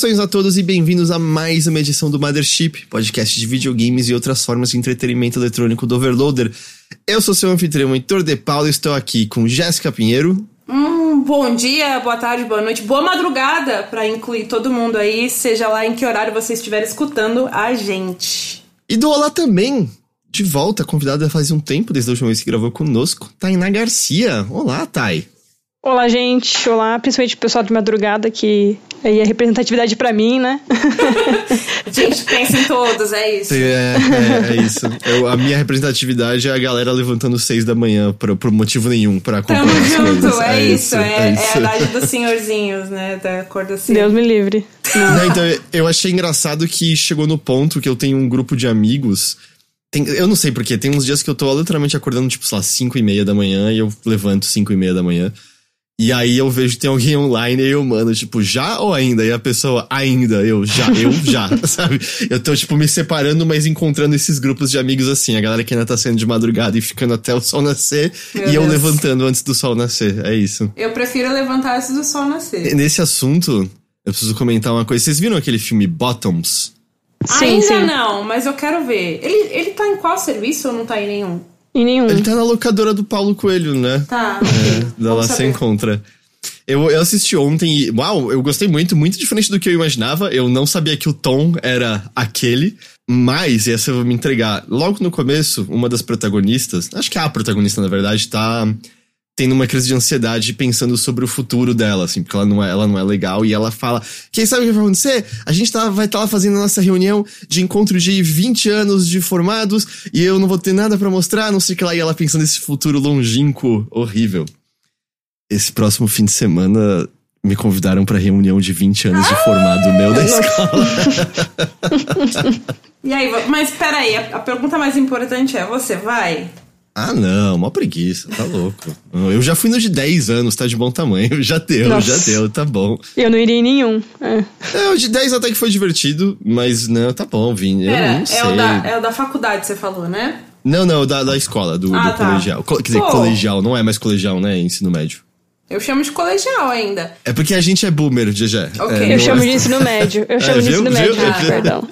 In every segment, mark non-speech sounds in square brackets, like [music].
Saudações a todos e bem-vindos a mais uma edição do Mothership, podcast de videogames e outras formas de entretenimento eletrônico do Overloader. Eu sou seu anfitrião Heitor De Paulo e estou aqui com Jéssica Pinheiro. Hum, bom dia, boa tarde, boa noite, boa madrugada para incluir todo mundo aí, seja lá em que horário você estiver escutando a gente. E do Olá também, de volta, convidada faz um tempo desde a última vez que gravou conosco, Tainá Garcia. Olá, Thay. Olá, gente. Olá, principalmente o pessoal de madrugada, que aí é representatividade para mim, né? [laughs] gente, pensa em todos, é isso. É, é, é isso. Eu, a minha representatividade é a galera levantando seis da manhã por, por motivo nenhum pra acompanhar Tamo junto, coisas. é, isso, é, é, isso. a idade dos senhorzinhos, né? Da cor assim. Deus me livre. Não, então, eu achei engraçado que chegou no ponto que eu tenho um grupo de amigos. Tem, eu não sei porquê, tem uns dias que eu tô literalmente acordando, tipo, sei lá, 5 e meia da manhã e eu levanto 5 e meia da manhã. E aí eu vejo que tem alguém online e eu, mano, tipo, já ou ainda? E a pessoa, ainda, eu, já, eu, já, [laughs] sabe? Eu tô, tipo, me separando, mas encontrando esses grupos de amigos assim, a galera que ainda tá saindo de madrugada e ficando até o sol nascer, Meu e eu Deus. levantando antes do sol nascer, é isso. Eu prefiro levantar antes do sol nascer. Nesse assunto, eu preciso comentar uma coisa. Vocês viram aquele filme Bottoms? Sim, Ainda sim. não, mas eu quero ver. Ele, ele tá em qual serviço ou não tá em nenhum? E nenhum. Ele tá na locadora do Paulo Coelho, né? Tá, É, da lá você saber. encontra. Eu, eu assisti ontem e, uau, eu gostei muito, muito diferente do que eu imaginava. Eu não sabia que o tom era aquele, mas, e essa eu vou me entregar. Logo no começo, uma das protagonistas, acho que a protagonista, na verdade, tá tendo uma crise de ansiedade pensando sobre o futuro dela, assim, porque ela não é, ela não é legal e ela fala: Quem sabe o que vai acontecer? A gente tá, vai estar lá fazendo a nossa reunião de encontro de 20 anos de formados e eu não vou ter nada pra mostrar, não sei o que lá. E ela pensando nesse futuro longínquo, horrível. Esse próximo fim de semana me convidaram pra reunião de 20 anos de formado meu da escola. [laughs] E aí, mas peraí, a, a pergunta mais importante é: você vai? Ah, não, uma preguiça, tá louco. Eu já fui no de 10 anos, tá de bom tamanho. [laughs] Já deu, Nossa. já deu, tá bom. Eu não iria em nenhum. É. É, o de 10 até que foi divertido, mas não, tá bom, Vini. Eu Pera, não sei. é o, da, é o da faculdade, você falou, né? Não, não, da, da escola, do, Ah, do tá. colegial. Co- Quer dizer, Pô. colegial, não é mais colegial, né? É ensino médio. Eu chamo de colegial ainda. É porque a gente é boomer, GG. Ok. É, Eu Eu chamo é- de ensino médio. Eu chamo [laughs] É, de ensino médio, Ah. perdão.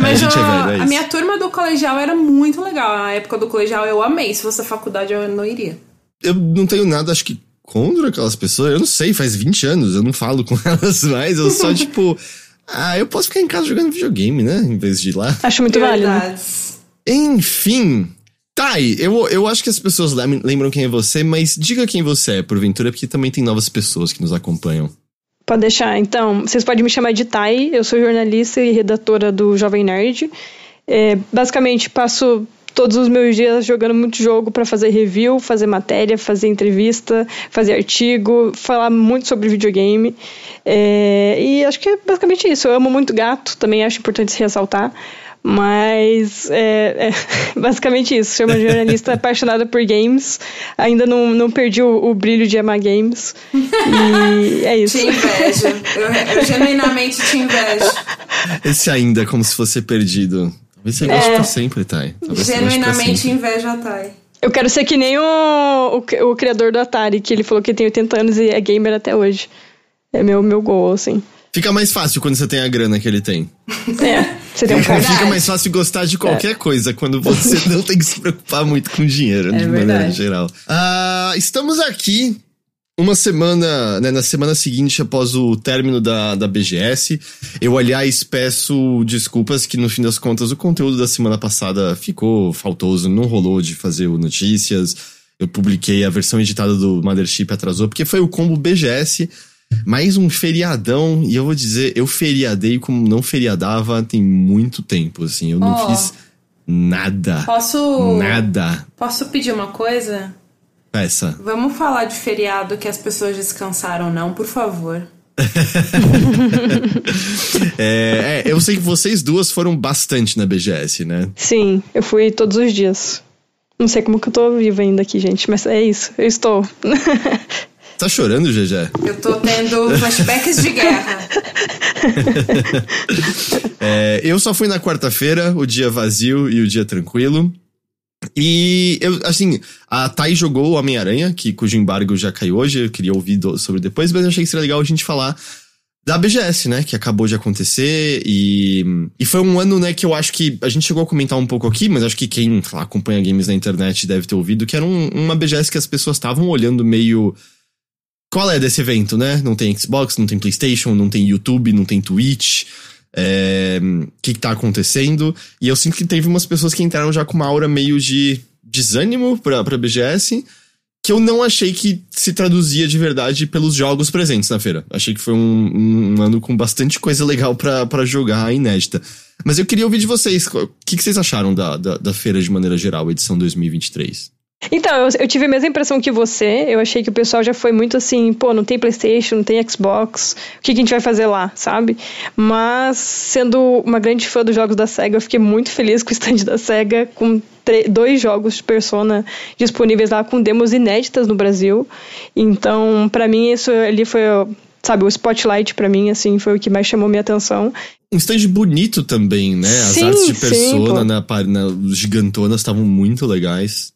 Mas é ó, velho, é a minha turma do colegial era muito legal. A época do colegial eu amei. Se fosse faculdade, eu não iria. Eu não tenho nada, acho que, contra aquelas pessoas. Eu não sei, faz 20 anos, eu não falo com [laughs] elas mais. Eu só, tipo, ah, eu posso ficar em casa jogando videogame, né? Em vez de ir lá. Acho muito válido. Prioridades. Thay, eu, eu acho que as pessoas lem- lembram quem é você, mas diga quem você é, porventura, porque também tem novas pessoas que nos acompanham. Pode deixar. Então, vocês podem me chamar de Thay. Eu sou jornalista e redatora do Jovem Nerd. É, basicamente, passo todos os meus dias jogando muito jogo para fazer review, fazer matéria, fazer entrevista, fazer artigo, falar muito sobre videogame. É, e acho que é basicamente isso. Eu amo muito gato, também acho importante se ressaltar. Mas é, é [laughs] basicamente isso. Sou uma jornalista [laughs] apaixonada por games. Ainda não, não perdi o, o brilho de amar games. E é isso. Te invejo. Eu, eu genuinamente te invejo. Esse ainda é como se fosse perdido. Talvez você goste pra sempre, Thay. Talvez Genuinamente sempre. invejo a Thay. Eu quero ser que nem o, o, o criador do Atari, que ele falou que tem 80 anos e é gamer até hoje. É meu, meu goal, assim. Fica mais fácil quando você tem a grana que ele tem. É, você tem um verdade. Fica mais fácil gostar de qualquer coisa quando você [laughs] não tem que se preocupar muito com dinheiro, de maneira verdade. geral. Ah, estamos aqui uma semana, né, na semana seguinte após o término da, da BGS. Eu, aliás, peço desculpas que no fim das contas o conteúdo da semana passada ficou faltoso, não rolou de fazer o notícias. Eu publiquei a versão editada do Mothership atrasou, porque foi o combo BGS. Mais um feriadão, e eu vou dizer, eu feriadei como não feriadava tem muito tempo, assim. Eu não Ó. fiz nada. Posso. Nada. Posso pedir uma coisa? Peça. Vamos falar de feriado que as pessoas descansaram, não, por favor. [laughs] É, é, eu sei que vocês duas foram bastante na BGS, né? Sim, eu fui todos os dias. Não sei como que eu tô viva ainda aqui, gente, mas é isso, eu estou. [laughs] Tá chorando, GG? Eu tô tendo flashbacks de guerra. [laughs] É, eu só fui na quarta-feira, o dia vazio e o dia tranquilo. E eu, assim, a Thay jogou o Homem-Aranha, que cujo embargo já caiu hoje, eu queria ouvir do- sobre depois, mas eu achei que seria legal a gente falar da BGS, né? Que acabou de acontecer e, e foi um ano, né, que eu acho que a gente chegou a comentar um pouco aqui, mas acho que quem lá, acompanha games na internet deve ter ouvido que era um, uma BGS que as pessoas estavam olhando meio. Qual é desse evento, né? Não tem Xbox, não tem PlayStation, não tem YouTube, não tem Twitch. É, o que, que tá acontecendo? E eu sinto que teve umas pessoas que entraram já com uma aura meio de desânimo pra, pra BGS que eu não achei que se traduzia de verdade pelos jogos presentes na feira. Achei que foi um, um ano com bastante coisa legal para jogar inédita. Mas eu queria ouvir de vocês, o que, que vocês acharam da, da, da feira de maneira geral, edição 2023? Então, eu, eu, tive a mesma impressão que você. Eu achei que o pessoal já foi muito assim, pô, não tem PlayStation, não tem Xbox, o que, que a gente vai fazer lá, sabe? Mas, sendo uma grande fã dos jogos da SEGA, eu fiquei muito feliz com o stand da SEGA, com dois jogos de Persona disponíveis lá com demos inéditas no Brasil. Então, para mim, isso ali foi, sabe, o spotlight para mim, assim, foi o que mais chamou minha atenção. Um stand bonito também, né? As sim, artes de Persona sim, na, na gigantonas estavam muito legais.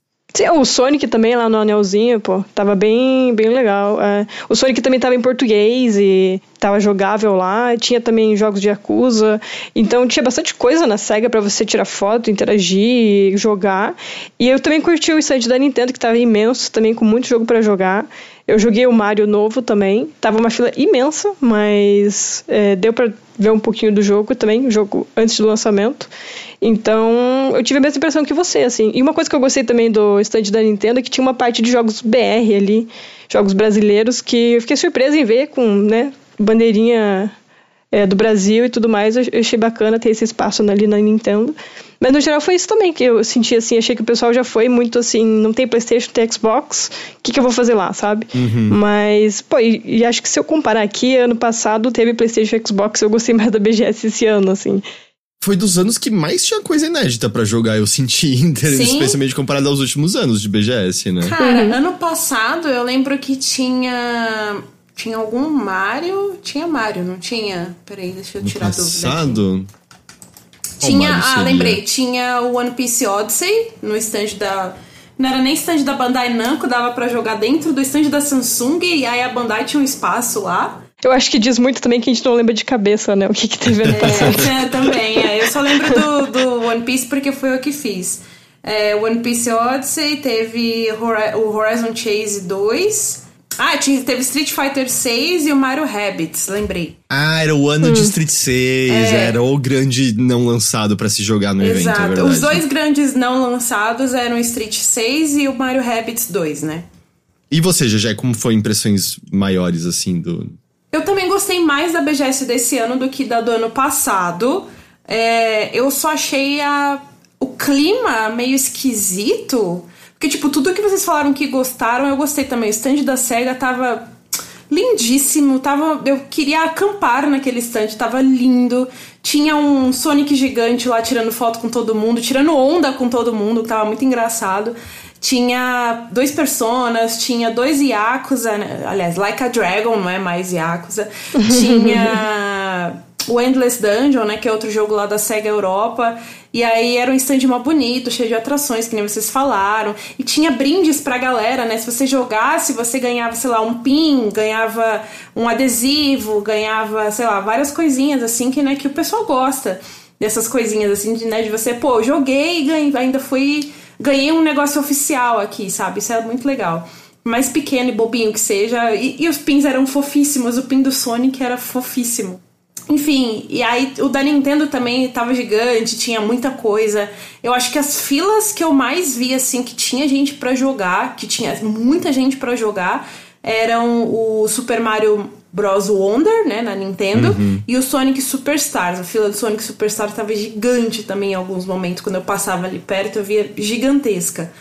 O Sonic também lá no anelzinho, pô, tava bem, bem legal. É, o Sonic também tava em português e tava jogável lá. Tinha também jogos de Yakuza. Então tinha bastante coisa na SEGA para você tirar foto, interagir, jogar. E eu também curti o stand da Nintendo, que tava imenso, também com muito jogo para jogar. Eu joguei o Mario novo também. Tava uma fila imensa, mas é, deu para ver um pouquinho do jogo também, jogo antes do lançamento. Então, eu tive a mesma impressão que você, assim. E uma coisa que eu gostei também do stand da Nintendo é que tinha uma parte de jogos BR ali, jogos brasileiros, que eu fiquei surpresa em ver com, né, bandeirinha é, do Brasil e tudo mais. Eu achei bacana ter esse espaço ali na Nintendo. Mas no geral foi isso também que eu senti assim, achei que o pessoal já foi muito assim, não tem Playstation, tem Xbox, o que, que eu vou fazer lá, sabe? Uhum. Mas, pô, e, e, acho que se eu comparar aqui, ano passado teve Playstation e Xbox, eu gostei mais da BGS esse ano, assim foi dos anos que mais tinha coisa inédita para jogar, eu senti, [laughs] especialmente comparado aos últimos anos de BGS, né? Cara, uhum. ano passado eu lembro que tinha. Tinha algum Mario. Tinha Mario, não tinha? Peraí, deixa eu tirar a dúvida. Passado? Tinha. Ah, lembrei. Tinha o One Piece Odyssey no stand da. Não era nem stand da Bandai Namco, dava para jogar dentro do stand da Samsung e aí a Bandai tinha um espaço lá. Eu acho que diz muito também que a gente não lembra de cabeça, né? O que, que teve ano é, passado. É, também. É. Eu só lembro do, do One Piece porque foi eu que fiz. É, One Piece Odyssey, teve o Horizon Chase 2. Ah, teve Street Fighter 6 e o Mario Rabbids, lembrei. Ah, era o ano hum. de Street 6, é. era o grande não lançado para se jogar no Exato. evento, é verdade. Os dois grandes não lançados eram o Street 6 e o Mario Rabbids 2, né? E você, já como foi impressões maiores, assim, do, eu também gostei mais da BGS desse ano do que da do ano passado. É, eu só achei a, o clima meio esquisito. Porque, tipo, tudo que vocês falaram que gostaram, eu gostei também. O stand da SEGA tava lindíssimo. Tava, eu queria acampar naquele stand, tava lindo. Tinha um Sonic gigante lá tirando foto com todo mundo, tirando onda com todo mundo, que tava muito engraçado tinha dois personas, tinha dois Yakuza, né? aliás, Like a Dragon, não é mais Yakuza. [laughs] Tinha o Endless Dungeon, né, que é outro jogo lá da SEGA Europa. E aí era um stand mó bonito, cheio de atrações, que nem vocês falaram. E tinha brindes pra galera, né? Se você jogasse, você ganhava, sei lá, um pin, ganhava um adesivo, ganhava, sei lá, várias coisinhas assim que, né, que o pessoal gosta. Dessas coisinhas assim, de, né, de você, pô, joguei e ganhei, ainda fui ganhei um negócio oficial aqui, sabe? Isso é muito legal. Mais pequeno e bobinho que seja. E, e, os pins eram fofíssimos. O pin do Sonic era fofíssimo. Enfim, e aí o da Nintendo também tava gigante, tinha muita coisa. Eu acho que as filas que eu mais vi, assim, que tinha gente para jogar, que tinha muita gente para jogar, eram o Super Mario Bros. Wonder, né, na Nintendo, uhum. e o Sonic Superstars. A fila do Sonic Superstars estava gigante também em alguns momentos, quando eu passava ali perto, eu via gigantesca.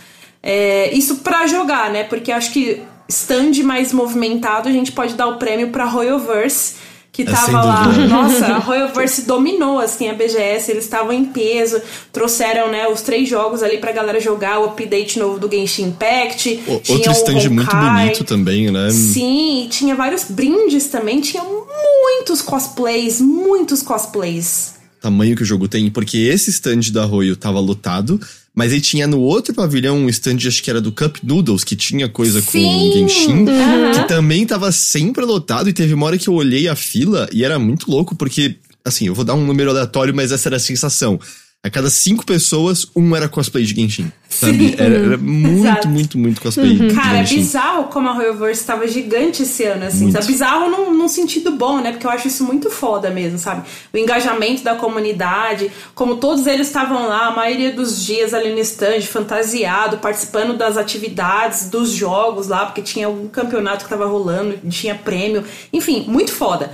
É, isso para jogar, né, porque acho que stand mais movimentado a gente pode dar o prêmio para Royalverse, que é, tava lá. Nossa, a Royalverse dominou assim a BGS, eles estavam em peso, trouxeram, né, os três jogos ali pra galera jogar, o update novo do Genshin Impact. O, outro stand muito bonito também, né? Sim, tinha vários brindes também, tinha muitos cosplays, muitos cosplays. tamanho que o jogo tem, porque esse stand da Royo tava lotado, mas aí tinha no outro pavilhão um stand, acho que era do Cup Noodles, que tinha coisa Sim. com Genshin, Uhum. que também tava sempre lotado, e teve uma hora que eu olhei a fila e era muito louco, porque, assim, eu vou dar um número aleatório, mas essa era a sensação. A cada cinco pessoas, um era cosplay de Genshin. Sabe? Sim. Era, era muito, Exato. muito, muito cosplay de Cara, é Genshin. bizarro como a Royalverse tava gigante esse ano, assim, Muito. sabe? Bizarro num, num sentido bom, né? Porque eu acho isso muito foda mesmo, sabe? O engajamento da comunidade, como todos eles estavam lá, a maioria dos dias ali no stand, fantasiado, participando das atividades, dos jogos lá, porque tinha algum campeonato que tava rolando, tinha prêmio, enfim, muito foda.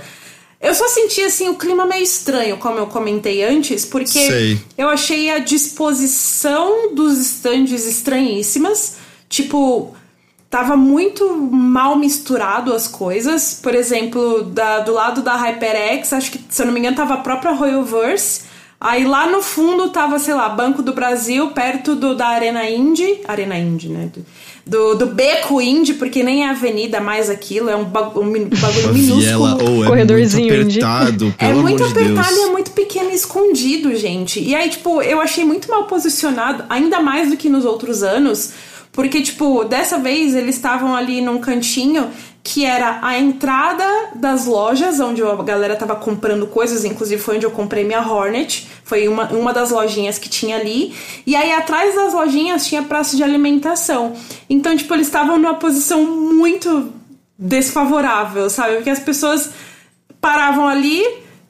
Eu só senti, assim, o clima meio estranho, como eu comentei antes, porque Sei. eu achei a disposição dos estandes estranhíssimas. Tipo, tava muito mal misturado as coisas. Por exemplo, da- do lado da HyperX, acho que, se eu não me engano, tava a própria Royalverse. Aí lá no fundo tava, sei lá, Banco do Brasil, perto do, da Arena Indy. Arena Indy, né? Do, do Beco Indy, porque nem é avenida mais aquilo, é um, bagu- um bagulho Uma minúsculo. ou é Corredorzinho muito indie. apertado, É pelo muito amor de Deus. apertado e é muito pequeno e escondido, gente. E aí, tipo, eu achei muito mal posicionado, ainda mais do que nos outros anos, porque, tipo, dessa vez eles estavam ali num cantinho que era a entrada das lojas, onde a galera tava comprando coisas, inclusive foi onde eu comprei minha Hornet, foi uma, uma das lojinhas que tinha ali. E aí, atrás das lojinhas tinha praça de alimentação. Então, tipo, eles estavam numa posição muito desfavorável, sabe? Porque as pessoas paravam ali,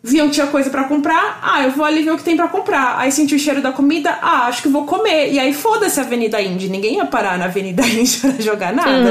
viam que tinha coisa pra comprar, ah, eu vou ali ver o que tem pra comprar. Aí senti o cheiro da comida, ah, acho que vou comer. E aí foda-se a Avenida Indy, ninguém ia parar na Avenida [laughs] Indy pra jogar nada.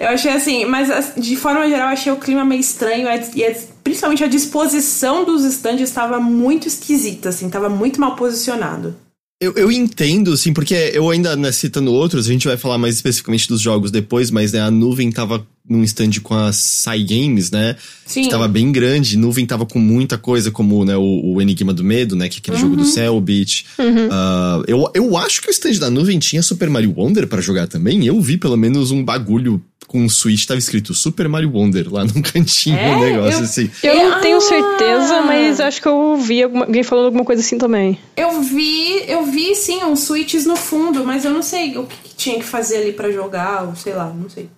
Eu achei assim, mas as- de forma geral, eu achei o clima meio estranho é- e é- principalmente a disposição dos stands estava muito esquisita, assim, tava muito mal posicionado. Eu, eu entendo, assim, porque eu ainda, né, citando outros, a gente vai falar mais especificamente dos jogos depois, mas né, a nuvem tava num stand com a Psy Games, né? Sim. Que tava bem grande, nuvem tava com muita coisa, como né, o, o Enigma do Medo, né? Que é aquele jogo do Cellbit. Ah, eu, eu acho que o stand da nuvem tinha Super Mario Wonder pra jogar também. Eu vi pelo menos um bagulho com um Switch, tava escrito Super Mario Wonder lá num [laughs] cantinho, É? um negócio Eu- assim. Eu não Ah! tenho certeza, mas acho que eu ouvi alguma- alguém falando alguma coisa assim também. Eu vi, eu vi sim uns switches no fundo, mas eu não sei o que, que tinha que fazer ali pra jogar, ou sei lá, não sei.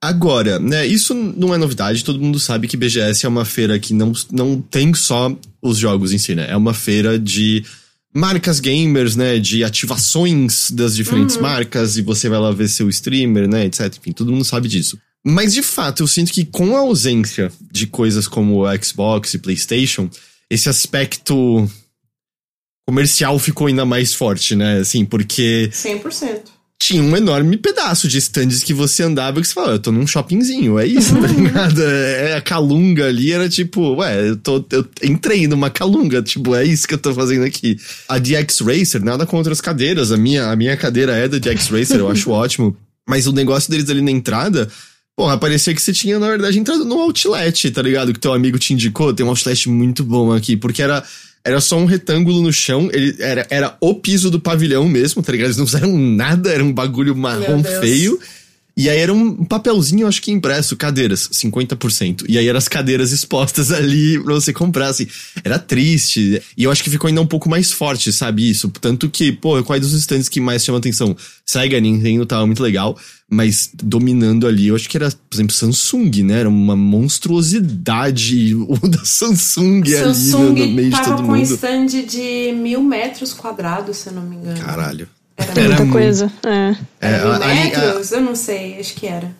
Agora, né, isso não é novidade, todo mundo sabe que BGS é uma feira que não, não tem só os jogos em si, né? É uma feira de marcas gamers, né? De ativações das diferentes marcas, e você vai lá ver seu streamer, né? Etc. Enfim, todo mundo sabe disso. Mas de fato, eu sinto que com a ausência de coisas como o Xbox e PlayStation, esse aspecto comercial ficou ainda mais forte, né? Assim, porque 100%. Tinha um enorme pedaço de stands que você andava e que você falava, eu tô num shoppingzinho, é isso, tá ligado? É, a calunga ali era tipo, ué, eu, tô, eu entrei numa calunga, tipo, é isso que eu tô fazendo aqui. A DX Racer, nada contra as cadeiras, a minha, a minha cadeira é da DX Racer, eu [laughs] acho ótimo. Mas o negócio deles ali na entrada, porra, parecia que você tinha, na verdade, entrado num outlet, tá ligado? Que teu amigo te indicou, tem um outlet muito bom aqui, porque era. Era só um retângulo no chão, ele era, era o piso do pavilhão mesmo, tá ligado? Eles não fizeram nada, era um bagulho marrom feio. E aí era um papelzinho, acho que impresso, cadeiras, 50%. E aí eram as cadeiras expostas [laughs] ali pra você comprar, assim. Era triste. E eu acho que ficou ainda um pouco mais forte, sabe, isso. Tanto que, pô, quais dos stands que mais chamam atenção? Sega, Nintendo tava muito legal. Mas dominando ali, eu acho que era, por exemplo, Samsung, né? Era uma monstruosidade [laughs] o da Samsung, ali no, Samsung no meio de tava todo com um mundo. stand de mil metros quadrados, se eu não me engano. Caralho. Era, Era Muita muito- coisa. É. era É, metros? Eu não sei, acho que era.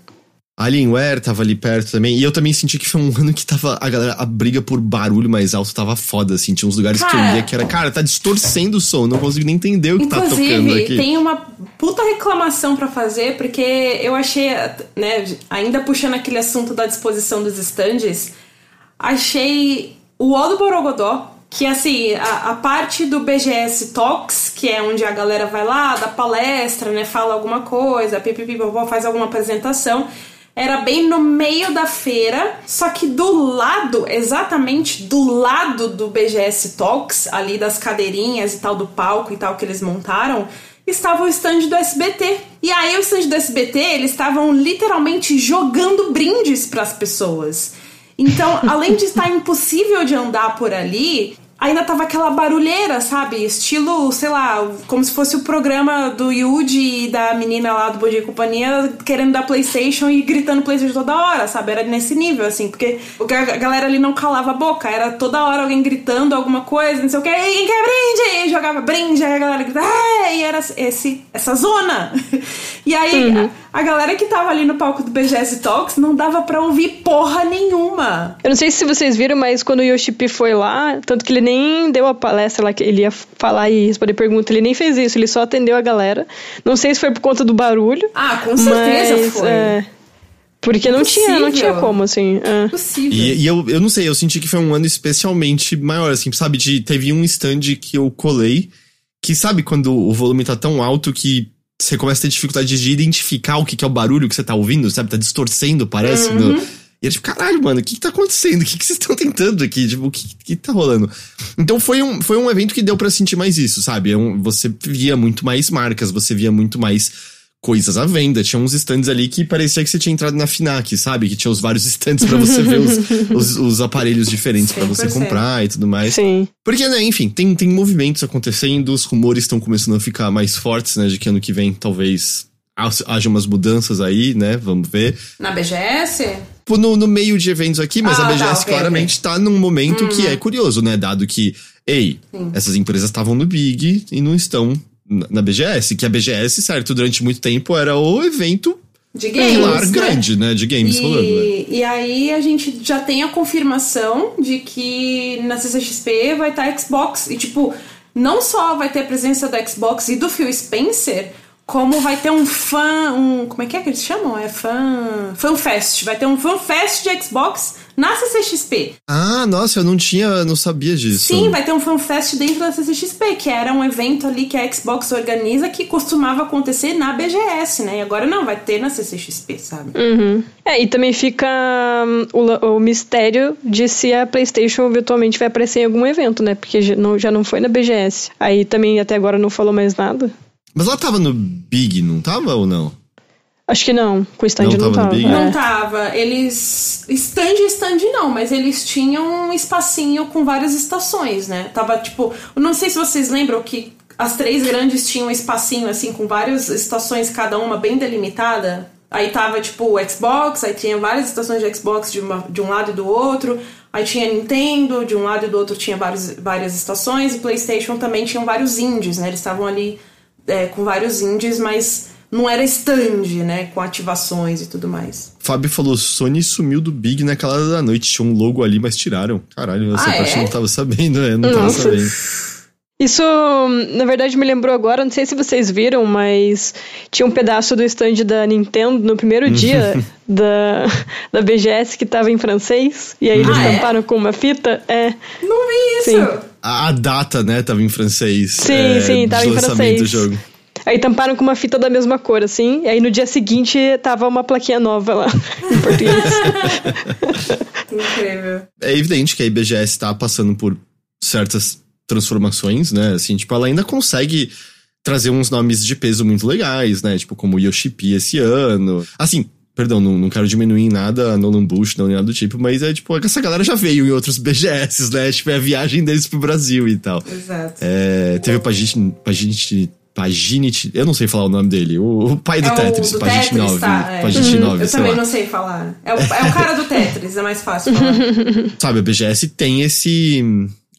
A Alienware tava ali perto também. E eu também senti que foi um [laughs] ano que tava. A galera, a briga por barulho mais alto tava foda, assim. Tinha uns lugares que eu Cara. ia que era, cara, tá distorcendo o som, não consigo nem entender o que tá tocando Inclusive, aqui. tem uma puta reclamação pra fazer, porque eu achei, né, ainda puxando aquele assunto da disposição dos estandes, achei o O do Borogodó, que assim, a, a parte do BGS Talks, que é onde a galera vai lá, dá palestra, né, fala alguma coisa, pipipipopó, faz alguma apresentação, era bem no meio da feira, só que do lado, exatamente do lado do BGS Talks, ali das cadeirinhas e tal, do palco e tal que eles montaram, estava o stand do SBT. E aí o stand do SBT, eles estavam literalmente jogando brindes para as pessoas. Então, além de estar impossível de andar por ali, ainda tava aquela barulheira, sabe? Estilo, sei lá, como se fosse o programa do Yuji e da menina lá do Bom Dia e Companhia querendo dar Playstation e gritando Playstation toda hora, sabe? Era nesse nível, assim, porque a galera ali não calava a boca, era toda hora alguém gritando alguma coisa, não sei o que, quem quer brinde? E jogava brinde, aí a galera gritava, e era esse, essa zona. [laughs] e aí uhum. a, a, galera que tava ali no palco do BGS Talks não dava pra ouvir porra nenhuma. Eu não sei se vocês viram, mas quando o Yoshipi foi lá, tanto que ele nem deu a palestra lá que ele ia falar e responder pergunta, ele nem fez isso, ele só atendeu a galera. Não sei se foi por conta do barulho. Ah, com certeza mas, foi. É, porque não tinha, não tinha como, assim. É. Possível. E, e, eu, eu não sei, eu senti que foi um ano especialmente maior, assim, sabe? De, teve um stand que eu colei, que sabe quando o volume tá tão alto que você começa a ter dificuldade de identificar o que, que é o barulho que você tá ouvindo, sabe? Tá distorcendo, parece. Uhum. No, e era tipo, caralho, mano, o que, que tá acontecendo? O que, que vocês estão tentando aqui? Tipo, o que, que tá rolando? Então foi um, foi um evento que deu para sentir mais isso, sabe? É um, você via muito mais marcas, você via muito mais coisas à venda. Tinha uns stands ali que parecia que você tinha entrado na FINAC, sabe? Que tinha os vários stands para você ver os, [laughs] os, os, aparelhos diferentes para você comprar e tudo mais. Sim. Porque, né, enfim, tem, tem movimentos acontecendo, os rumores estão começando a ficar mais fortes, né? De que ano que vem talvez haja umas mudanças aí, né? Vamos ver. Na BGS? No, no meio de eventos aqui, mas ah, a BGS tá, okay, claramente okay. tá num momento que uhum. é curioso, né? Dado que, ei, Sim. essas empresas estavam no Big e não estão na BGS. Que a BGS, certo, durante muito tempo era o evento de games, pilar né? grande, né? De games e, rolando. Né? E aí a gente já tem a confirmação de que na CCXP vai estar tá Xbox. E tipo, não só vai ter a presença do Xbox e do Phil Spencer, como vai ter um fã, um, como é que é que eles chamam? É fã, fan fest, vai ter um fan fest de Xbox na CCXP. Ah, nossa, eu não tinha, não sabia disso. Sim, vai ter um fan fest dentro da CCXP, que era um evento ali que a Xbox organiza que costumava acontecer na BGS, né? E agora não, vai ter na CCXP, sabe? Uhum. É, e também fica um, o, o, mistério de se a PlayStation virtualmente vai aparecer em algum evento, né? Porque já não, já não foi na BGS. Aí também até agora não falou mais nada. Mas ela tava no Big, não tava ou não? Acho que não. Com o stand não, não tava. É. Não tava. Eles. Stand stand não, mas eles tinham um espacinho com várias estações, né? Tava tipo. Não sei se vocês lembram que as três grandes tinham um espacinho assim com várias estações, cada uma bem delimitada. Aí tava tipo o Xbox, aí tinha várias estações de Xbox de, uma, de um lado e do outro. Aí tinha Nintendo, de um lado e do outro tinha vários, várias estações. E PlayStation também tinham vários indies, né? Eles estavam ali é, com vários indies, mas não era stand, né? Com ativações e tudo mais. Fábio falou: Sony sumiu do Big naquela da noite. Tinha um logo ali, mas tiraram. Caralho, essa ah, parte é? não tava sabendo, é, não Nossa. tava sabendo. Isso, na verdade, me lembrou agora, não sei se vocês viram, mas tinha um pedaço do stand da Nintendo no primeiro uhum. dia [laughs] da, da BGS que tava em francês, e aí eles ah, é? tamparam é? com uma fita. É. Não vi isso! Sim. A, a data, né, tava em francês. Sim, é, sim, tava em francês. Do jogo. Aí tamparam com uma fita da mesma cor, assim. E aí no dia seguinte tava uma plaquinha nova lá, [laughs] em português. [laughs] Incrível. É evidente que a IBGS tá passando por certas transformações, né? Assim, tipo, ela ainda consegue trazer uns nomes de peso muito legais, né? Tipo, como o Yoshipi esse ano. Assim, perdão, não, não quero diminuir nada a Nolan Bush, não, nem nada do tipo, mas é tipo, essa galera já veio em outros [laughs] BGS, né? Tipo, é a viagem deles pro Brasil e tal. Exato. É, teve o Pagini, Pagini Paginit, eu não sei falar o nome dele, o, pai do é Tetris, do Pagint 9. Tá, é. Pagint 9 eu também lá. não sei falar. É o, é o cara do Tetris, é mais fácil falar. [laughs] Sabe, a BGS tem esse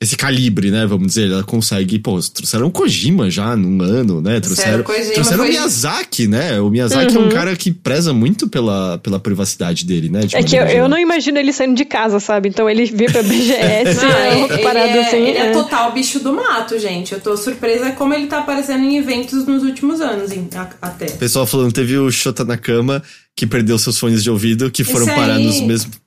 esse calibre, né? Vamos dizer, ela consegue. Pô, trouxeram o Kojima já num ano, né? Trouxeram, Kojima, trouxeram foi... o Miyazaki, né? O Miyazaki uhum. é um uhum. cara que preza muito pela, pela privacidade dele, né? é que eu, eu, não imagino ele saindo de casa, sabe? Então ele vir pra BGS, ah, [laughs] é uma parada é, assim. Ele é. é. total bicho do mato, gente. Eu tô surpresa como ele tá aparecendo em eventos nos últimos anos, até. Pessoal falando, teve o Shota na cama que perdeu seus fones de ouvido, que foram parar nos mesmos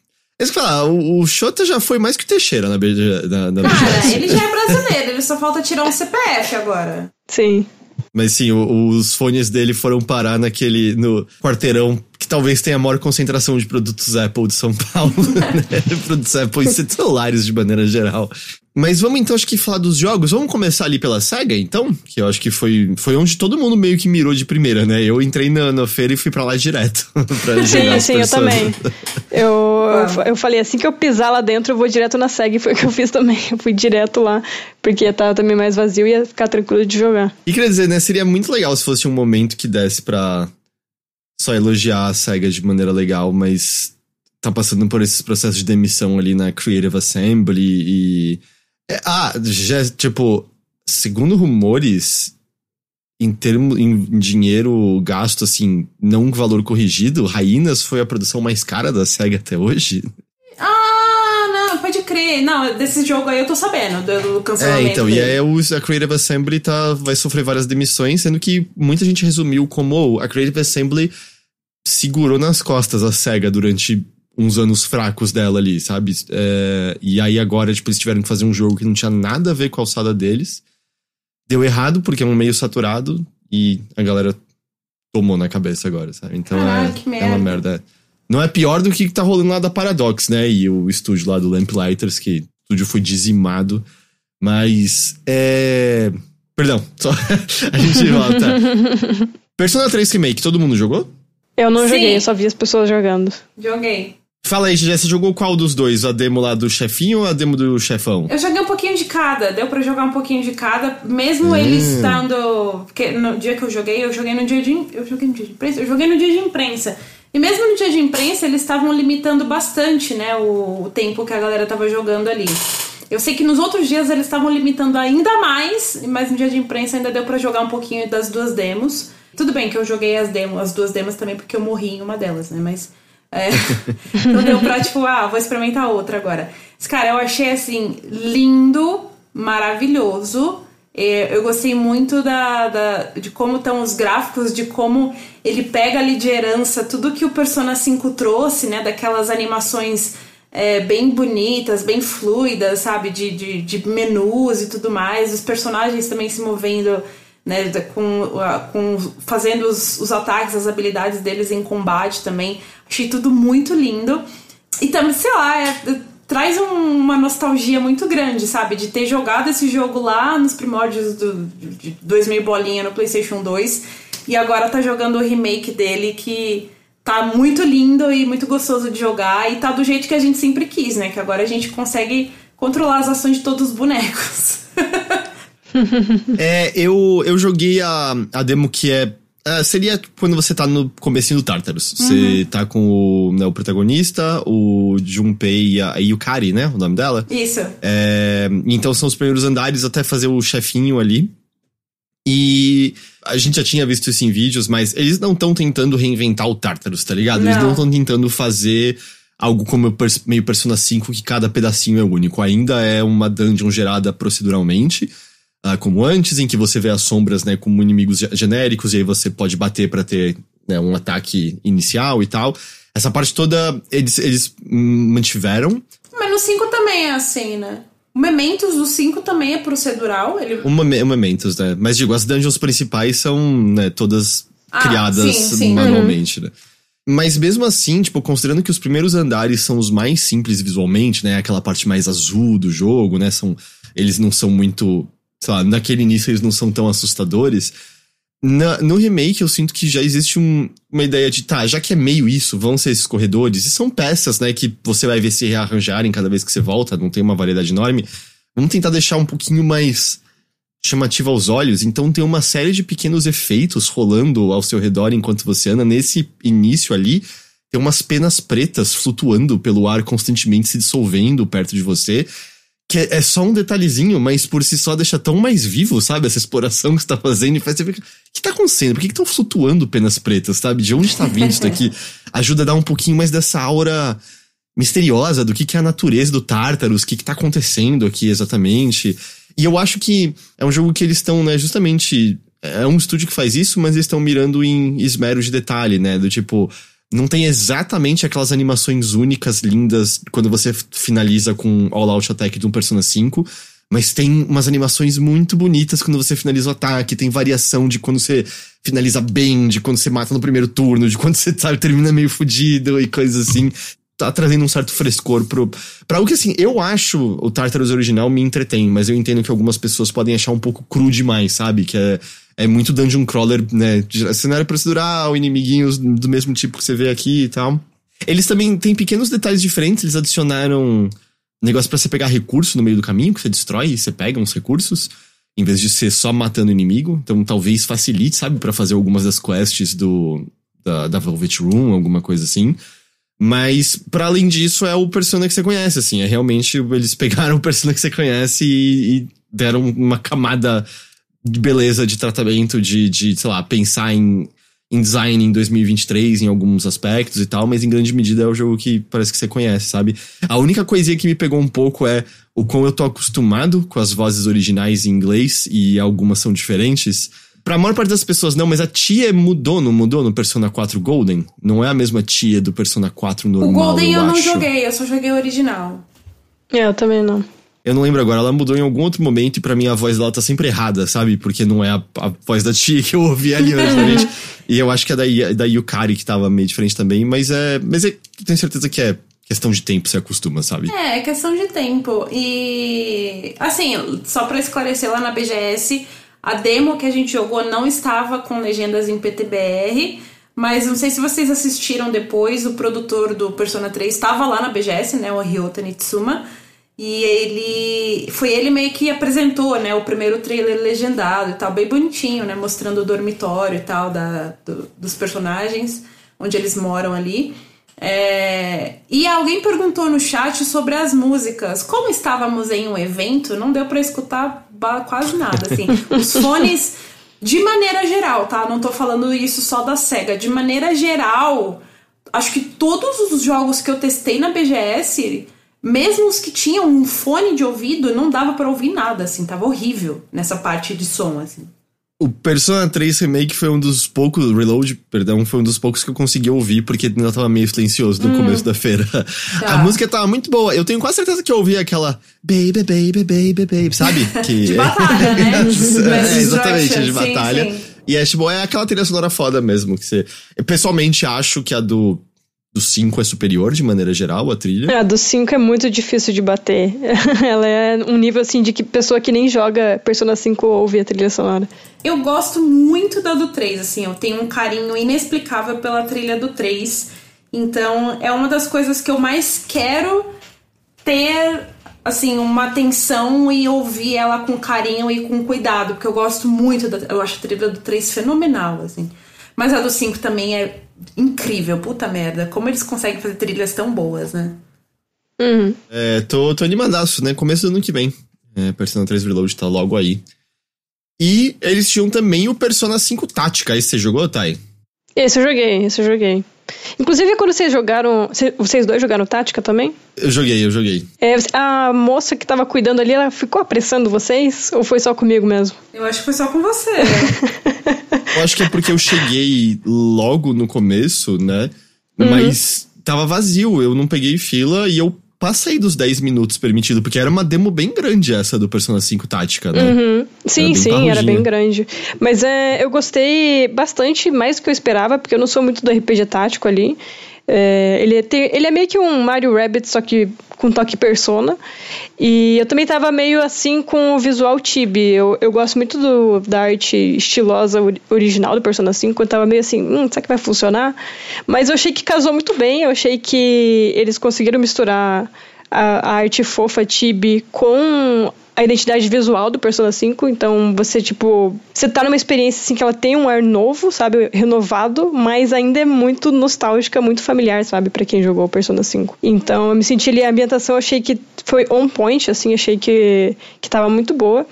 mas que falar, o, o Xota já foi mais que o Teixeira na, na, na Cara, ele já é brasileiro, ele só falta tirar um CPF agora. Sim. Mas sim, o, os fones dele foram parar naquele. no quarteirão que talvez tenha a maior concentração de produtos Apple de São Paulo, [laughs] né? produtos Apple e celulares de maneira geral. Mas vamos então, acho que falar dos jogos. Vamos começar ali pela SEGA, então? Que eu acho que foi, foi onde todo mundo meio que mirou de primeira, né? Eu entrei na, na feira e fui para lá direto. [laughs] pra sim, sim, eu também. Eu, eu, eu falei, assim que eu pisar lá dentro, eu vou direto na SEGA. E foi o que eu fiz também. Eu fui direto lá, porque ia estar também mais vazio e ia ficar tranquilo de jogar. E quer dizer, né? Seria muito legal se fosse um momento que desse pra só elogiar a SEGA de maneira legal, mas tá passando por esses processos de demissão ali na Creative Assembly e é, ah, já, tipo, segundo rumores, em termos em dinheiro gasto, assim, não valor corrigido, Rainas foi a produção mais cara da SEGA até hoje. Ah, não, pode crer. Não, desse jogo aí eu tô sabendo, do, do cancelamento. É, então, dele. e aí a Creative Assembly tá, vai sofrer várias demissões, sendo que muita gente resumiu como a Creative Assembly segurou nas costas a SEGA durante uns anos fracos dela ali, sabe? É, e aí agora, tipo, eles tiveram que fazer um jogo que não tinha nada a ver com a alçada deles. Deu errado, porque é um meio saturado, e a galera tomou na cabeça agora, sabe? Então Caralho, é, é uma merda. Não é pior do que tá rolando lá da Paradox, né? E o estúdio lá do Lamplighters, que o estúdio foi dizimado. Mas é. Perdão, só [laughs] a gente volta. [laughs] Persona 3 Remake, todo mundo jogou? Eu não Sim. joguei, eu só vi as pessoas jogando. Joguei. Fala aí, Jé, você jogou qual dos dois? A demo lá do chefinho ou a demo do chefão? Eu joguei um pouquinho de cada, deu para jogar um pouquinho de cada, mesmo hum. ele estando. Porque no dia que eu joguei, eu joguei no dia de. Eu joguei no dia de imprensa? Eu joguei no dia de imprensa. E mesmo no dia de imprensa, eles estavam limitando bastante, né, o, o tempo que a galera tava jogando ali. Eu sei que nos outros dias eles estavam limitando ainda mais, mas no dia de imprensa ainda deu para jogar um pouquinho das duas demos. Tudo bem que eu joguei as demos, as duas demos também, porque eu morri em uma delas, né? Mas. É, [laughs] não deu pra, tipo, ah, vou experimentar outra agora. Mas, cara, eu achei assim, lindo, maravilhoso. É, eu gostei muito da, da, de como estão os gráficos, de como ele pega ali de herança tudo que o Persona 5 trouxe, né? Daquelas animações é, bem bonitas, bem fluidas, sabe? De, de, de menus e tudo mais. Os personagens também se movendo né, com, com fazendo os, os ataques, as habilidades deles em combate também. Achei tudo muito lindo. E também, sei lá, é, traz um, uma nostalgia muito grande, sabe? De ter jogado esse jogo lá nos primórdios do, de 2000 bolinha no PlayStation 2 e agora tá jogando o remake dele que tá muito lindo e muito gostoso de jogar e tá do jeito que a gente sempre quis, né? Que agora a gente consegue controlar as ações de todos os bonecos. [laughs] [laughs] é, eu, eu joguei a, a demo que é Uh, seria quando você tá no comecinho do Tartarus. Uhum. Você tá com o, né, o protagonista, o Junpei e a Yukari, né? O nome dela. Isso. É, então são os primeiros andares até fazer o chefinho ali. E a gente já tinha visto isso em vídeos, mas eles não estão tentando reinventar o Tartarus, tá ligado? Não. Eles não estão tentando fazer algo como meio Persona 5 que cada pedacinho é único. Ainda é uma dungeon gerada proceduralmente uh, como antes, em que você vê as sombras, né, como inimigos genéricos, e aí você pode bater para ter né, um ataque inicial e tal. Essa parte toda eles, eles mantiveram. Mas no 5 também é assim, né? O Mementos do 5 também é procedural. Ele... O, o Mementos, né? Mas digo, as dungeons principais são né, todas ah, criadas sim, sim. manualmente, uhum. né? Mas mesmo assim, tipo, considerando que os primeiros andares são os mais simples visualmente, né? Aquela parte mais azul do jogo, né? São, eles não são muito sei lá, naquele início eles não são tão assustadores. Na, no remake eu sinto que já existe um, uma ideia de, tá, já que é meio isso, vão ser esses corredores, e são peças, né, que você vai ver se rearranjarem cada vez que você volta, não tem uma variedade enorme. Vamos tentar deixar um pouquinho mais chamativa aos olhos, então tem uma série de pequenos efeitos rolando ao seu redor enquanto você anda. Nesse início ali, tem umas penas pretas flutuando pelo ar, constantemente se dissolvendo perto de você que é, é, só um detalhezinho, mas por si só deixa tão mais vivo, sabe? Essa exploração que você tá fazendo e faz você ver. O que tá acontecendo? Por que estão flutuando penas pretas, sabe? De onde tá vindo isso daqui? [laughs] Ajuda a dar um pouquinho mais dessa aura misteriosa do que, que é a natureza do Tartarus, o que, que tá acontecendo aqui exatamente. E eu acho que é um jogo que eles estão, né, justamente. É um estúdio que faz isso, mas eles estão mirando em esmero de detalhe, né? Do tipo não tem exatamente aquelas animações únicas, lindas, quando você finaliza com All Out Attack de um Persona 5. Mas tem umas animações muito bonitas quando você finaliza o ataque. Tem variação de quando você finaliza bem, de quando você mata no primeiro turno, de quando você termina meio fudido e coisas assim. Tá trazendo um certo frescor pro. Pra algo que assim, eu acho o Tartarus original me entretém, mas eu entendo que algumas pessoas podem achar um pouco cru demais, sabe? Que é, é muito dungeon crawler, né? Cenário procedural, inimiguinhos do mesmo tipo que você vê aqui e tal. Eles também têm pequenos detalhes diferentes, eles adicionaram negócio para você pegar recurso no meio do caminho, que você destrói e você pega uns recursos, em vez de ser só matando o inimigo. Então talvez facilite, sabe, para fazer algumas das quests do da, da Velvet Room, alguma coisa assim. Mas, para além disso, é o Persona que você conhece, assim. É realmente, eles pegaram [laughs] o Persona que você conhece e, e deram uma camada de beleza, de tratamento, de, de sei lá, pensar em, em design em 2023 em alguns aspectos e tal, mas em grande medida é o jogo que parece que você conhece, sabe? A única coisinha que me pegou um pouco é o quão eu tô acostumado com as vozes originais em inglês e algumas são diferentes Pra maior parte das pessoas, não, mas a tia mudou, não mudou no Persona 4 Golden? Não é a mesma tia do Persona 4 normal, O Golden eu, eu não acho. joguei, eu só joguei o original. É, eu também não. Eu não lembro agora, ela mudou em algum outro momento e pra mim a voz dela tá sempre errada, sabe? Porque não é a, a voz da tia [laughs] que eu ouvi ali originalmente. [laughs] e eu acho que é da, da Yukari que tava meio diferente também, mas é. Mas é, tenho certeza que é questão de tempo, você acostuma, sabe? É, é questão de tempo. E. Assim, só pra esclarecer lá na BGS a demo que a gente jogou não estava com legendas em PTBR, mas não sei se vocês assistiram depois, o produtor do Persona 3 estava lá na BGS, né, o Ryota Nitsuma, e ele foi ele meio que apresentou, né, o primeiro trailer legendado e tal, bem bonitinho, né, mostrando o dormitório e tal da, do, dos personagens, onde eles moram ali. É... E alguém perguntou no chat sobre as músicas. Como estávamos em um evento, não deu para escutar quase nada, assim. Os fones, de maneira geral, tá? Não tô falando isso só da SEGA. De maneira geral, acho que todos os jogos que eu testei na BGS, mesmo os que tinham um fone de ouvido, não dava para ouvir nada, assim. Tava horrível nessa parte de som, assim. O Persona 3 Remake foi um dos poucos. Reload, perdão, foi um dos poucos que eu consegui ouvir, porque ainda tava meio silencioso no hum. começo da feira. [laughs] Tá. A música tava muito boa. Eu tenho quase certeza que eu ouvi aquela Baby, Baby, Baby, Baby, sabe? [laughs] Que... de batalha, né? [laughs] é, exatamente, de batalha. Sim, sim. E é tipo, é aquela trilha sonora foda mesmo. Que você... Eu pessoalmente acho que a do do 5 é superior de maneira geral, a trilha? É, a do 5 é muito difícil de bater. [laughs] Ela é um nível assim de que pessoa que nem joga Persona 5 ouve a trilha sonora. Eu gosto muito da do 3, assim, eu tenho um carinho inexplicável pela trilha do 3. Então, é uma das coisas que eu mais quero ter assim, uma atenção e ouvir ela com carinho e com cuidado, porque eu gosto muito da, eu acho a trilha do 3 fenomenal, assim. Mas a do 5 também é incrível, puta merda. Como eles conseguem fazer trilhas tão boas, né? Uhum. É, tô, tô animadaço, né? Começo do ano que vem. É, Persona 3 Reload tá logo aí. E eles tinham também o Persona 5 Tática. Esse você jogou, Thay? Esse eu joguei, esse eu joguei. Inclusive, quando vocês jogaram. Vocês dois jogaram tática também? Eu joguei, eu joguei. É, a moça que tava cuidando ali, ela ficou apressando vocês? Ou foi só comigo mesmo? Eu acho que foi só com você. [laughs] eu acho que é porque eu cheguei logo no começo, né? Uhum. Mas tava vazio, eu não peguei fila e eu passei dos 10 minutos permitido, porque era uma demo bem grande essa do Persona 5 Tática, né? Uhum. Sim, era sim, era bem grande. Mas é, eu gostei bastante, mais do que eu esperava, porque eu não sou muito do RPG tático ali. É, ele, é, tem, ele é meio que um Mario Rabbit, só que com toque persona. E eu também tava meio assim com o visual Tibi. Eu, eu gosto muito do, da arte estilosa original do Persona 5. Eu tava meio assim, hum, será que vai funcionar? Mas eu achei que casou muito bem. Eu achei que eles conseguiram misturar a, a arte fofa Tibi com a identidade visual do Persona 5, então você, tipo, você tá numa experiência assim que ela tem um ar novo, sabe, renovado, mas ainda é muito nostálgica, muito familiar, sabe, para quem jogou Persona 5. Então eu me senti ali, a ambientação achei que foi on point, assim, achei que, que tava muito boa.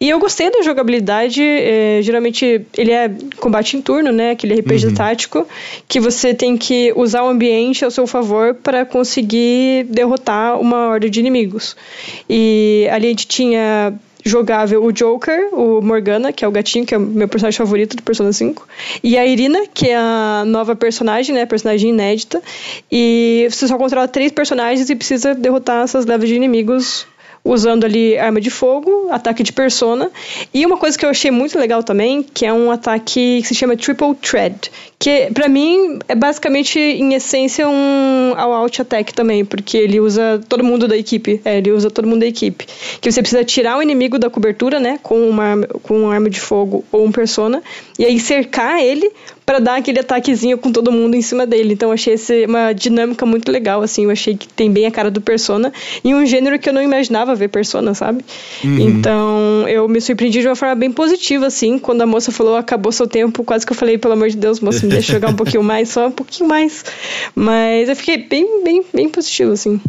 E eu gostei da jogabilidade, é, geralmente ele é combate em turno, né, aquele RPG uhum. tático, que você tem que usar o ambiente ao seu favor para conseguir derrotar uma horda de inimigos. E ali a gente tinha tinha jogável o Joker, o Morgana, que é o gatinho, que é o meu personagem favorito do Persona 5, e a Irina, que é a nova personagem, né, personagem inédita, e você só controla três personagens e precisa derrotar essas levas de inimigos usando ali arma de fogo, ataque de persona. E uma coisa que eu achei muito legal também, que é um ataque que se chama Triple Thread, que para mim é basicamente, em essência, um all-out attack também, porque ele usa todo mundo da equipe. É, ele usa todo mundo da equipe. Que você precisa tirar o inimigo da cobertura, né, com uma, com uma arma de fogo ou um persona, e aí cercar ele para dar aquele ataquezinho com todo mundo em cima dele. Então achei esse uma dinâmica muito legal, assim. Eu achei que tem bem a cara do Persona e um gênero que eu não imaginava ver Persona, sabe? Uhum. Então eu me surpreendi de uma forma bem positiva, assim. Quando a moça falou acabou seu tempo, quase que eu falei, pelo amor de Deus, moça, me deixa jogar um pouquinho mais, só um pouquinho mais. Mas eu fiquei bem, bem, bem positivo, assim.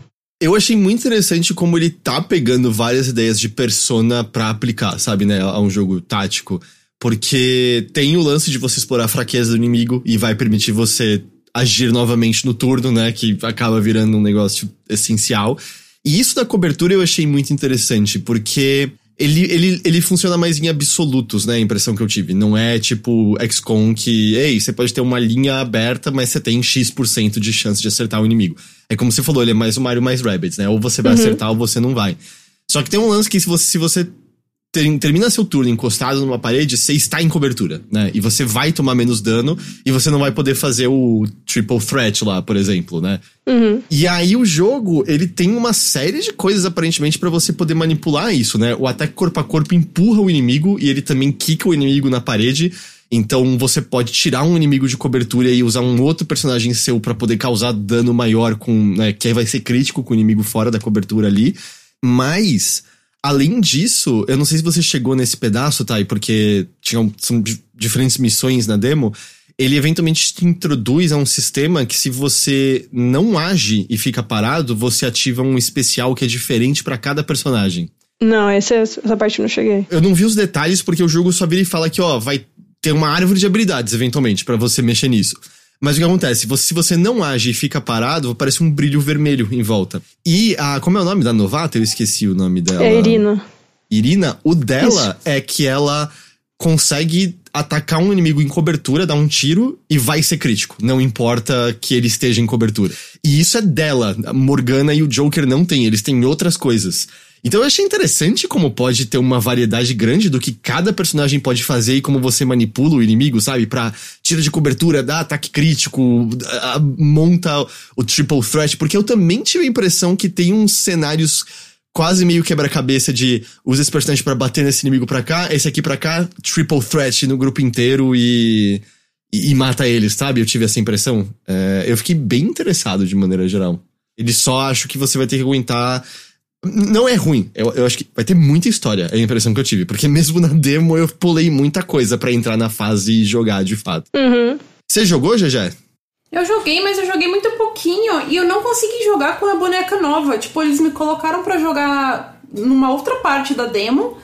Eu achei muito interessante como ele tá pegando várias ideias de persona para aplicar, sabe, né, a um jogo tático. Porque tem o lance de você explorar a fraqueza do inimigo e vai permitir você agir novamente no turno, né? Que acaba virando um negócio essencial. E isso da cobertura eu achei muito interessante, porque ele, ele, ele funciona mais em absolutos, né? A impressão que eu tive. Não é tipo XCOM que, ei, você pode ter uma linha aberta, mas você tem X% de chance de acertar o inimigo. É como você falou, ele é mais o Mario mais Rabbids, né? Ou você vai uhum. acertar ou você não vai. Só que tem um lance que se você, se você ter, termina seu turno encostado numa parede, você está em cobertura, né? E você vai tomar menos dano e você não vai poder fazer o triple threat lá, por exemplo, né? Uhum. E aí o jogo, ele tem uma série de coisas aparentemente para você poder manipular isso, né? O ataque corpo a corpo empurra o inimigo e ele também quica o inimigo na parede. Então você pode tirar um inimigo de cobertura e usar um outro personagem seu para poder causar dano maior com, né, que aí vai ser crítico com o inimigo fora da cobertura ali. Mas Além disso, eu não sei se você chegou nesse pedaço, Thay, porque tinham, são diferentes missões na demo. Ele eventualmente te introduz a um sistema que, se você não age e fica parado, você ativa um especial que é diferente para cada personagem. Não, essa, essa parte eu não cheguei. Eu não vi os detalhes porque o jogo só vira e fala que, ó, vai ter uma árvore de habilidades, eventualmente, para você mexer nisso. Mas o que acontece? Se você não age e fica parado, aparece um brilho vermelho em volta. E a. Como é o nome da novata? Eu esqueci o nome dela. É Irina. Irina, o dela Isso. é que ela consegue atacar um inimigo em cobertura, dar um tiro e vai ser crítico. Não importa que ele esteja em cobertura. E isso é dela. A Morgana e o Joker não têm, eles têm outras coisas. Então eu achei interessante como pode ter uma variedade grande do que cada personagem pode fazer e como você manipula o inimigo, sabe? Pra tira de cobertura, dá ataque crítico, monta o triple threat, porque eu também tive a impressão que tem uns cenários quase meio quebra-cabeça de usa esse personagem para bater nesse inimigo pra cá, esse aqui pra cá, triple threat no grupo inteiro e, e, e mata eles, sabe? Eu tive essa impressão. É, eu fiquei bem interessado de maneira geral. Ele só acho que você vai ter que aguentar não é ruim. Eu, eu acho que vai ter muita história, é a impressão que eu tive. Porque mesmo na demo eu pulei muita coisa para entrar na fase e jogar de fato. Uhum. Você jogou, Gegé? Eu joguei, mas eu joguei muito pouquinho e eu não consegui jogar com a boneca nova. Tipo, eles me colocaram para jogar numa outra parte da demo.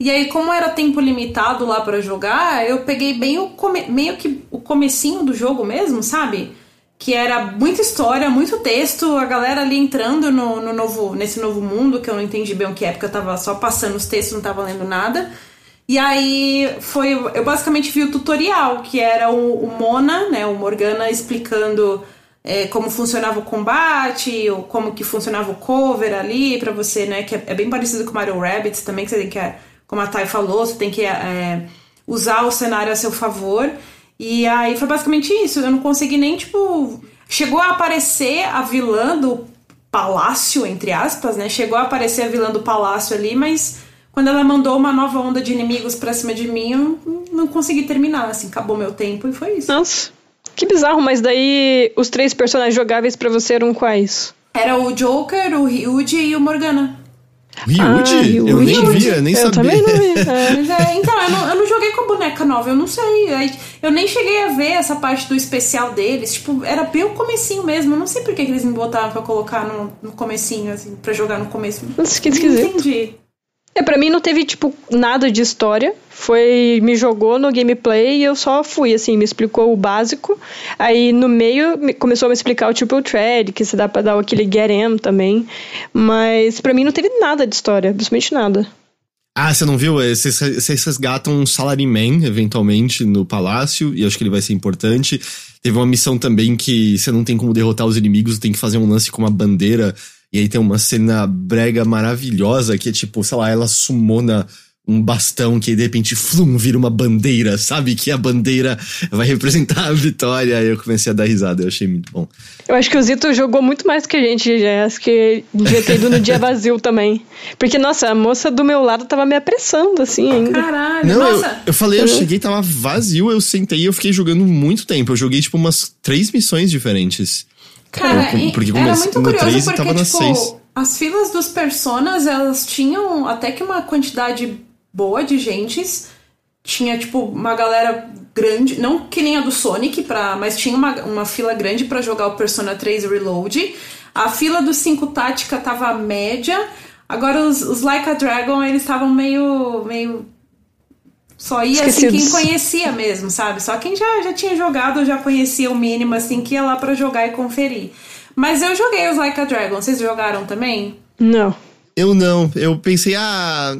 E aí, como era tempo limitado lá para jogar, eu peguei bem o come... meio que o comecinho do jogo mesmo, sabe? Que era muita história, muito texto, a galera ali entrando no, no, novo, nesse novo mundo, que eu não entendi bem o que é, porque eu tava só passando os textos, não tava lendo nada. E aí foi. Eu basicamente vi o tutorial, que era o, o Mona, né? O Morgana explicando é, como funcionava o combate, ou como que funcionava o cover ali, para você, né? Que é, é, bem parecido com Mario Rabbits também, que você tem que, como a Thay falou, você tem que é, usar o cenário a seu favor. E aí foi basicamente isso. Eu não consegui nem, tipo. Chegou a aparecer a vilã do palácio, entre aspas, né? Chegou a aparecer a vilã do palácio ali, mas quando ela mandou uma nova onda de inimigos pra cima de mim, eu não consegui terminar. Assim, acabou meu tempo e foi isso. Nossa, que bizarro, mas daí os três personagens jogáveis para você eram quais? Era o Joker, o Ryuji e o Morgana. Ryuji? Ah, eu nem via, nem eu sabia. Também não via. [laughs] É. então, eu não, eu não, joguei com a boneca nova, eu não sei. Eu nem cheguei a ver essa parte do especial deles. Tipo, era bem o comecinho mesmo. Eu não sei por que, que eles me botaram pra colocar no, no comecinho, assim, pra jogar no começo. Nossa, que esquisito. Não entendi. É, pra mim não teve, tipo, nada de história. Foi, me jogou no gameplay e eu só fui, assim, me explicou o básico. Aí no meio começou a me explicar o triple thread, que se dá pra dar aquele get em também. Mas pra mim não teve nada de história, absolutamente nada. Ah, você não viu? Vocês, vocês resgatam um salaryman, eventualmente, no palácio, e acho que ele vai ser importante. Teve uma missão também que você não tem como derrotar os inimigos, tem que fazer um lance com uma bandeira. E aí tem uma cena brega maravilhosa que é tipo, sei lá, ela sumona um bastão que de repente flum, vira uma bandeira, sabe? Que a bandeira vai representar a vitória. Aí eu comecei a dar risada, eu achei muito bom. Eu acho que o Zito jogou muito mais que a gente, já. Acho que devia ter ido no dia [laughs] vazio também. Porque, nossa, a moça do meu lado tava me apressando, assim, ainda. Caralho, Não, eu, nossa. eu falei, eu cheguei, tava vazio, eu sentei e eu fiquei jogando muito tempo. Eu joguei, tipo, umas três missões diferentes. Cara, Eu- porque era muito curioso porque, tava na tipo, as filas dos personas, elas tinham até que uma quantidade boa de gentes. Tinha, tipo, uma galera grande, não que nem a do Sonic, pra, mas tinha uma, uma fila grande pra jogar o Persona 3 Reload. A fila do 5 Tática tava média. Agora os, os Like a Dragon, eles estavam meio, meio só ia assim quem conhecia mesmo, sabe? Só quem já, já tinha jogado já conhecia o mínimo, assim, que ia lá pra jogar e conferir. Mas eu joguei os Like a Dragon, vocês jogaram também? Não. Eu não, eu pensei, ah,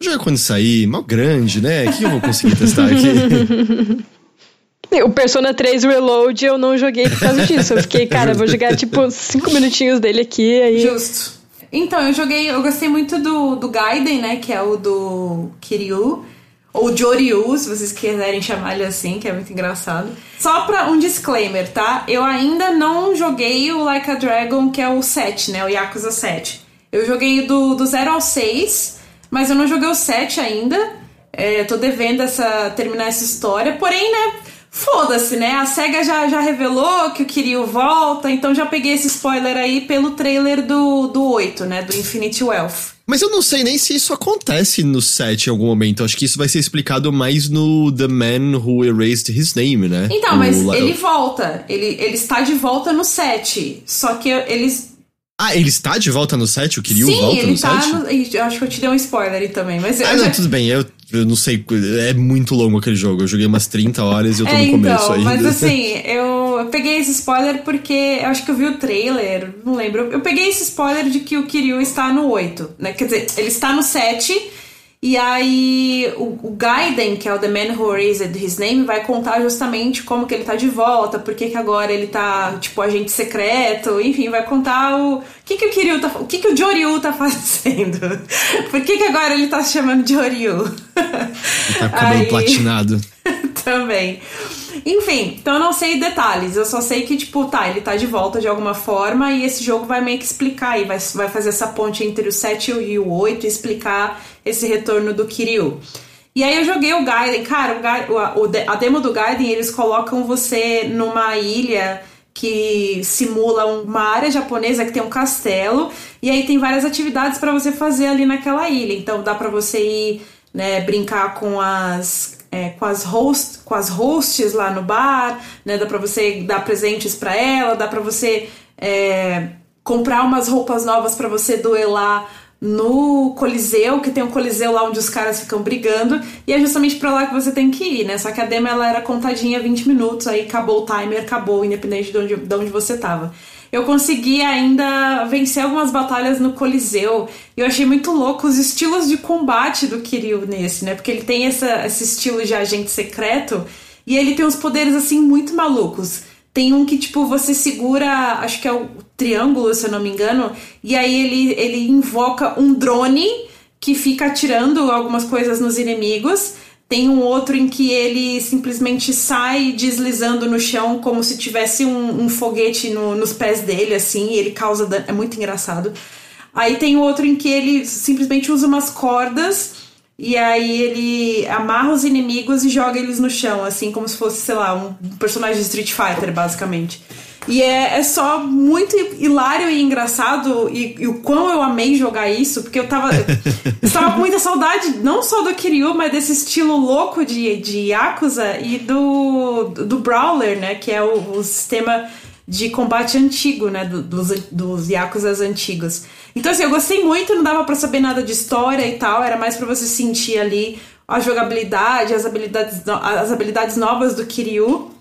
joga quando sair, mal grande, né? O que eu vou conseguir testar aqui? [laughs] O Persona 3 Reload eu não joguei por causa disso. Eu fiquei, [laughs] cara, vou jogar tipo cinco minutinhos dele aqui, aí. Justo. Então, eu joguei, eu gostei muito do, do Gaiden, né? Que é o do Kiryu. Ou Joryu, se vocês quiserem chamar ele assim, que é muito engraçado. Só pra um disclaimer, tá? Eu ainda não joguei o Like a Dragon, que é o 7, né? O Yakuza 7. Eu joguei do, do 0 ao 6, mas eu não joguei o 7 ainda. É, tô devendo essa, terminar essa história. Porém, né? Foda-se, né? A SEGA já, já revelou que o Kiryu volta, então já peguei esse spoiler aí pelo trailer do, do 8, né? Do Infinity Wealth. Mas eu não sei nem se isso acontece no set em algum momento. Acho que isso vai ser explicado mais no The Man Who Erased His Name, né? Então, O mas ele volta. Ele, ele está de volta no 7. Só que eles. Ah, ele está de volta no set? O Kiryu Sim, volta no tá set? Eu acho que eu te dei um spoiler aí também, mas eu Ah, não, já- tudo bem. Eu, eu não sei. É muito longo aquele jogo. Eu joguei umas 30 horas e eu tô É, no começo então, ainda. mas assim, eu, [laughs] eu peguei esse spoiler porque eu acho que eu vi o trailer, não lembro. Eu peguei esse spoiler de que o Kiryu está no 8, né? Quer dizer, ele está no 7. E aí o, o Gaiden, que é o The Man Who Erased His Name, vai contar justamente como que ele tá de volta, por que agora ele tá, tipo, agente secreto, enfim, vai contar o que que o Kiryu tá, o que que o Joryu tá fazendo. [laughs] por que que agora ele tá se chamando Joryu? Tá com o cabelo Aí- platinado. [laughs] Também. Enfim, então eu não sei detalhes. Eu só sei que, tipo, tá, ele tá de volta de alguma forma e esse jogo vai meio que explicar e vai, vai fazer essa ponte entre o 7 e o 8 e explicar esse retorno do Kiryu. E aí eu joguei o Gaiden. Cara, o de- a demo do Gaiden, eles colocam você numa ilha que simula uma área japonesa que tem um castelo e aí tem várias atividades pra você fazer ali naquela ilha. Então dá pra você ir, né, brincar com as é, com as host, com as hosts lá no bar, né, dá pra você dar presentes pra ela, dá pra você é, comprar umas roupas novas pra você duelar no Coliseu, que tem um Coliseu lá onde os caras ficam brigando, e é justamente pra lá que você tem que ir, né? Só que a demo ela era contadinha 20 minutos, aí acabou o timer, acabou, independente de onde, de onde você tava. Eu consegui ainda vencer algumas batalhas no Coliseu. E eu achei muito louco os estilos de combate do Kiryu nesse, né? Porque ele tem essa, esse estilo de agente secreto e ele tem uns poderes assim muito malucos. Tem um que, tipo, você segura, acho que é o triângulo, se eu não me engano, e aí ele, ele invoca um drone que fica atirando algumas coisas nos inimigos. Tem um outro em que ele simplesmente sai deslizando no chão como se tivesse um, um foguete no- nos pés dele, assim, e ele causa dano. É muito engraçado. Aí tem outro em que ele simplesmente usa umas cordas e aí ele amarra os inimigos e joga eles no chão, assim, como se fosse, sei lá, um personagem de Street Fighter, basicamente. E é, é só muito hilário e engraçado, e, e o quão eu amei jogar isso, porque eu tava. [laughs] eu tava com muita saudade, não só do Kiryu, mas desse estilo louco de, de Yakuza e do, do Brawler, né? Que é o, o sistema de combate antigo, né? do- dos, dos Yakuzas antigos. Então, assim, eu gostei muito, não dava pra saber nada de história e tal, era mais pra você sentir ali a jogabilidade, as habilidades, as habilidades novas do Kiryu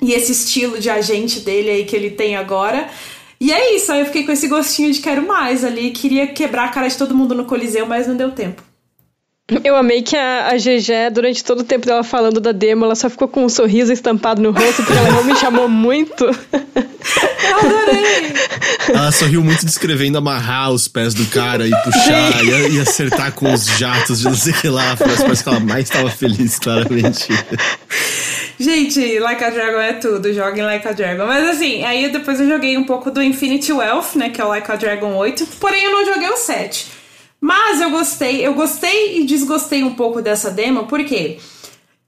e esse estilo de agente dele aí que ele tem agora. E é isso, aí eu fiquei com esse gostinho de quero mais ali, queria quebrar a cara de todo mundo no Coliseu, mas não deu tempo. Eu amei que a, a GG, durante todo o tempo dela falando da demo, ela só ficou com um sorriso estampado no rosto, porque ela realmente chamou muito. Eu adorei! Ela sorriu muito descrevendo amarrar os pés do cara e puxar e, e, acertar com os jatos de não sei o que lá. Partes que ela mais estava feliz, claramente. Gente, Like a Dragon é tudo, joguem Like a Dragon. Mas assim, aí depois eu joguei um pouco do Infinity Wealth, né, que é o Like a Dragon 8. Porém, eu não joguei o 7. Mas eu gostei, eu gostei e desgostei um pouco dessa demo, porque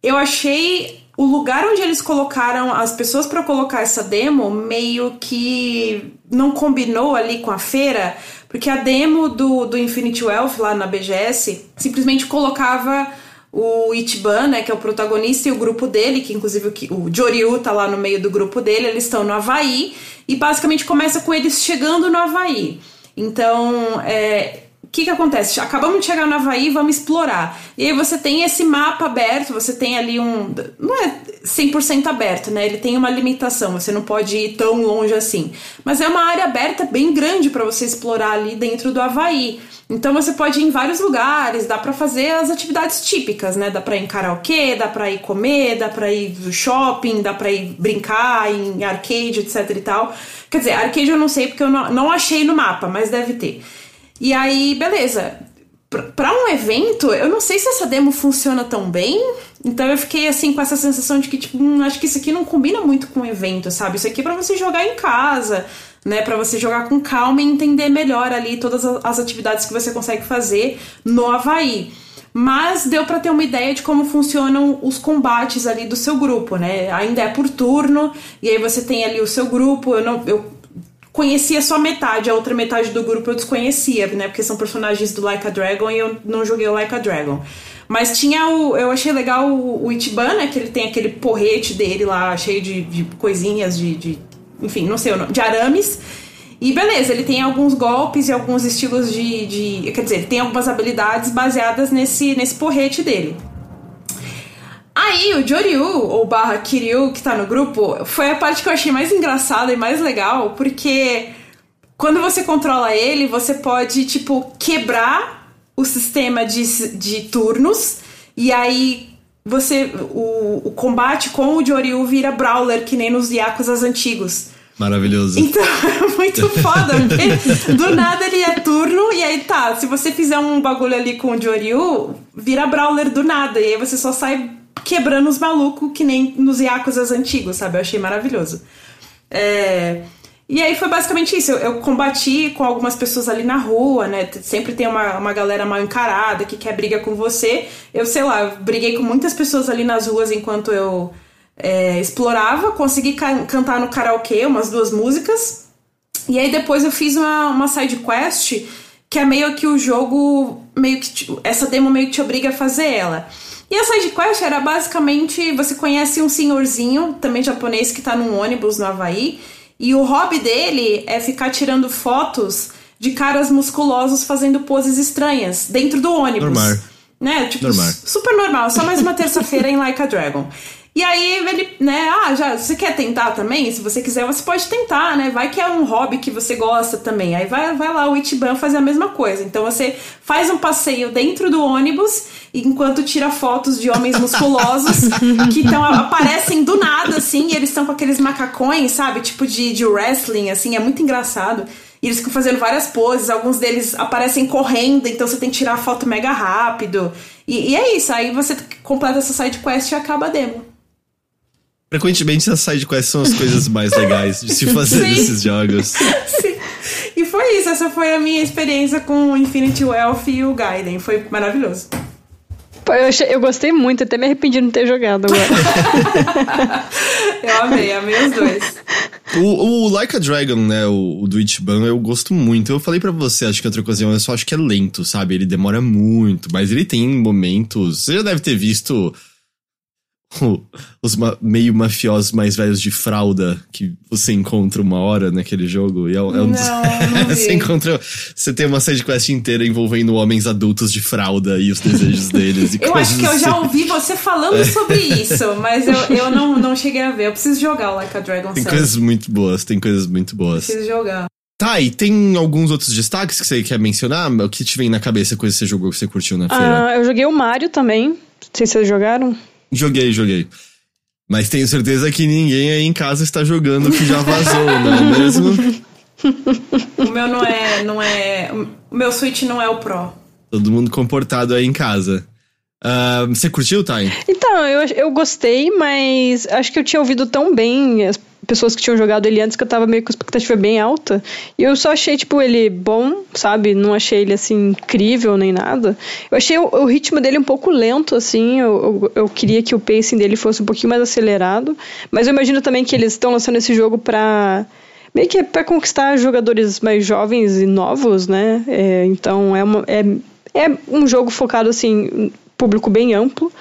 eu achei o lugar onde eles colocaram as pessoas para colocar essa demo meio que não combinou ali com a feira, porque a demo do, do Infinity Wealth lá na BGS simplesmente colocava o Ichiban, né, que é o protagonista, e o grupo dele, que inclusive o, o Joryu tá lá no meio do grupo dele, eles estão no Havaí, e basicamente começa com eles chegando no Havaí. Então, é, que, que acontece? Acabamos de chegar no Havaí, vamos explorar. E aí você tem esse mapa aberto, você tem ali um. Não é 100% aberto, né? Ele tem uma limitação, você não pode ir tão longe assim. Mas é uma área aberta bem grande para você explorar ali dentro do Havaí. Então você pode ir em vários lugares, dá para fazer as atividades típicas, né? Dá para ir em karaokê, dá para ir comer, dá para ir no shopping, dá para ir brincar em arcade, etc e tal. Quer dizer, arcade eu não sei porque eu não, não achei no mapa, mas deve ter. E aí, beleza. Para um evento, eu não sei se essa demo funciona tão bem. Então eu fiquei assim com essa sensação de que, tipo, hum, acho que isso aqui não combina muito com o evento, sabe? Isso aqui é pra você jogar em casa, né? Para você jogar com calma e entender melhor ali todas as atividades que você consegue fazer no Havaí. Mas deu para ter uma ideia de como funcionam os combates ali do seu grupo, né? Ainda é por turno, e aí você tem ali o seu grupo. Eu, não, eu conhecia só metade, a outra metade do grupo eu desconhecia, né? Porque são personagens do Like a Dragon e eu não joguei o Like a Dragon. Mas tinha o. Eu achei legal o, o né? Que ele tem aquele porrete dele lá, cheio de, de coisinhas, de, de. Enfim, não sei o nome. De arames. E beleza, ele tem alguns golpes e alguns estilos de. de quer dizer, tem algumas habilidades baseadas nesse, nesse porrete dele. Aí o Joryu, ou barra Kiryu, que tá no grupo, foi a parte que eu achei mais engraçada e mais legal, porque quando você controla ele, você pode, tipo, quebrar o sistema de, de turnos, e aí você. O, o combate com o Joryu vira Brawler, que nem nos Yakuzas antigos. Maravilhoso. Então [laughs] é muito foda, porque do nada ele é turno e aí tá, se você fizer um bagulho ali com o Joryu, vira Brawler do nada, e aí você só sai quebrando os malucos que nem nos Yakuzas antigos, sabe? Eu achei maravilhoso. É... E aí foi basicamente isso. Eu, eu, combati com algumas pessoas ali na rua, né? Sempre tem uma, uma galera mal encarada que quer briga com você. Eu, sei lá, briguei com muitas pessoas ali nas ruas enquanto eu é, explorava. Consegui ca cantar no karaokê umas duas músicas. E aí depois eu fiz uma, uma side quest que é meio que o jogo, meio que. Essa demo meio que te obriga a fazer ela. E a side quest era basicamente você conhece um senhorzinho, também japonês, que tá num ônibus no Havaí, e o hobby dele é ficar tirando fotos de caras musculosos fazendo poses estranhas dentro do ônibus. Normal. Né? Tipo, normal. super normal, só mais uma terça-feira em Like a Dragon. [laughs] E aí ele, né, ah, já, você quer tentar também? Se você quiser, você pode tentar, né? Vai que é um hobby que você gosta também. Aí vai, vai lá o Ichiban fazer a mesma coisa. Então você faz um passeio dentro do ônibus enquanto tira fotos de homens musculosos [laughs] que tão, aparecem do nada, assim, e eles estão com aqueles macacões, sabe? Tipo de, de wrestling, assim, é muito engraçado. E eles ficam fazendo várias poses, alguns deles aparecem correndo, então você tem que tirar a foto mega rápido. E, e é isso, aí você completa essa side quest e acaba a demo. Frequentemente as sidequests são as coisas mais legais de se [laughs] fazer Sim. nesses jogos. Sim. E foi isso, essa foi a minha experiência com o Infinity Wealth e o Gaiden. Foi maravilhoso. Eu, achei, eu gostei muito, até me arrependi de não ter jogado agora. [laughs] eu amei, amei os dois. O, o Like a Dragon, né, o, o do Ichiban, eu gosto muito. Eu falei para você, acho que outra ocasião, eu só acho que é lento, sabe? Ele demora muito, mas ele tem momentos. Você já deve ter visto os ma meio mafiosos mais velhos de fralda que você encontra uma hora naquele jogo. E é, é um não, dos... [laughs] não você encontra. Você tem uma side quest inteira envolvendo homens adultos de fralda e os desejos deles. eu acho que eu já assim. ouvi você falando sobre isso, mas eu, eu não, não cheguei a ver. Eu preciso jogar o Like a Dragon Tem coisas muito boas, tem coisas muito boas. Preciso jogar. Tá, e tem alguns outros destaques que você quer mencionar? O que te vem na cabeça, coisa que você jogou, que você curtiu na feira? Ah, eu joguei o Mario também. Não sei se vocês jogaram. Joguei, joguei. Mas tenho certeza que ninguém aí em casa está jogando que já vazou, não é [laughs] mesmo? O meu não é, não é. O meu Switch não é o Pro. Todo mundo comportado aí em casa. Uh, você curtiu, Thay? Então, eu, eu gostei, mas acho que eu tinha ouvido tão bem pessoas que tinham jogado ele antes que eu tava meio com expectativa bem alta. E eu só achei, tipo, ele bom, sabe? Não achei ele, assim, incrível nem nada. Eu achei o, o ritmo dele um pouco lento, assim. Eu, eu, eu, queria que o pacing dele fosse um pouquinho mais acelerado. Mas eu imagino também que eles estão lançando esse jogo pra meio que é para conquistar jogadores mais jovens e novos, né? É, então é, uma, é, é um jogo focado assim público bem amplo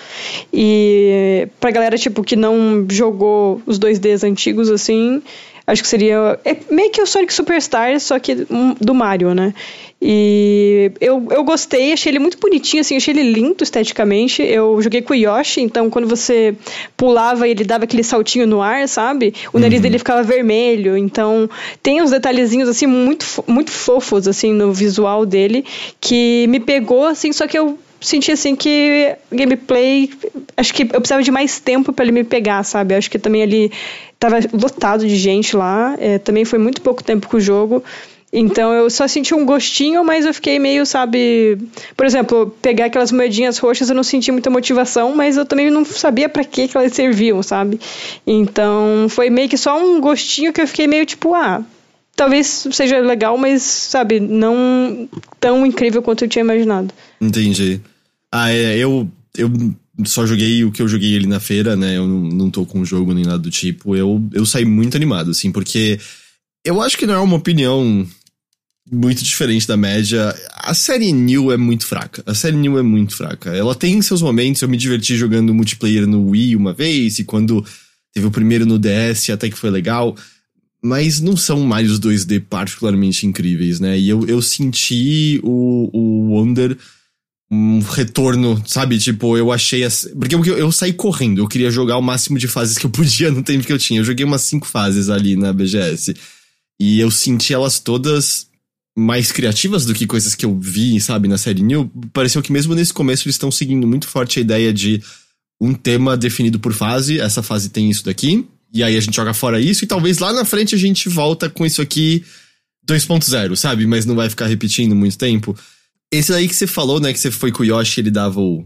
e pra galera tipo que não jogou os 2Ds antigos assim, acho que seria é meio que o Sonic Superstars só que do Mario, né? E eu, eu gostei, achei ele muito bonitinho, assim, achei ele lindo esteticamente. Eu joguei com o Yoshi, então quando você pulava, ele dava aquele saltinho no ar, sabe? O nariz uhum. dele ficava vermelho. Então tem uns detalhezinhos, assim, muito, muito fofos, assim, no visual dele, que me pegou, assim, só que eu senti assim que gameplay acho que eu precisava de mais tempo para ele me pegar sabe acho que também ele tava lotado de gente lá é, também foi muito pouco tempo com o jogo então eu só senti um gostinho, mas eu fiquei meio, sabe. Por exemplo, pegar aquelas moedinhas roxas eu não senti muita motivação, mas eu também não sabia para que elas serviam, sabe? Então foi meio que só um gostinho que eu fiquei meio tipo, ah, talvez seja legal, mas, sabe, não tão incrível quanto eu tinha imaginado. Entendi. Ah, é, eu, eu só joguei o que eu joguei ali na feira, né? Eu não, não tô com jogo nem nada do tipo. Eu, eu saí muito animado, assim, porque eu acho que não é uma opinião muito diferente da média. A série New é muito fraca. A série New é muito fraca. Ela tem seus momentos, eu me diverti jogando multiplayer no Wii uma vez, e quando teve o primeiro no DS, até que foi legal. Mas não são mais os 2D particularmente incríveis, né? E eu, eu senti o, o Wonder um retorno, sabe? Tipo, eu achei. As... Porque eu, eu saí correndo, eu queria jogar o máximo de fases que eu [laughs] podia no tempo que eu tinha. Eu joguei umas cinco fases ali na BGS. E eu senti elas todas mais criativas do que coisas que eu vi, sabe, na série New, pareceu que mesmo nesse começo eles estão seguindo muito forte a ideia de um tema definido por fase, essa fase tem isso daqui, e aí a gente joga fora isso, e talvez lá na frente a gente volta com isso aqui 2.0, sabe? Mas não vai ficar repetindo muito tempo. Esse aí que você falou, né, que você foi com o Yoshi, ele dava o,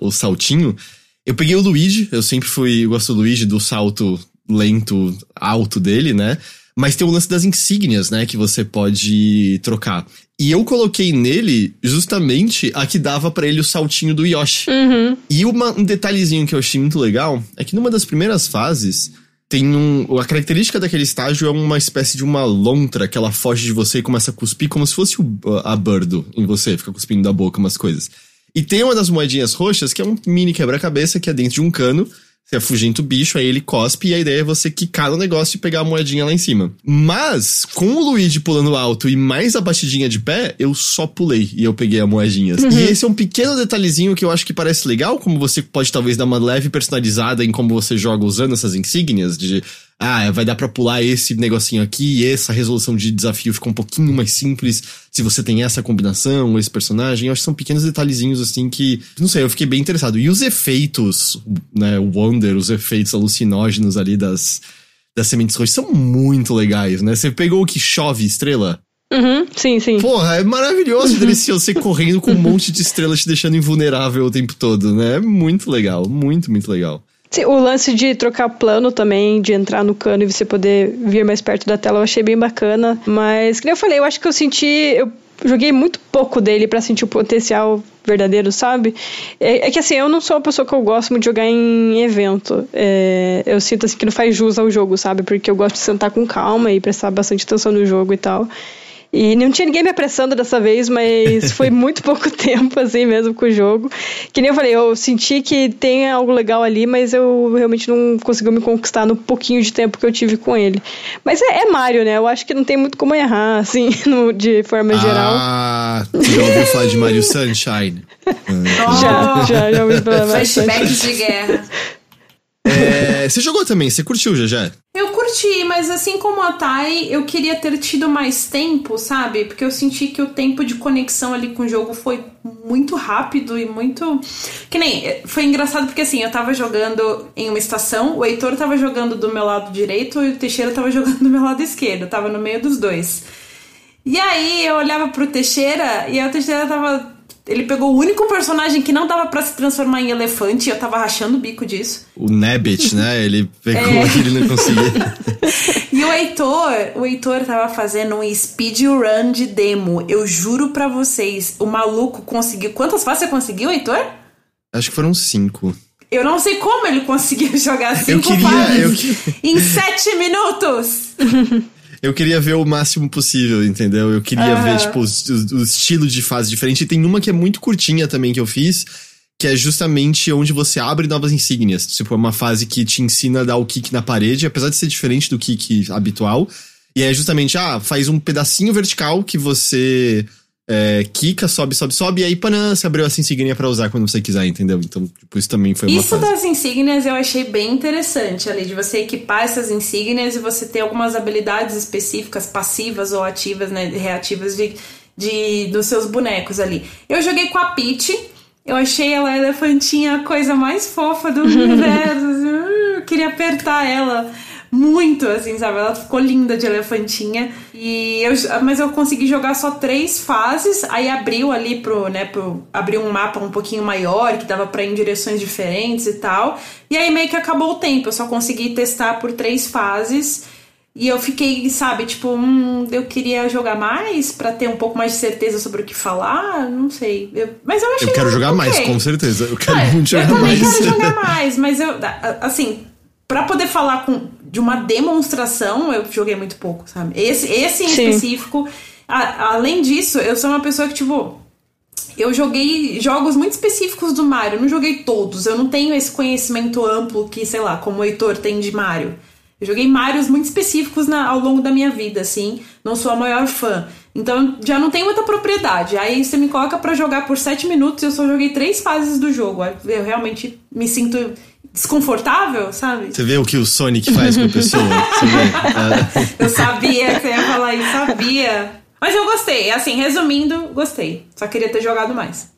o saltinho. Eu peguei o Luigi, eu sempre fui, eu gosto do Luigi, do salto lento, alto dele, né? Mas tem o lance das insígnias, né? Que você pode trocar. E eu coloquei nele justamente a que dava para ele o saltinho do Yoshi. Uhum. E uma, um detalhezinho que eu achei muito legal é que numa das primeiras fases tem um. A característica daquele estágio é uma espécie de uma lontra que ela foge de você e começa a cuspir como se fosse o, a Birdo em você, fica cuspindo da boca umas coisas. E tem uma das moedinhas roxas que é um mini quebra-cabeça que é dentro de um cano você afugenta o bicho, aí ele cospe e a ideia é você quicar no negócio e pegar a moedinha lá em cima. Mas, com o Luigi pulando alto e mais a batidinha de pé, eu só pulei e eu peguei a moedinha. Uhum. E esse é um pequeno detalhezinho que eu acho que parece legal, como você pode talvez dar uma leve personalizada em como você joga usando essas insígnias de ah, vai dar para pular esse negocinho aqui, e essa resolução de desafio fica um pouquinho mais simples se você tem essa combinação, esse personagem. Eu acho que são pequenos detalhezinhos assim que, não sei, eu fiquei bem interessado. E os efeitos, né, o Wonder, os efeitos alucinógenos ali das, das sementes roxas são muito legais, né? Você pegou o que chove estrela? Uhum, sim, sim. Porra, é maravilhoso uhum. delicioso você correndo com um monte de estrelas te deixando invulnerável o tempo todo, né? É muito legal, muito, muito legal. Sim, o lance de trocar plano também, de entrar no cano e você poder vir mais perto da tela, eu achei bem bacana. Mas, como eu falei, eu acho que eu senti. Eu joguei muito pouco dele para sentir o potencial verdadeiro, sabe? É, é, que assim, eu não sou uma pessoa que eu gosto muito de jogar em evento. É, eu sinto assim que não faz jus ao jogo, sabe? Porque eu gosto de sentar com calma e prestar bastante atenção no jogo e tal. E não tinha ninguém me apressando dessa vez, mas [laughs] foi muito pouco tempo, assim mesmo, com o jogo. Que nem eu falei, eu senti que tem algo legal ali, mas eu realmente não consegui me conquistar no pouquinho de tempo que eu tive com ele. Mas é, é Mario, né? Eu acho que não tem muito como errar, assim, [laughs] no, de forma ah, geral. Ah, já ouviu falar de Mario Sunshine? [laughs] já, já, já ouvi falar Flashbacks de guerra. É, você jogou também, você curtiu, já já? Eu curti mas assim como a Thay, eu queria ter tido mais tempo, sabe? Porque eu senti que o tempo de conexão ali com o jogo foi muito rápido e muito. Que nem. Foi engraçado porque assim, eu tava jogando em uma estação, o Heitor tava jogando do meu lado direito e o Teixeira tava [laughs] jogando do meu lado esquerdo. Tava no meio dos dois. E aí eu olhava pro Teixeira e o Teixeira tava ele pegou o único personagem que não dava para se transformar em elefante, e eu tava rachando o bico disso. O Nebbit, [laughs] né? Ele pegou é. [laughs] e ele não conseguia. [laughs] e o Heitor, o Heitor tava fazendo um speedrun de demo. Eu juro para vocês, o maluco conseguiu. Quantas fases você conseguiu, Heitor? Acho que foram cinco. Eu não sei como ele conseguiu jogar cinco eu queria, fases eu... em sete minutos. Eu queria ver o máximo possível, entendeu? Eu queria uhum. ver, tipo, o, o, estilo de fase diferente. E tem uma que é muito curtinha também que eu fiz, que é justamente onde você abre novas insígnias. Tipo, é uma fase que te ensina a dar o kick na parede, apesar de ser diferente do kick habitual. E é justamente, ah, faz um pedacinho vertical que você é, Kika, sobe, sobe, sobe, e aí panã, você abriu essa insígnia para usar quando você quiser, entendeu? Então, tipo, isso também foi uma Isso fase. das insígnias eu achei bem interessante ali, de você equipar essas insígnias e você ter algumas habilidades específicas, passivas ou ativas, né, reativas de, de, dos seus bonecos ali. Eu joguei com a Peach, eu achei ela elefantinha a coisa mais fofa do [laughs] universo, assim, eu queria apertar ela muito, assim, sabe? Ela ficou linda de elefantinha. E eu, mas eu consegui jogar só três fases, aí abriu ali pro, né, pro, abriu um mapa um pouquinho maior, que dava pra ir em direções diferentes e tal. E aí meio que acabou o tempo, eu só consegui testar por três fases. E eu fiquei, sabe, tipo, hum, eu queria jogar mais para ter um pouco mais de certeza sobre o que falar, não sei. Eu, mas eu achei. Eu quero jogar okay. mais, com certeza. Eu quero ah, muito jogar mais. Eu também quero jogar mais, mas eu, assim, para poder falar com de uma demonstração, eu joguei muito pouco, sabe? Esse, esse em Sim. específico. A, além disso, eu sou uma pessoa que, tipo. Eu joguei jogos muito específicos do Mario, não joguei todos. Eu não tenho esse conhecimento amplo que, sei lá, como o Heitor tem de Mario. Eu joguei Marios muito específicos na, ao longo da minha vida, assim. Não sou a maior fã. Então já não tenho muita propriedade. Aí você me coloca para jogar por sete minutos e eu só joguei três fases do jogo. Eu realmente me sinto desconfortável, sabe? Você vê o que o Sonic faz com a pessoa? [laughs] É. eu sabia que você ia falar isso, sabia. Mas eu gostei, assim, resumindo, gostei. Só queria ter jogado mais.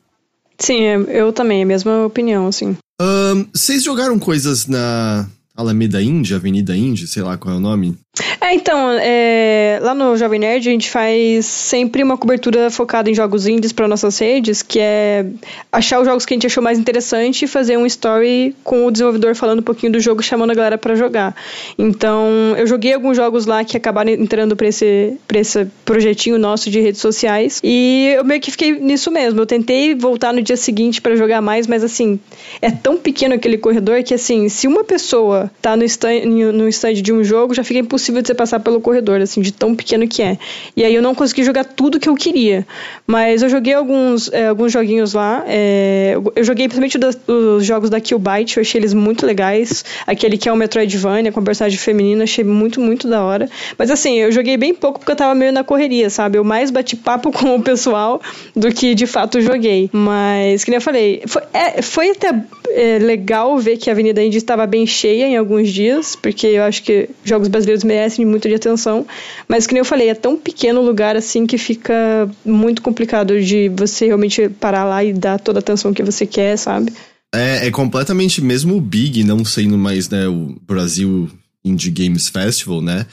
Sim, eu também, a mesma opinião, assim. Um, vocês jogaram coisas na Alameda Índia, Avenida Índia, sei lá qual é o nome? É, então, é, lá no Jovem Nerd a gente faz sempre uma cobertura focada em jogos indies para nossas redes, que é achar os jogos que a gente achou mais interessante e fazer um story com o desenvolvedor falando um pouquinho do jogo, chamando a galera para jogar. Então, eu joguei alguns jogos lá que acabaram entrando para esse, esse projetinho nosso de redes sociais e eu meio que fiquei nisso mesmo. Eu tentei voltar no dia seguinte para jogar mais, mas assim, é tão pequeno aquele corredor que assim, se uma pessoa tá no stand, no stand de um jogo, já fica impossível impossível de você passar pelo corredor, assim, de tão pequeno que é. E aí eu não consegui jogar tudo que eu queria. Mas eu joguei alguns, é, alguns joguinhos lá. É, eu joguei principalmente os jogos da Killbyte, eu achei eles muito legais. Aquele que é o Metroidvania, com personagem feminina, achei muito, muito da hora. Mas assim, eu joguei bem pouco porque eu tava meio na correria, sabe? Eu mais bati papo [laughs] com o pessoal do que de fato joguei. Mas, que nem eu falei, foi, é, foi até é, legal ver que a Avenida Indy estava bem cheia em alguns dias, porque eu acho que jogos brasileiros merecem muito de atenção. Mas, que nem eu falei, é tão pequeno lugar assim que fica muito complicado de você realmente parar lá e dar toda a atenção que você quer, sabe? É, é completamente, mesmo o Big não sendo mais, né, o Brasil Indie Games Festival, né?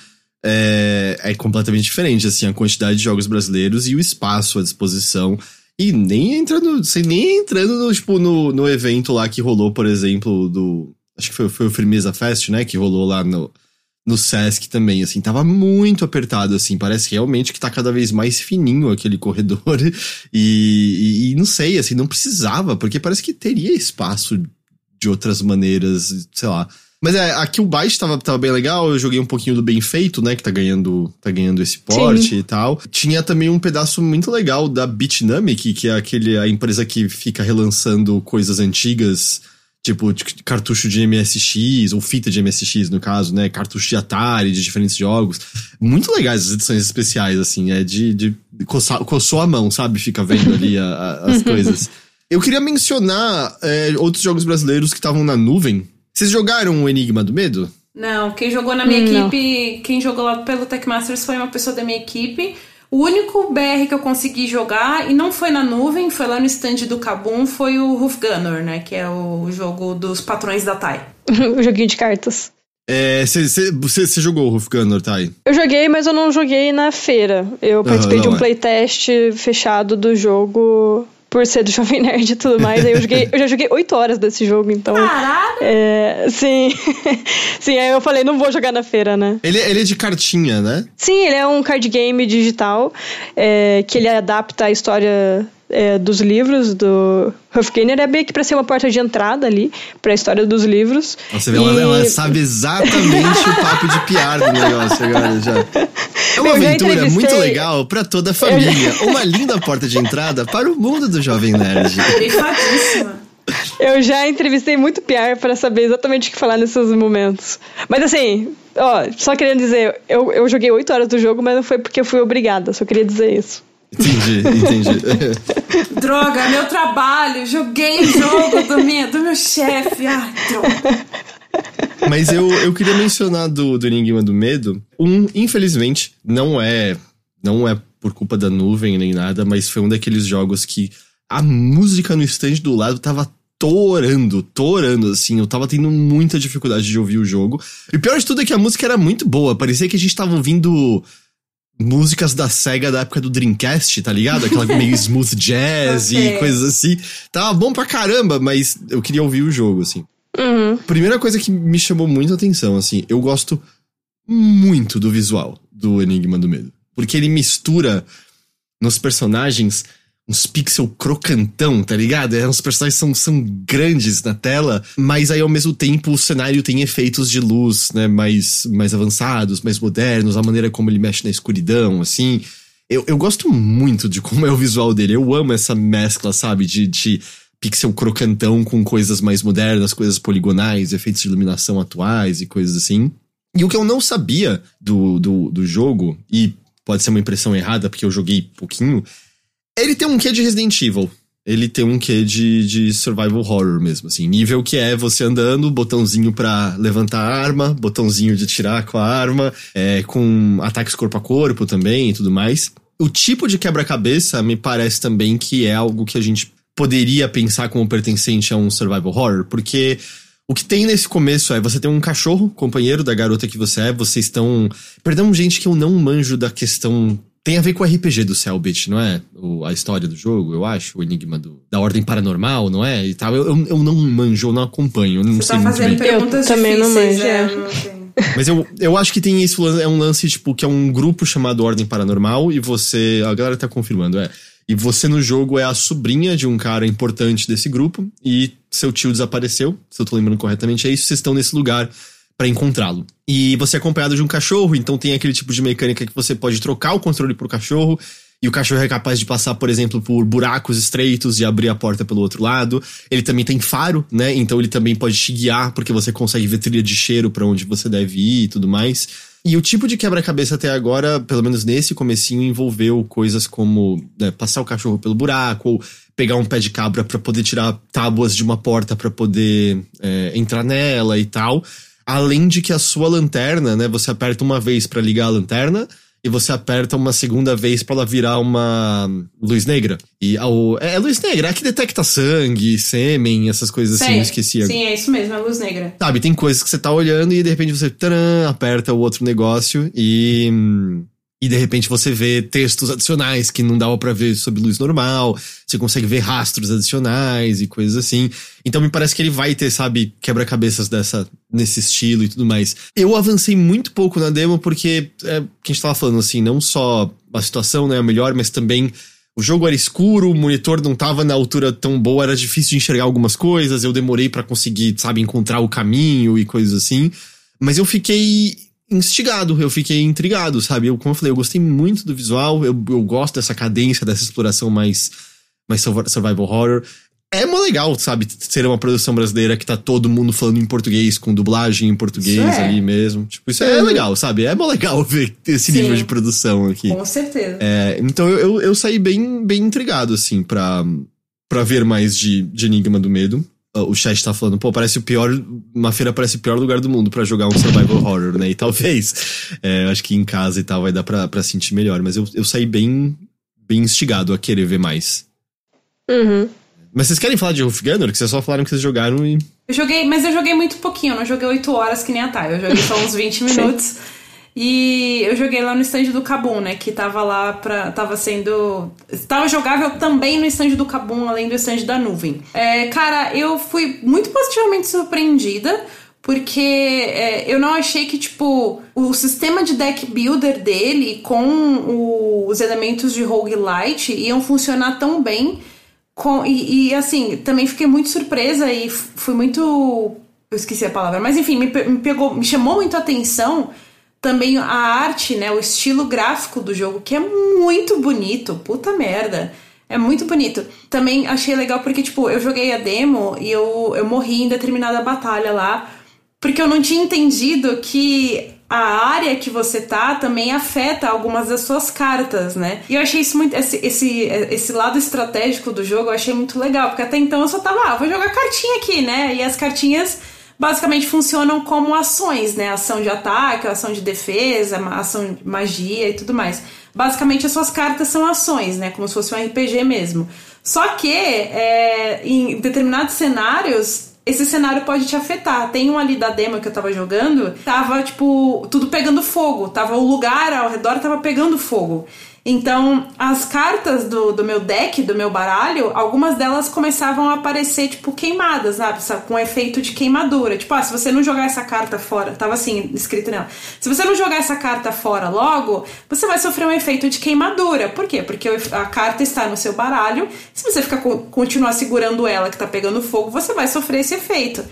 É, é completamente diferente, assim, a quantidade de jogos brasileiros e o espaço à disposição. E nem entrando, sem nem entrando no, tipo, no, no evento lá que rolou, por exemplo, do. Acho que foi, foi o Firmeza Fest, né? Que rolou lá no, no Sesc também, assim, tava muito apertado, assim, parece realmente que tá cada vez mais fininho aquele [laughs] corredor e, e, e, não sei, assim, não precisava, porque parece que teria espaço de outras maneiras, sei lá. Mas é, aqui o Byte tava, tava bem legal, eu joguei um pouquinho do Bem Feito, né, que tá ganhando, tá ganhando esse porte Sim. e tal. Tinha também um pedaço muito legal da Bitnamic, que é aquele, a empresa que fica relançando coisas antigas tipo, cartucho de MSX, ou fita de MSX, no caso, né? Cartucho de Atari, de diferentes jogos. Muito legais as edições especiais, assim, é de, de coçar, coçou a mão, sabe? Fica vendo ali a, a, as [laughs] coisas. Eu queria mencionar é, outros jogos brasileiros que estavam na nuvem. Vocês jogaram o Enigma do Medo? Não, quem jogou na minha Hum, equipe, quem jogou lá pelo Tech Masters foi uma pessoa da minha equipe. O único BR que eu consegui jogar, e não foi na nuvem, foi lá no stand do Kabum, foi o Roof Gunner, né? Que é o jogo dos patrões da TAI. [laughs] o joguinho de cartas. Você jogou o Roof Gunner, Thay? Eu joguei, mas eu não joguei na feira. Eu participei não, de um é. playtest fechado do jogo por ser do Jovem Nerd e tudo mais. Aí eu joguei, eu já joguei 8 horas desse jogo, então. Caralho! É, sim. [laughs] sim, aí eu falei, não vou jogar na feira, né? Ele, ele é de cartinha, né? Sim, ele é um card game digital é, que ele adapta a história é, dos livros do Huffgainer. É meio que pra ser uma porta de entrada ali pra história dos livros. Você vê, ela, E- ela sabe exatamente o papo de piar do negócio agora já. É uma Eu já aventura muito legal pra toda a família. Uma linda porta de entrada para o mundo do Jovem Nerd. Eu já entrevistei muito Piar pra saber exatamente o que falar nesses momentos. Mas assim, ó, só querendo dizer, eu, eu joguei 8 horas do jogo, mas não foi porque eu fui obrigada, só queria dizer isso. Entendi, entendi. [laughs] Droga, meu trabalho, joguei o jogo do meu, do meu chefe. Ai, droga. Mas eu, eu queria mencionar do, do Enigma do Medo. Um, infelizmente, não é. Não é por culpa da nuvem nem nada, mas foi um daqueles jogos que a música no stand do lado tava torando, torando, assim. Eu tava tendo muita dificuldade de ouvir o jogo. E o pior de tudo é que a música era muito boa. Parecia que a gente tava ouvindo músicas da SEGA da época do Dreamcast, tá ligado? Aquela [laughs] meio smooth jazz Ok. e coisas assim. Tava bom pra caramba, mas eu queria ouvir o jogo, assim. Uhum. Primeira coisa que me chamou muito a atenção, assim, eu gosto muito do visual do Enigma do Medo. Porque ele mistura nos personagens uns pixel crocantão, tá ligado? É, os personagens são, são grandes na tela, mas aí ao mesmo tempo o cenário tem efeitos de luz, né, mais, mais avançados, mais modernos, a maneira como ele mexe na escuridão, assim. Eu, eu gosto muito de como é o visual dele. Eu amo essa mescla, sabe? De, de pixel crocantão com coisas mais modernas, coisas poligonais, efeitos de iluminação atuais e coisas assim. E o que eu não sabia do, do, do jogo, e pode ser uma impressão errada porque eu joguei pouquinho, ele tem um quê de Resident Evil. Ele tem um quê de, de survival horror mesmo, assim. Nível que é você andando, botãozinho pra levantar a arma, botãozinho de tirar com a arma, é, com ataques corpo a corpo também e tudo mais. O tipo de quebra-cabeça me parece também que é algo que a gente poderia pensar como pertencente a um survival horror, porque o que tem nesse começo é você tem um cachorro, companheiro da garota que você é, vocês estão. Perdão, gente, que eu não manjo da questão. Tem a ver com o RPG do Cellbit, não é? O, a história do jogo, eu acho, o enigma do, da ordem paranormal, não é? E tal. Eu, eu, eu não manjo, eu não acompanho, eu não Você sei tá muito fazendo bem. perguntas Eu também não manjo, é, é. Mas eu, eu acho que tem isso, é um lance, tipo, que é um grupo chamado Ordem Paranormal e você. A galera tá confirmando, é. E você no jogo é a sobrinha de um cara importante desse grupo e seu tio desapareceu, se eu tô lembrando corretamente, é isso, vocês estão nesse lugar pra encontrá-lo. E você é acompanhado de um cachorro, então tem aquele tipo de mecânica que você pode trocar o controle pro cachorro. E o cachorro é capaz de passar, por exemplo, por buracos estreitos e abrir a porta pelo outro lado. Ele também tem faro, né? Então ele também pode te guiar, porque você consegue ver trilha de cheiro pra onde você deve ir e tudo mais. E o tipo de quebra-cabeça até agora, pelo menos nesse comecinho, envolveu coisas como né, passar o cachorro pelo buraco, ou pegar um pé de cabra pra poder tirar tábuas de uma porta pra poder é, entrar nela e tal. Além de que a sua lanterna, né? Você aperta uma vez pra ligar a lanterna e você aperta uma segunda vez pra ela virar uma luz negra. E ao, é, é luz negra, é que detecta sangue, sêmen, essas coisas assim, Sei. eu esqueci agora. Sim, é isso mesmo, é luz negra. Sabe, tem coisas que você tá olhando e de repente você taran, aperta o outro negócio e. hum, E de repente você vê textos adicionais que não dava pra ver sob luz normal. Você consegue ver rastros adicionais e coisas assim. Então me parece que ele vai ter, sabe, quebra-cabeças dessa nesse estilo e tudo mais. Eu avancei muito pouco na demo porque é, que a gente tava falando assim, não só a situação não é a melhor, mas também o jogo era escuro, o monitor não tava na altura tão boa, era difícil de enxergar algumas coisas, eu demorei pra conseguir, sabe, encontrar o caminho e coisas assim. Mas eu fiquei instigado, eu fiquei intrigado, sabe? Eu, como eu falei, eu gostei muito do visual, eu, eu gosto dessa cadência, dessa exploração mais, mais survi- survival horror. É mó legal, sabe? Ser uma produção brasileira que tá todo mundo falando em português, com dublagem em português é. ali mesmo. Tipo, isso é legal, sabe? É mó legal [laughs] ver esse Sim. nível de produção aqui. Com certeza. É, então eu, eu, eu saí bem, bem intrigado, assim, pra, pra ver mais de, de Enigma do Medo. O chat tá falando, pô, parece o pior. Uma feira parece o pior lugar do mundo para jogar um survival horror, né? E talvez. É, acho que em casa e tal vai dar pra, pra sentir melhor. Mas eu, eu saí bem, bem instigado a querer ver mais. Uhum. Mas vocês querem falar de Wolf Gunner? Que vocês só falaram que vocês jogaram e. Eu joguei, mas eu joguei muito pouquinho, eu não joguei 8 horas que nem a Thay, eu joguei só uns 20 minutos. E eu joguei lá no stand do Kabum, né? Que tava lá pra. Tava sendo. Tava jogável também no stand do Kabum, além do stand da nuvem. É, cara, eu fui muito positivamente surpreendida. Porque é, eu não achei que, tipo, o sistema de deck builder dele com o, os elementos de roguelite iam funcionar tão bem. Com, e, e, assim, também fiquei muito surpresa e fui muito. Eu esqueci a palavra, mas enfim, me, me pegou, me chamou muito a atenção também a arte, né, o estilo gráfico do jogo, que é muito bonito, puta merda. É muito bonito. Também achei legal porque, tipo, eu joguei a demo e eu, eu morri em determinada batalha lá, porque eu não tinha entendido que a área que você tá também afeta algumas das suas cartas, né? E eu achei isso muito. Esse, esse, esse lado estratégico do jogo eu achei muito legal, porque até então eu só tava, ah, vou jogar cartinha aqui, né? E as cartinhas basicamente funcionam como ações, né? Ação de ataque, ação de defesa, ação de magia e tudo mais. Basicamente, as suas cartas são ações, né? Como se fosse um RPG mesmo. Só que é, em determinados cenários, esse cenário pode te afetar. Tem um ali da demo que eu tava jogando, tava, tipo, tudo pegando fogo. Tava o lugar ao redor tava pegando fogo. Então, as cartas do, do meu deck, do meu baralho, algumas delas começavam a aparecer, tipo, queimadas, sabe? Com efeito de queimadura. Tipo, ah, se você não jogar essa carta fora, tava assim, escrito nela. Se você não jogar essa carta fora logo, você vai sofrer um efeito de queimadura. Por quê? Porque a carta está no seu baralho. Se você ficar continuar segurando ela que tá pegando fogo, você vai sofrer esse efeito.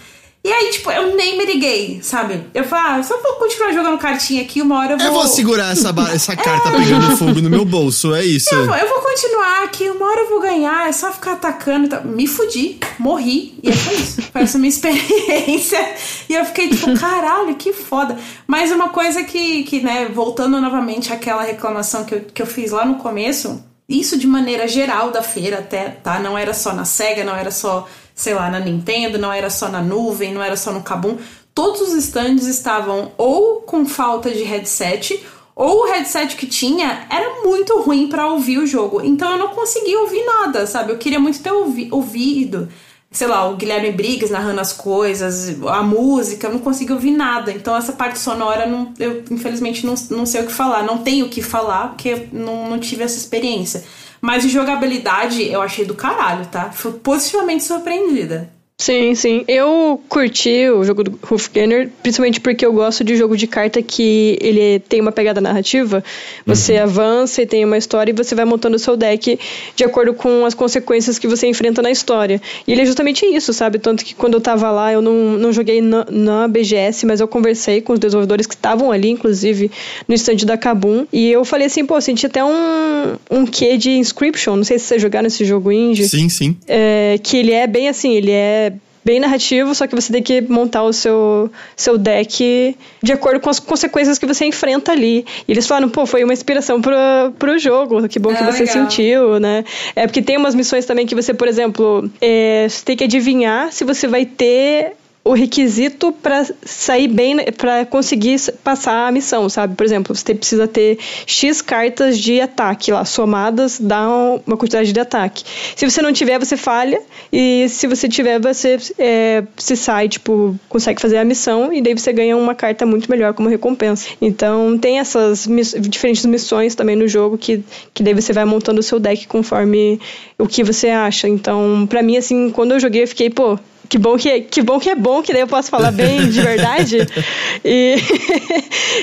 E aí, tipo, eu nem me liguei, sabe? Eu falei, ah, só vou continuar jogando cartinha aqui, uma hora eu vou. Eu vou segurar essa, essa [laughs] carta é. pegando fogo no meu bolso, é isso. Eu, eu, vou continuar aqui, uma hora eu vou ganhar, é só ficar atacando. Tá? Me fudi, morri, e foi isso. Foi essa minha [laughs] experiência. E eu fiquei tipo, [laughs] caralho, que foda. Mas uma coisa que, que né, voltando novamente àquela reclamação que eu, que eu fiz lá no começo, isso de maneira geral da feira até, tá? Não era só na SEGA, não era só sei lá, na Nintendo, não era só na nuvem, não era só no Kabum. Todos os stands estavam ou com falta de headset, ou o headset que tinha era muito ruim para ouvir o jogo. Então eu não conseguia ouvir nada, sabe? Eu queria muito ter ouvi ouvido, sei lá, o Guilherme Briggs narrando as coisas, a música, eu não conseguia ouvir nada. Então essa parte sonora, não, eu infelizmente não, não sei o que falar. Não tenho o que falar, porque não, não tive essa experiência. Mas de jogabilidade eu achei do caralho, tá? Fui positivamente surpreendida. Sim, sim. Eu curti o jogo do Hufganger, principalmente porque eu gosto de jogo de carta que ele tem uma pegada narrativa. Você uhum. avança e tem uma história e você vai montando o seu deck de acordo com as consequências que você enfrenta na história. E ele é justamente isso, sabe? Tanto que quando eu tava lá, eu não, não joguei na, na BGS, mas eu conversei com os desenvolvedores que estavam ali, inclusive no stand da Kabum. E eu falei assim, pô, senti até um, um quê de Inscription. Não sei se vocês jogaram esse jogo indie. Sim, sim. É, que ele é bem assim, ele é bem narrativo, só que você tem que montar o seu, seu deck de acordo com as consequências que você enfrenta ali. E eles falaram, pô, foi uma inspiração pro, pro jogo, que bom ah, que você legal. sentiu, né? É porque tem umas missões também que você, por exemplo, é, você tem que adivinhar se você vai ter o requisito para sair bem, para conseguir passar a missão, sabe? Por exemplo, você precisa ter X cartas de ataque lá, somadas dá uma quantidade de ataque. Se você não tiver, você falha, e se você tiver, você é, se sai, tipo, consegue fazer a missão, e daí você ganha uma carta muito melhor como recompensa. Então, tem essas miss diferentes missões também no jogo que, que daí você vai montando o seu deck conforme o que você acha. Então, para mim, assim, quando eu joguei, eu fiquei, pô, que bom que, que bom que é bom, que daí eu posso falar bem de verdade. [laughs] e,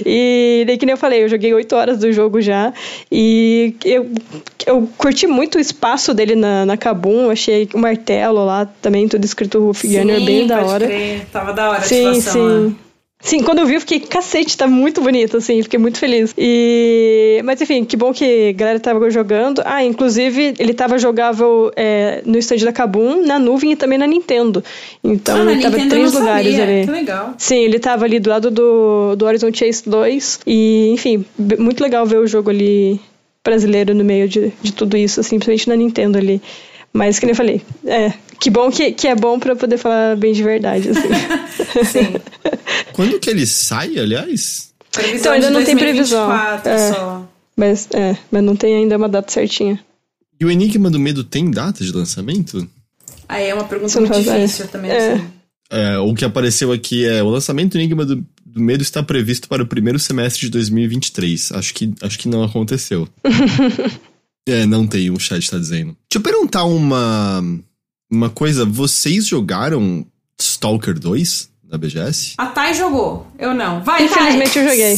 e daí que nem eu falei, eu joguei oito horas do jogo já. E eu, eu curti muito o espaço dele na, na Kabum, achei o martelo lá também, tudo escrito Ruff Gunner, bem da hora. Crer. Tava da hora sim, a sim. Sim, quando eu vi, eu fiquei, cacete, tá muito bonito, assim, fiquei muito feliz. E. Mas enfim, que bom que a galera tava jogando. Ah, inclusive, ele tava jogável é, no stand da Kabum, na nuvem e também na Nintendo. Então, ah, ele tava em três lugares sabia. ali. Que legal. Sim, ele tava ali do lado do, do Horizon Chase 2. E, enfim, muito legal ver o jogo ali brasileiro no meio de, de tudo isso, assim, principalmente na Nintendo ali. Mas que nem eu falei, é, que bom que, que é bom para poder falar bem de verdade, assim. [laughs] Sim. Quando que ele sai, aliás? Previsão Então, ainda de não tem previsão. 2024 É. só. Mas, é, mas não tem ainda uma data certinha. E o Enigma do Medo tem data de lançamento? Aí é uma pergunta muito difícil também, É. assim. É, o que apareceu aqui é o lançamento do Enigma do, do Medo está previsto para o primeiro semestre de 2023. Acho que, acho que não aconteceu. [laughs] é, não tem, o chat tá dizendo. Deixa eu perguntar uma, uma coisa. Vocês jogaram Stalker 2 na BGS? A Thay jogou, eu não. Vai, Infelizmente Thay. eu joguei.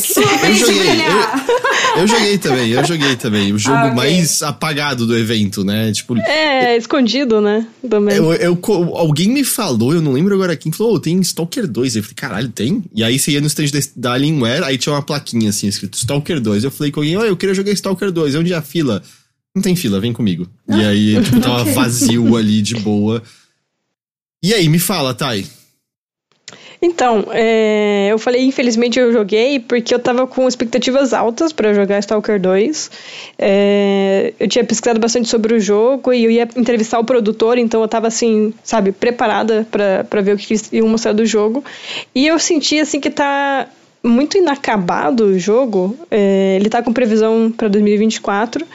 Eu joguei, brilhar. Eu joguei também, eu joguei também. O jogo Ah, ok. mais apagado do evento, né? Tipo, É, escondido, né? Também. Eu, eu- alguém me falou, eu não lembro agora quem, falou, "Ô, tem Stalker 2. Eu falei, caralho, tem? E aí você ia no stand da- da Alienware, aí tinha uma plaquinha assim, escrito Stalker 2. Eu falei com alguém, ó, eu queria jogar Stalker 2, onde é a fila? Não tem fila, vem comigo. E aí, tipo, tava Ok. vazio ali, de boa. E aí, me fala, Thay. Então, é, eu falei, infelizmente eu joguei porque eu tava com expectativas altas pra jogar Stalker 2. É, eu tinha pesquisado bastante sobre o jogo e eu ia entrevistar o produtor, então eu tava assim, sabe, preparada pra pra ver o que eles iam mostrar do jogo. E eu senti assim que tá muito inacabado o jogo. É, ele tá com previsão pra 2024.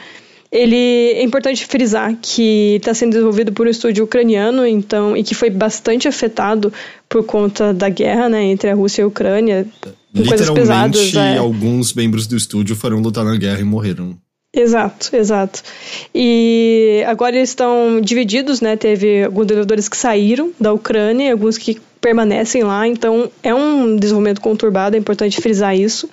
Ele é importante frisar que está sendo desenvolvido por um estúdio ucraniano, então e que foi bastante afetado por conta da guerra, né, entre a Rússia e a Ucrânia, Literalmente, pesadas. é. alguns membros do estúdio foram lutar na guerra e morreram. Exato, exato. E agora eles estão divididos, né? Teve alguns desenvolvedores que saíram da Ucrânia e alguns que permanecem lá, então é um desenvolvimento conturbado, é importante frisar isso.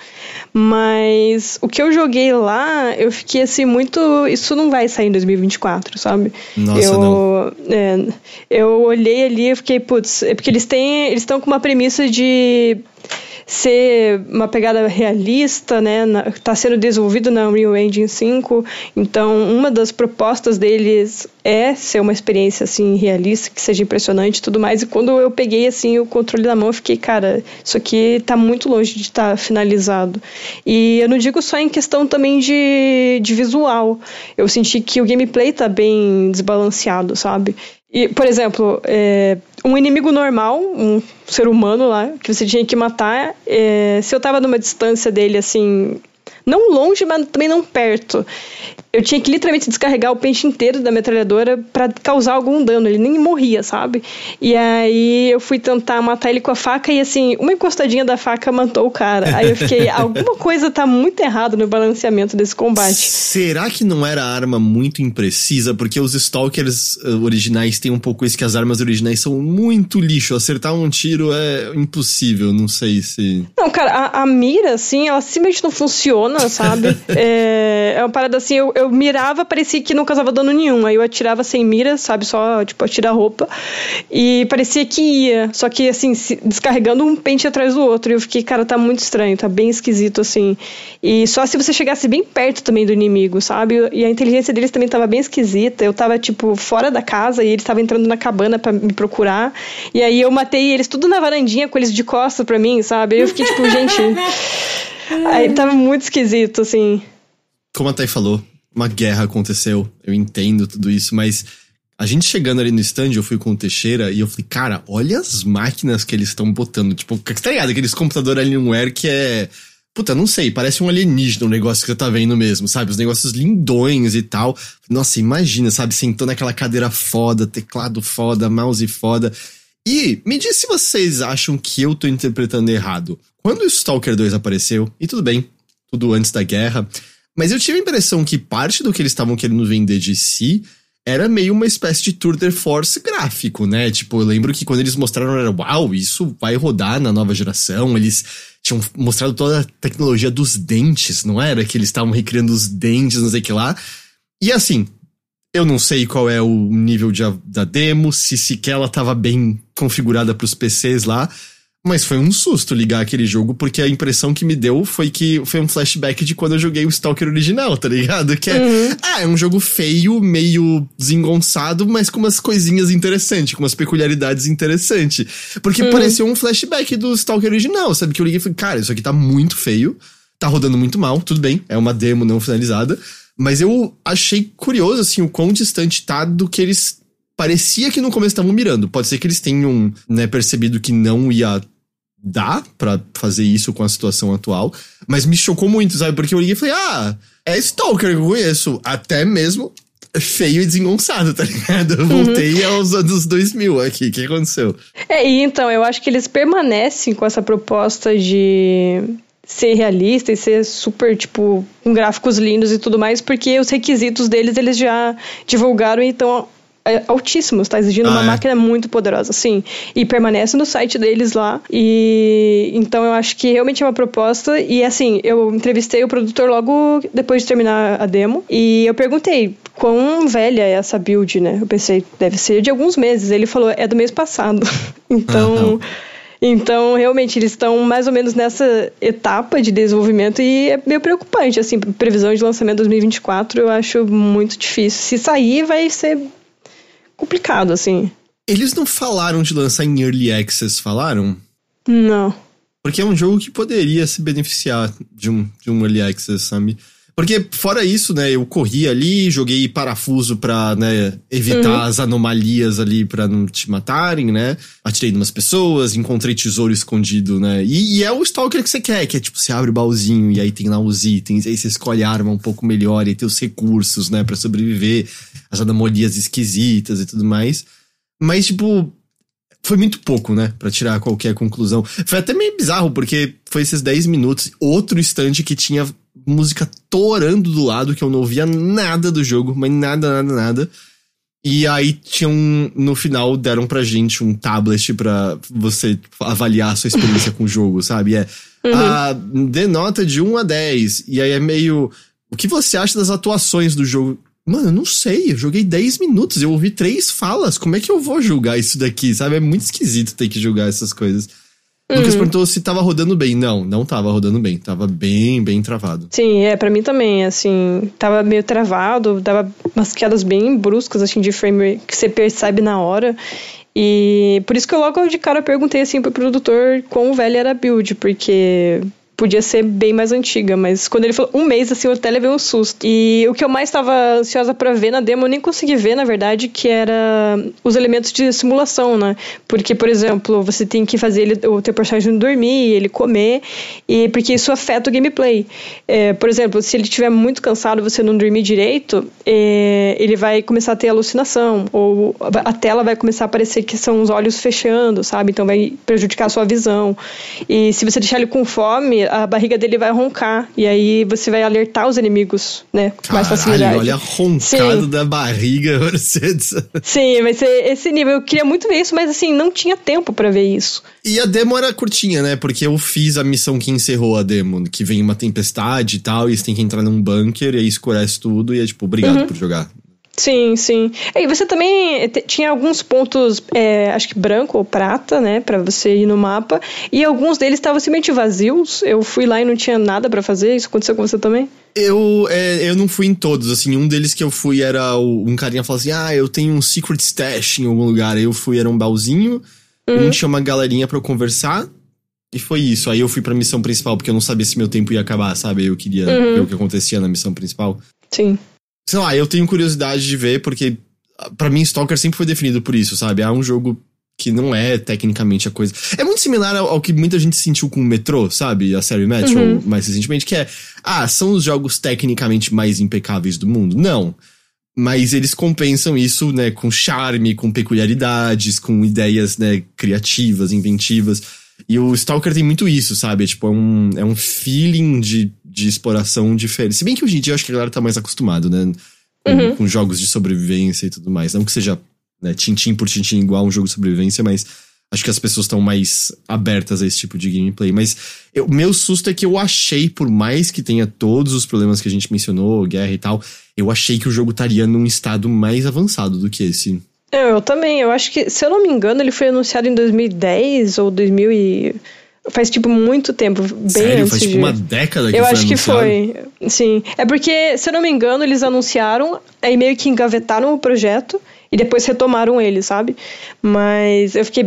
Mas o que eu joguei lá, eu fiquei assim muito. Isso não vai sair em 2024, sabe? Nossa, eu, não. é, eu olhei ali e fiquei, putz, é porque eles têm. Eles estão com uma premissa de ser uma pegada realista, né? na- Tá sendo desenvolvido na Unreal Engine 5, então uma das propostas deles é ser uma experiência assim realista, que seja impressionante e tudo mais. E quando eu peguei assim o controle na mão, eu fiquei, cara, isso aqui tá muito longe de estar finalizado. E eu não digo só em questão também de, de visual. Eu senti que o gameplay tá bem desbalanceado, sabe? E, por exemplo, é, um inimigo normal, um ser humano lá, que você tinha que matar, é, se eu tava numa distância dele, assim, não longe, mas também não perto, eu tinha que literalmente descarregar o pente inteiro da metralhadora pra causar algum dano. Ele nem morria, sabe? E aí eu fui tentar matar ele com a faca e assim, uma encostadinha da faca matou o cara. Aí eu fiquei, [laughs] alguma coisa tá muito errada no balanceamento desse combate. Será que não era arma muito imprecisa? Porque os Stalkers eh, originais têm um pouco isso que as armas originais são muito lixo. Acertar um tiro é impossível, não sei se. Não, cara, a, a mira, assim, ela simplesmente não funciona, sabe? [laughs] é, é uma parada assim, eu, eu mirava, parecia que não causava dano nenhum. Aí eu atirava sem mira, sabe? Só, tipo, atirar roupa. E parecia que ia. Só que, assim, se- descarregando um pente atrás do outro. E eu fiquei, cara, tá muito estranho, tá bem esquisito, assim. E só se você chegasse bem perto também do inimigo, sabe? E a inteligência deles também tava bem esquisita. Eu tava, tipo, fora da casa e eles estavam entrando na cabana pra me procurar. E aí eu matei eles tudo na varandinha com eles de costas pra mim, sabe? Aí eu fiquei, tipo, [laughs] gente. Aí tava muito esquisito, assim. Como a Thay falou, uma guerra aconteceu. Eu entendo tudo isso, mas a gente chegando ali no stand, eu fui com o Teixeira e eu falei, cara, olha as máquinas que eles estão botando. Tipo, tá ligado? Aqueles computadores Alienware que é. Puta, não sei, parece um alienígena o negócio que você tá vendo mesmo, sabe? Os negócios lindões e tal. Nossa, imagina, sabe? Sentando naquela cadeira foda, teclado foda, mouse foda. E me diz se vocês acham que eu tô interpretando errado. Quando o Stalker 2 apareceu, e tudo bem, tudo antes da guerra, mas eu tive a impressão que parte do que eles estavam querendo vender de si era meio uma espécie de Tour de Force gráfico, né? Tipo, eu lembro que quando eles mostraram era, uau, isso vai rodar na nova geração. Eles tinham mostrado toda a tecnologia dos dentes, não era? Que eles estavam recriando os dentes, não sei o que lá. E assim, eu não sei qual é o nível de, da demo, se sequer ela tava bem configurada pros PCs lá. Mas foi um susto ligar aquele jogo, porque a impressão que me deu foi que foi um flashback de quando eu joguei o Stalker original, tá ligado? Que é, ah, é um jogo feio, meio desengonçado, mas com umas coisinhas interessantes, com umas peculiaridades interessantes. Porque pareceu um flashback do Stalker original, sabe? Que eu liguei e falei, cara, isso aqui tá muito feio, tá rodando muito mal, tudo bem, é uma demo não finalizada. Mas eu achei curioso, assim, o quão distante tá do que eles parecia que no começo estavam mirando. Pode ser que eles tenham né, percebido que não ia dar para fazer isso com a situação atual, mas me chocou muito, sabe? Porque eu liguei e falei, ah, é Stalker que eu conheço, até mesmo feio e desengonçado, tá ligado? Eu uhum. voltei aos anos 2000 aqui, o que aconteceu? É, e então, eu acho que eles permanecem com essa proposta de ser realista e ser super, tipo, com gráficos lindos e tudo mais, porque os requisitos deles eles já divulgaram e estão é, altíssimos, tá exigindo ah, uma é? máquina muito poderosa, sim. E permanece no site deles lá. E então eu acho que realmente é uma proposta. E assim, eu entrevistei o produtor logo depois de terminar a demo. E eu perguntei quão velha é essa build, né? Eu pensei, deve ser de alguns meses. Ele falou, é do mês passado. [laughs] então. Então, realmente, eles estão mais ou menos nessa etapa de desenvolvimento e é meio preocupante, assim, previsão de lançamento 2024 eu acho muito difícil. Se sair, vai ser complicado, assim. Eles não falaram de lançar em Early Access, falaram? Não. Porque é um jogo que poderia se beneficiar de um, de um Early Access, sabe? Porque, fora isso, né, eu corri ali, joguei parafuso pra, né, evitar uhum. as anomalias ali pra não te matarem, né? Atirei em umas pessoas, encontrei tesouro escondido, né? E, e, é o Stalker que você quer, que é tipo, você abre o baúzinho e aí tem lá os itens, aí você escolhe a arma um pouco melhor e tem os recursos, né, pra sobreviver, as anomalias esquisitas e tudo mais. Mas, tipo, foi muito pouco, né? Pra tirar qualquer conclusão. Foi até meio bizarro, porque foi esses 10 minutos, outro instante que tinha música torando do lado, que eu não ouvia nada do jogo, mas nada, nada, nada. E aí tinha um, no final deram pra gente um tablet pra você avaliar a sua experiência com o jogo, sabe? É uhum. a denota de 1 a 10. E aí é meio. O que você acha das atuações do jogo? Mano, eu não sei, eu joguei 10 minutos, eu ouvi três falas. Como é que eu vou julgar isso daqui, sabe? É muito esquisito ter que julgar essas coisas. Uhum. Lucas perguntou se tava rodando bem. Não, não tava rodando bem. Tava bem, bem travado. Sim, é, para mim também, assim, tava meio travado, dava umas quedas bem bruscas, assim, de frame que você percebe na hora. E por isso que eu logo de cara perguntei, assim, pro produtor quão velha era a build, porque podia ser bem mais antiga, mas quando ele falou um mês, assim, eu até levei um susto. E o que eu mais estava ansiosa para ver na demo, eu nem consegui ver, na verdade, que era os elementos de simulação, né? Porque, por exemplo, você tem que fazer ele, o teu personagem dormir, ele comer, e porque isso afeta o gameplay. É, por exemplo, se ele estiver muito cansado você não dormir direito, é, ele vai começar a ter alucinação, ou a tela vai começar a parecer que são os olhos fechando, sabe? Então vai prejudicar a sua visão. E se você deixar ele com fome, a barriga dele vai roncar. E aí você vai alertar os inimigos, né? Com mais facilidade. Olha a roncada Sim. da barriga, [laughs] Mercedes. Sim, vai ser esse nível. Eu queria muito ver isso, mas assim, não tinha tempo para ver isso. E a demo era curtinha, né? Porque eu fiz a missão que encerrou a demo, que vem uma tempestade e tal, e você tem que entrar num bunker, e aí escurece tudo, e é tipo, obrigado uhum. por jogar. Sim, sim. E você também tinha alguns pontos, é, acho que branco ou prata, né, para você ir no mapa, e alguns deles estavam simplesmente vazios. Eu fui lá e não tinha nada para fazer. Isso aconteceu com você também? Eu, é, eu não fui em todos, assim, um deles que eu fui era o, um carinha falou assim, ah, eu tenho um secret stash em algum lugar, aí eu fui, era um baúzinho, uhum. um tinha uma galerinha para eu conversar, e foi isso, aí eu fui pra missão principal, porque eu não sabia se meu tempo ia acabar, sabe, eu queria uhum. ver o que acontecia na missão principal. Sim sei lá, eu tenho curiosidade de ver, porque para mim Stalker sempre foi definido por isso, sabe? É um jogo que não é tecnicamente a coisa. É muito similar ao, ao que muita gente sentiu com o Metro, sabe? A série Metro, uhum. mais recentemente, que é, ah, são os jogos tecnicamente mais impecáveis do mundo? Não. Mas eles compensam isso, né, com charme, com peculiaridades, com ideias, né, criativas, inventivas. E o Stalker tem muito isso, sabe? É, tipo, é um, é um feeling de, de exploração diferente. Se bem que hoje em dia eu acho que a galera tá mais acostumado, né? Com, uhum. com jogos de sobrevivência e tudo mais. Não que seja né, tintim por tintim igual um jogo de sobrevivência, mas acho que as pessoas estão mais abertas a esse tipo de gameplay. Mas o meu susto é que eu achei, por mais que tenha todos os problemas que a gente mencionou, guerra e tal, eu achei que o jogo estaria num estado mais avançado do que esse. Eu, eu também. Eu acho que, se eu não me engano, ele foi anunciado em 2010 ou 2000 e... Faz, tipo, muito tempo. Bem Sério? antes Faz tipo de... uma década que Eu acho que anunciado? foi. Sim. É porque, se eu não me engano, eles anunciaram, aí meio que engavetaram o projeto e depois retomaram ele, sabe? Mas eu fiquei,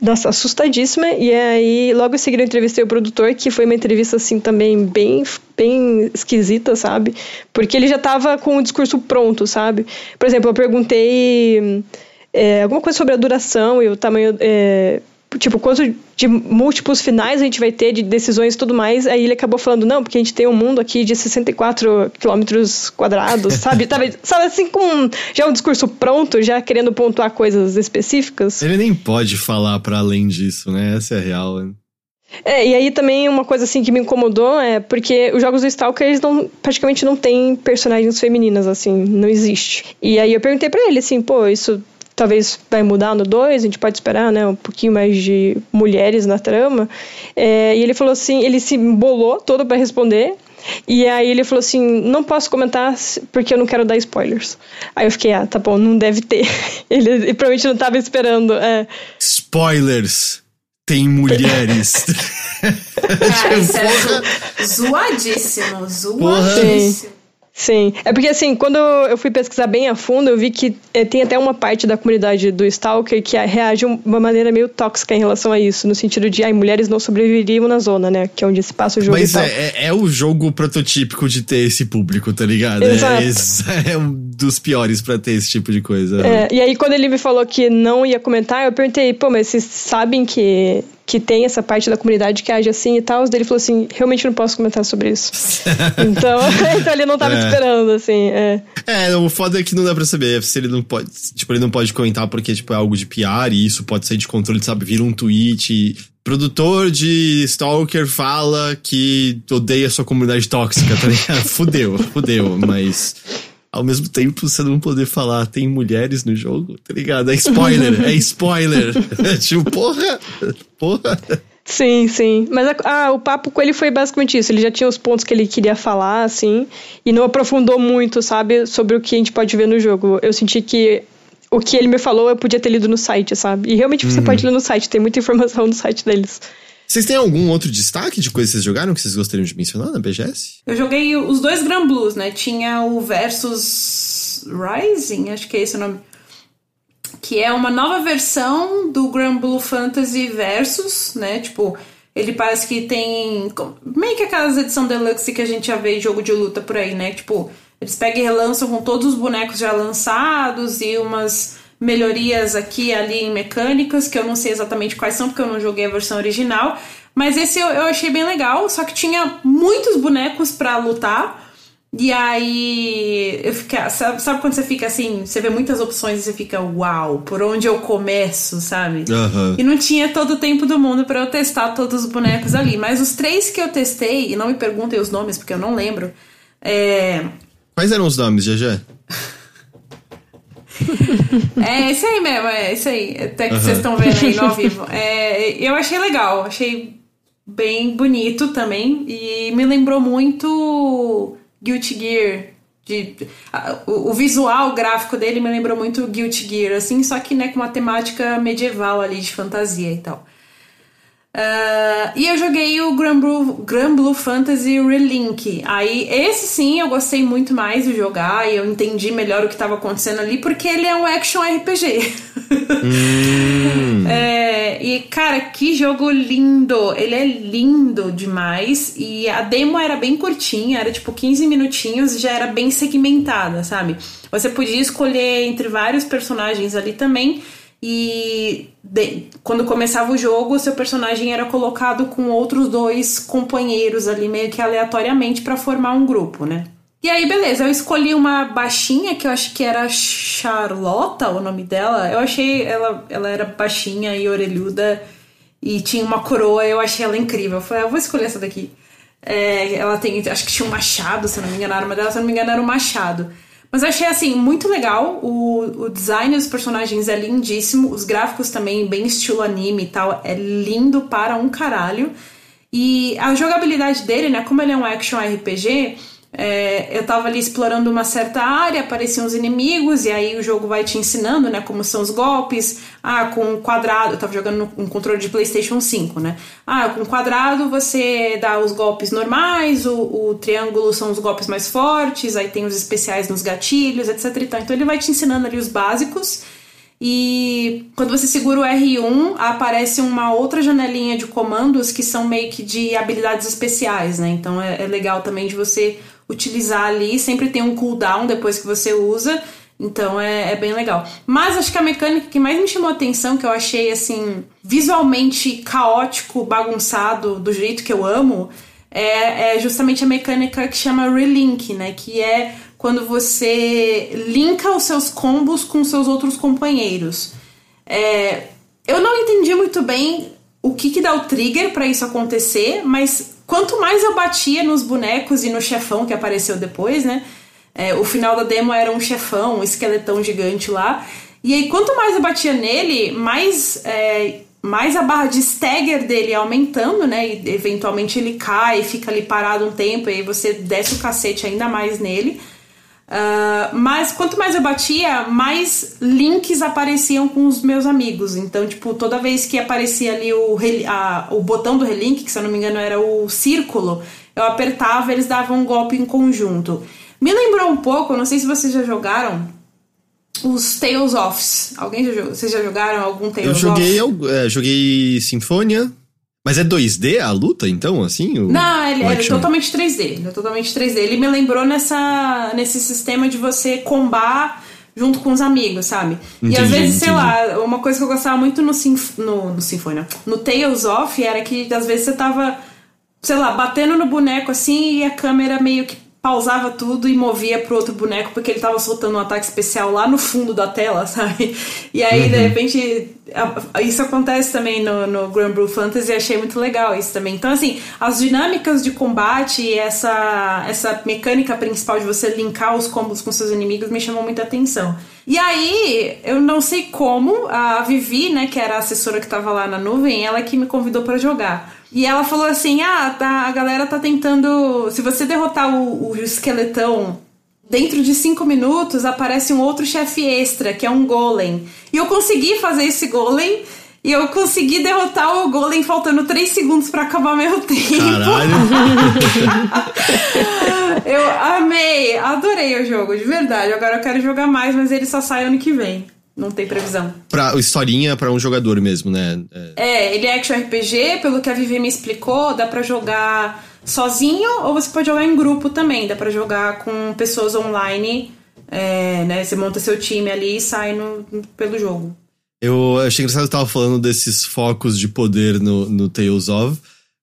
nossa, assustadíssima. E aí, logo em seguida, eu entrevistei o produtor, que foi uma entrevista, assim, também bem, bem esquisita, sabe? Porque ele já tava com o discurso pronto, sabe? Por exemplo, eu perguntei é, alguma coisa sobre a duração e o tamanho. É, tipo, quanto de múltiplos finais a gente vai ter, de decisões e tudo mais. Aí ele acabou falando, não, porque a gente tem um mundo aqui de 64 quilômetros quadrados, [laughs] sabe? sabe? Sabe assim, com já um discurso pronto, já querendo pontuar coisas específicas. Ele nem pode falar para além disso, né? Essa é a real. Né? É, e aí também uma coisa assim que me incomodou é porque os jogos do Stalker, eles não, praticamente não tem personagens femininas, assim, não existe. E aí eu perguntei para ele, assim, pô, isso talvez vai mudar no 2, a gente pode esperar, né, um pouquinho mais de mulheres na trama. É, e ele falou assim, ele se embolou todo para responder. E aí ele falou assim, não posso comentar porque eu não quero dar spoilers. Aí eu fiquei, ah, tá bom, não deve ter. [laughs] Ele, ele provavelmente não tava esperando. É. Spoilers! Tem mulheres. [laughs] Cara, isso é zo zoadíssimo, zoadíssimo. Sim, é porque assim, quando eu fui pesquisar bem a fundo, eu vi que é, tem até uma parte da comunidade do Stalker que reage de uma maneira meio tóxica em relação a isso, no sentido de, ai, mulheres não sobreviveriam na zona, né, que é onde se passa o jogo Mas é, é, é, o jogo prototípico de ter esse público, tá ligado? Exato. É, é [laughs] um dos piores para ter esse tipo de coisa. É, e aí quando ele me falou que não ia comentar, eu perguntei, pô, mas vocês sabem que que tem essa parte da comunidade que age assim e tal. Ele falou assim: realmente não posso comentar sobre isso. [laughs] então, [laughs] então ele não tava é. esperando, assim. É. é, o foda é que não dá pra saber se ele não pode. Tipo, ele não pode comentar porque, tipo, é algo de PR e isso pode sair de controle, sabe? Vira um tweet. Produtor de Stalker fala que odeia sua comunidade tóxica, tá ligado? [laughs] fudeu, fudeu, mas ao mesmo tempo você não poder falar tem mulheres no jogo, tá ligado? É spoiler, é spoiler. [laughs] [laughs] tipo, porra, porra. Sim, sim. Mas a, ah, o papo com ele foi basicamente isso. Ele já tinha os pontos que ele queria falar, assim, e não aprofundou muito, sabe, sobre o que a gente pode ver no jogo. Eu senti que o que ele me falou eu podia ter lido no site, sabe? E realmente você uhum. pode ler no site, tem muita informação no site deles. Vocês têm algum outro destaque de coisas que vocês jogaram que vocês gostariam de mencionar na BGS? Eu joguei os dois Grand Blues, né? Tinha o Versus Rising, acho que é esse o nome. Que é uma nova versão do Grand Blue Fantasy Versus, né? Tipo, ele parece que tem. Meio que aquelas edições deluxe que a gente já vê em jogo de luta por aí, né? Tipo, eles pegam e relançam com todos os bonecos já lançados e umas melhorias aqui e ali em mecânicas, que eu não sei exatamente quais são, porque eu não joguei a versão original. Mas esse eu, eu achei bem legal, só que tinha muitos bonecos para lutar. E aí, eu fica, sabe, sabe, quando você fica assim, você vê muitas opções e você fica, uau, por onde eu começo, sabe? Uhum. E não tinha todo o tempo do mundo para eu testar todos os bonecos ali. Mas os três que eu testei, e não me perguntem os nomes porque eu não lembro. É... Quais eram os nomes, GG? [laughs] [laughs] é isso aí mesmo, é isso aí. Até que uhum. vocês estão vendo aí no ao vivo. É, eu achei legal, achei bem bonito também. E me lembrou muito Guilty Gear. De, o, o, visual gráfico dele me lembrou muito Guilty Gear, assim, só que né, com uma temática medieval ali de fantasia e tal. Uh, e eu joguei o Grand Blue, Grand Blue Fantasy Relink. Aí, esse sim eu gostei muito mais de jogar e eu entendi melhor o que estava acontecendo ali, porque ele é um action RPG. hum. [laughs] é, e, cara, que jogo lindo! Ele é lindo demais. E a demo era bem curtinha, era tipo 15 minutinhos e já era bem segmentada, sabe? Você podia escolher entre vários personagens ali também. E de, quando começava o jogo, seu personagem era colocado com outros dois companheiros ali, meio que aleatoriamente, para formar um grupo, né? E aí, beleza, eu escolhi uma baixinha que eu acho que era Charlotta, o nome dela. Eu achei ela, ela era baixinha e orelhuda e tinha uma coroa, eu achei ela incrível. Eu falei, ah, eu vou escolher essa daqui. É, ela tem, acho que tinha um machado, se não me engano, a arma dela, se não me engano, era um machado. Mas eu achei assim muito legal. O, o design dos personagens é lindíssimo. Os gráficos também, bem estilo anime e tal. É lindo para um caralho. E a jogabilidade dele, né? Como ele é um action RPG, é, eu tava ali explorando uma certa área, apareciam os inimigos, e aí o jogo vai te ensinando, né, como são os golpes. Ah, com quadrado, eu tava jogando um controle de PlayStation 5, né? Ah, com quadrado você dá os golpes normais, o, o triângulo são os golpes mais fortes, aí tem os especiais nos gatilhos, etc. Então ele vai te ensinando ali os básicos. E quando você segura o R1, aparece uma outra janelinha de comandos que são meio que de habilidades especiais, né? Então é, é legal também de você utilizar ali. Sempre tem um cooldown depois que você usa. Então é, é, bem legal. Mas acho que a mecânica que mais me chamou a atenção, que eu achei assim, visualmente caótico, bagunçado, do jeito que eu amo, é, é justamente a mecânica que chama Relink, né? Que é quando você linka os seus combos com seus outros companheiros. É, eu não entendi muito bem o que, que dá o trigger para isso acontecer, mas quanto mais eu batia nos bonecos e no chefão que apareceu depois, né? É, o final da demo era um chefão, um esqueletão gigante lá. E aí, quanto mais eu batia nele, mais, é, mais a barra de stagger dele aumentando, né? E eventualmente ele cai, fica ali parado um tempo, e aí você desce o cacete ainda mais nele. Uh, mas quanto mais eu batia, mais links apareciam com os meus amigos. Então, tipo, toda vez que aparecia ali o, a, o botão do relink, que se eu não me engano era o círculo, eu apertava eles davam um golpe em conjunto. Me lembrou um pouco, não sei se vocês já jogaram, os Tales of. Alguém já jogou? Vocês já jogaram algum Tales eu joguei, of? Eu é, joguei Sinfonia, mas é 2D a luta, então, assim? O, Não, ele é totalmente 3D. Ele é totalmente 3D. Ele me lembrou nessa, nesse sistema de você combar junto com os amigos, sabe? Entendi, e às vezes, entendi. sei lá, uma coisa que eu gostava muito no, Sinf no, no no Tales of, era que às vezes você tava, sei lá, batendo no boneco assim e a câmera meio que pausava tudo e movia pro outro boneco porque ele tava soltando um ataque especial lá no fundo da tela, [laughs] sabe? E aí, uhum. de repente, isso acontece também no, no Grand Blue Fantasy e achei muito legal isso também. Então, assim, as dinâmicas de combate e essa, essa mecânica principal de você linkar os combos com seus inimigos me chamou muita atenção. E aí, eu não sei como, a Vivi, né, que era a assessora que tava lá na nuvem, ela que me convidou para jogar. E ela falou assim: ah, tá, a galera tá tentando. Se você derrotar o, o esqueletão dentro de cinco minutos, aparece um outro chefe extra, que é um golem. E eu consegui fazer esse golem. E eu consegui derrotar o Golem faltando 3 segundos para acabar meu [laughs] tempo. Caralho! eu amei, adorei o jogo, de verdade. Agora eu quero jogar mais, mas ele só sai ano que vem. Não tem previsão. Pra historinha para um jogador mesmo, né? É... é, ele é action RPG, pelo que a Vivi me explicou, dá para jogar sozinho ou você pode jogar em grupo também. Dá para jogar com pessoas online, é, né? Você monta seu time ali e sai no, pelo jogo. Eu achei engraçado que você tava falando desses focos de poder no, no Tales of.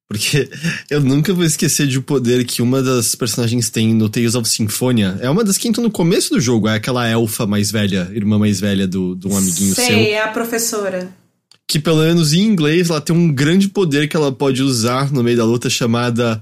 Porque [laughs] eu nunca vou esquecer de o poder que uma das personagens tem no Tales of Symphonia. É uma das que entram no começo do jogo, é aquela elfa mais velha, irmã mais velha do, do um amiguinho Sei, seu. Sei, é a professora. Que pelo menos em inglês ela tem um grande poder que ela pode usar no meio da luta chamada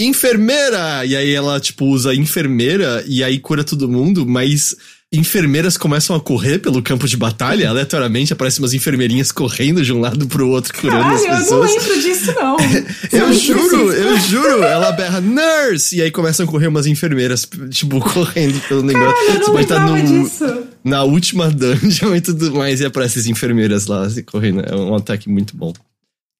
enfermeira! E aí ela, tipo, usa enfermeira e aí cura todo mundo, mas enfermeiras começam a correr pelo campo de batalha, aleatoriamente aparecem umas enfermeirinhas correndo de um lado pro outro, curando Caralho, as pessoas. eu não lembro disso, não. [laughs] eu juro, eu juro. Ela berra, nurse! E aí começam a correr umas enfermeiras, tipo, correndo pelo negócio. Não Você tá no, disso. Na última dungeon e tudo mais, e aparecem as enfermeiras lá correndo. É um ataque muito bom.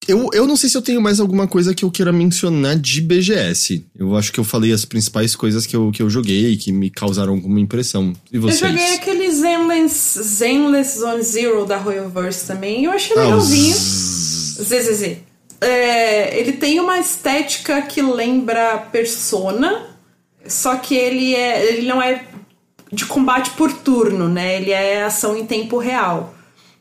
Eu, eu não sei se eu tenho mais alguma coisa que eu queira mencionar de BGS. Eu acho que eu falei as principais coisas que eu, que eu joguei que me causaram alguma impressão. E vocês? Eu joguei aquele Zenless, Zenless Zone Zero da Royalverse também. Eu achei ah, legalzinho. ZZZ. É, ele tem uma estética que lembra Persona, só que ele, é, ele não é de combate por turno, né? Ele é ação em tempo real.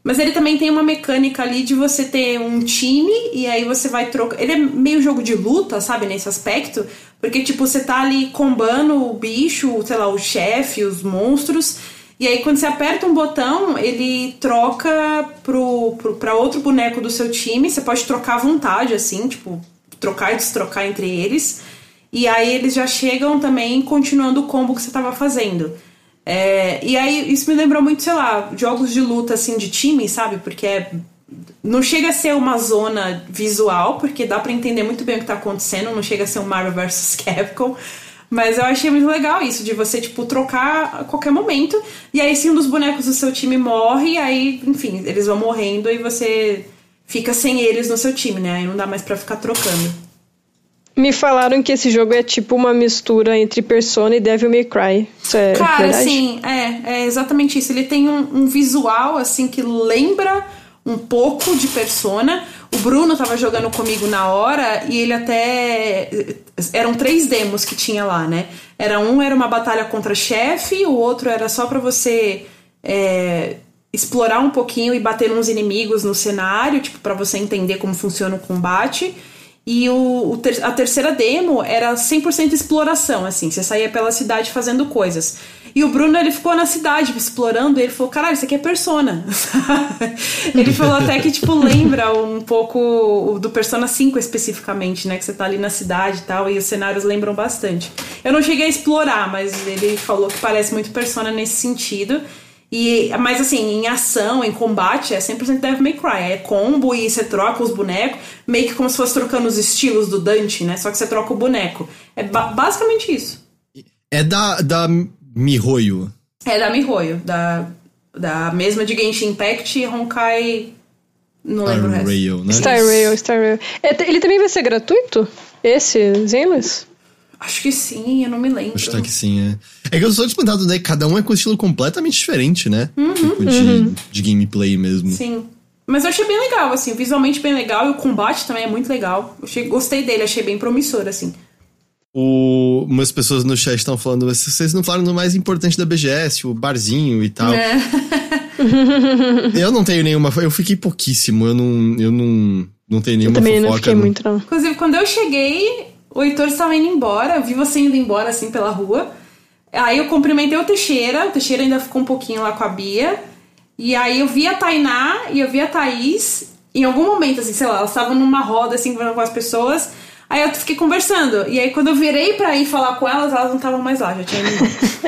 Mas ele também tem uma mecânica ali de você ter um time e aí você vai trocar. Ele é meio jogo de luta, sabe, nesse aspecto. Porque, tipo, você tá ali combando o bicho, sei lá, o chefe, os monstros. E aí, quando você aperta um botão, ele troca pro, pro, pra outro boneco do seu time. Você pode trocar à vontade, assim, tipo, trocar e destrocar entre eles. E aí eles já chegam também continuando o combo que você tava fazendo. É, e aí isso me lembrou muito, sei lá, jogos de luta assim de time, sabe? Porque é, não chega a ser uma zona visual, porque dá para entender muito bem o que tá acontecendo, não chega a ser um Marvel vs [laughs] Capcom, Mas eu achei muito legal isso, de você, tipo, trocar a qualquer momento. E aí, se um dos bonecos do seu time morre, aí, enfim, eles vão morrendo e você fica sem eles no seu time, né? Aí não dá mais pra ficar trocando. Me falaram que esse jogo é tipo uma mistura entre Persona e Devil May Cry. Isso é Cara, verdade? sim, é, é exatamente isso. Ele tem um, um visual, assim, que lembra um pouco de Persona. O Bruno tava jogando comigo na hora e ele até. Eram três demos que tinha lá, né? Era um era uma batalha contra chefe, o outro era só pra você é, explorar um pouquinho e bater nos inimigos no cenário, tipo, pra você entender como funciona o combate. E o, o ter, a terceira demo era 100% exploração, assim, você saía pela cidade fazendo coisas. E o Bruno, ele ficou na cidade explorando e ele falou, caralho, isso aqui é Persona. [laughs] ele falou até que, tipo, lembra um pouco do Persona 5 especificamente, né? Que você tá ali na cidade e tal, e os cenários lembram bastante. Eu não cheguei a explorar, mas ele falou que parece muito Persona nesse sentido. E, mas assim, em ação, em combate, é 100% Devil May Cry. É combo e você troca os bonecos, meio que como se fosse trocando os estilos do Dante, né? Só que você troca o boneco. É ba basicamente isso. É da, da Mihoyo. É da Mihoyo, da, da mesma de Genshin Impact e Honkai. Não lembro o resto. Rail, né? Star Rail, Star Rail. É, ele também vai ser gratuito? Esse Zenless? Acho que sim, eu não me lembro. Acho que sim, é. É que eu sou espantado, né? Cada um é com um estilo completamente diferente, né? Uhum, tipo de, uhum. de gameplay mesmo. Sim. Mas eu achei bem legal, assim, visualmente bem legal e o combate também é muito legal. Eu achei, gostei dele, achei bem promissor, assim. O, umas pessoas no chat estão falando, mas vocês não falaram do mais importante da BGS, o barzinho e tal. É. [laughs] eu não tenho nenhuma. Eu fiquei pouquíssimo, eu não, eu não, não tenho nenhuma eu também fofoca. não fiquei no- muito, não. Inclusive, quando eu cheguei, o Heitor estava indo embora, vi você indo embora assim pela rua. Aí eu cumprimentei o Teixeira, o Teixeira ainda ficou um pouquinho lá com a Bia. E aí eu vi a Tainá e eu vi a Thaís. Em algum momento, assim, sei lá, elas estavam numa roda assim com as pessoas. Aí eu fiquei conversando. E aí quando eu virei pra ir falar com elas, elas não estavam mais lá, já tinha.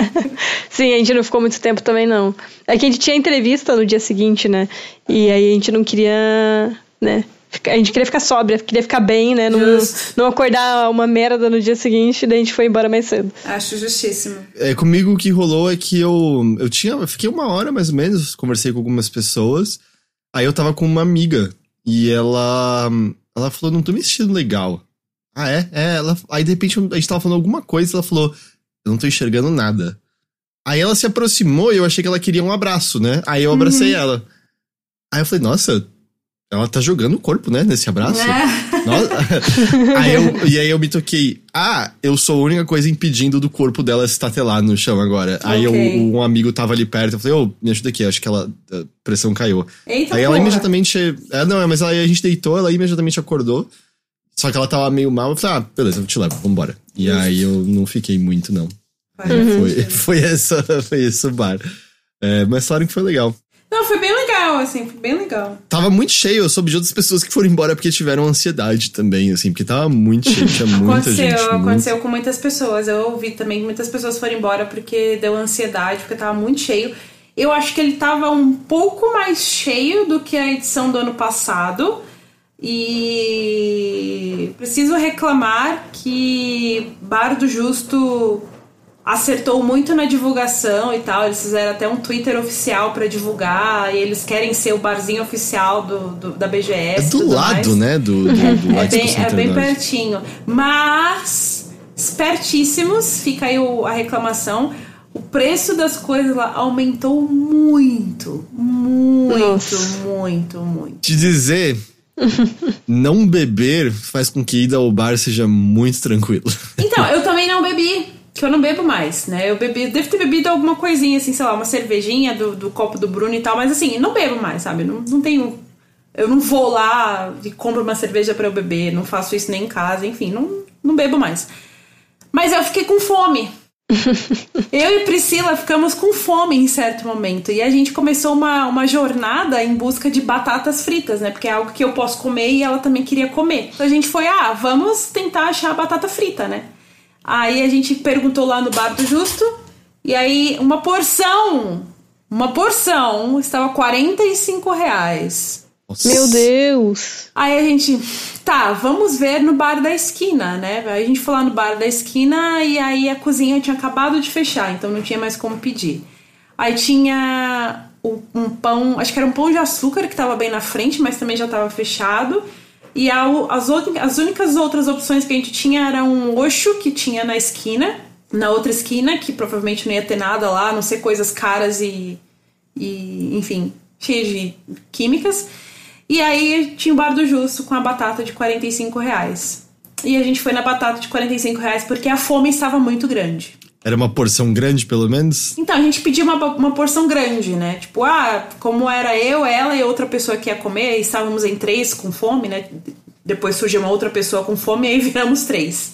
[laughs] Sim, a gente não ficou muito tempo também, não. É que a gente tinha entrevista no dia seguinte, né? E aí a gente não queria, né? A gente queria ficar sóbria, queria ficar bem, né? Não, Justo. não acordar uma merda no dia seguinte, daí a gente foi embora mais cedo. Acho justíssimo. É, comigo o que rolou é que eu, eu tinha. Eu fiquei uma hora mais ou menos, conversei com algumas pessoas. Aí eu tava com uma amiga. E ela. Ela falou, não tô me sentindo legal. Ah, é? É, ela. Aí de repente a gente tava falando alguma coisa e ela falou, eu não tô enxergando nada. Aí ela se aproximou e eu achei que ela queria um abraço, né? Aí eu abracei ela. Aí eu falei, nossa, ela tá jogando o corpo, né? Nesse abraço. É. Nossa. [laughs] aí eu, e aí eu me toquei. Ah, eu sou a única coisa impedindo do corpo dela se estatelar no chão agora. Aí eu- um amigo tava ali perto, eu falei, ô, me ajuda aqui, acho que ela, a pressão caiu. Eita, aí ela porra. imediatamente. É, não, mas aí a gente deitou, ela imediatamente acordou. Só que ela tava meio mal, eu falei, ah, beleza, eu te levo, vambora. E aí eu não fiquei muito, não. Faz Foi, foi, essa, [laughs] foi esse o bar. É, mas falaram que foi legal. Não, foi bem legal, assim, foi bem legal. Tava muito cheio, eu soube de outras pessoas que foram embora porque tiveram ansiedade também, assim, porque tava muito cheio, tinha muita aconteceu, gente. muito- aconteceu com muitas pessoas. Eu ouvi também que muitas pessoas foram embora porque deu ansiedade, porque tava muito cheio. Eu acho que ele tava um pouco mais cheio do que a edição do ano passado. E preciso reclamar que Bar do Justo acertou muito na divulgação e tal. Eles fizeram até um Twitter oficial pra divulgar. E eles querem ser o barzinho oficial do, do- da BGS. É do lado, mais. né? Do, do, do [laughs] É bem, é bem pertinho. Mas, espertíssimos, fica aí o- a reclamação. O preço das coisas lá aumentou muito. Muito, Nossa. muito, muito. Te dizer, [laughs] não beber faz com que ida ao bar seja muito tranquilo. Então, eu também não bebi. Que eu não bebo mais, né? Eu bebi, devo ter bebido alguma coisinha, assim, sei lá, uma cervejinha do, do copo do Bruno e tal, mas assim, não bebo mais, sabe? Não, não tenho. Eu não vou lá e compro uma cerveja pra eu beber, não faço isso nem em casa, enfim, não, não bebo mais. Mas eu fiquei com fome. [laughs] Eu e Priscila ficamos com fome em certo momento. E a gente começou uma, uma jornada em busca de batatas fritas, né? Porque é algo que eu posso comer e ela também queria comer. Então a gente foi, ah, vamos tentar achar batata frita, né? Aí a gente perguntou lá no Bar do Justo. E aí uma porção, uma porção, estava 45 reais. Nossa. Meu Deus! Aí a gente, tá, vamos ver no bar da esquina, né? Aí a gente foi lá no bar da esquina e aí a cozinha tinha acabado de fechar, então não tinha mais como pedir. Aí tinha um pão, acho que era um pão de açúcar que tava bem na frente, mas também já tava fechado. E as, outras- as únicas outras opções que a gente tinha era um oxo que tinha na esquina, na outra esquina, que provavelmente não ia ter nada lá, a não ser coisas caras e, e enfim, cheias de químicas. E aí tinha o bar do Justo com a batata de 45 reais. E a gente foi na batata de 45 reais porque a fome estava muito grande. Era uma porção grande, pelo menos? Então, a gente pediu uma, uma porção grande, né? Tipo, ah, como era eu, ela e outra pessoa que ia comer, e estávamos em três com fome, né? Depois surgiu uma outra pessoa com fome e [laughs] aí viramos três.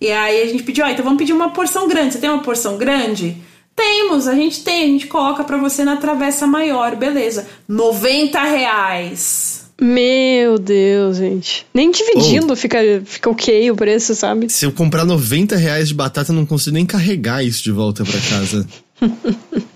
E aí a gente pediu, ah, então vamos pedir uma porção grande. Você tem uma porção grande? Temos, a gente tem, a gente coloca pra você na travessa maior, beleza. 90 reais. Meu Deus, gente. Nem dividindo fica, fica ok o preço, sabe? Se eu comprar 90 reais de batata, eu não consigo nem carregar isso de volta pra casa. [laughs]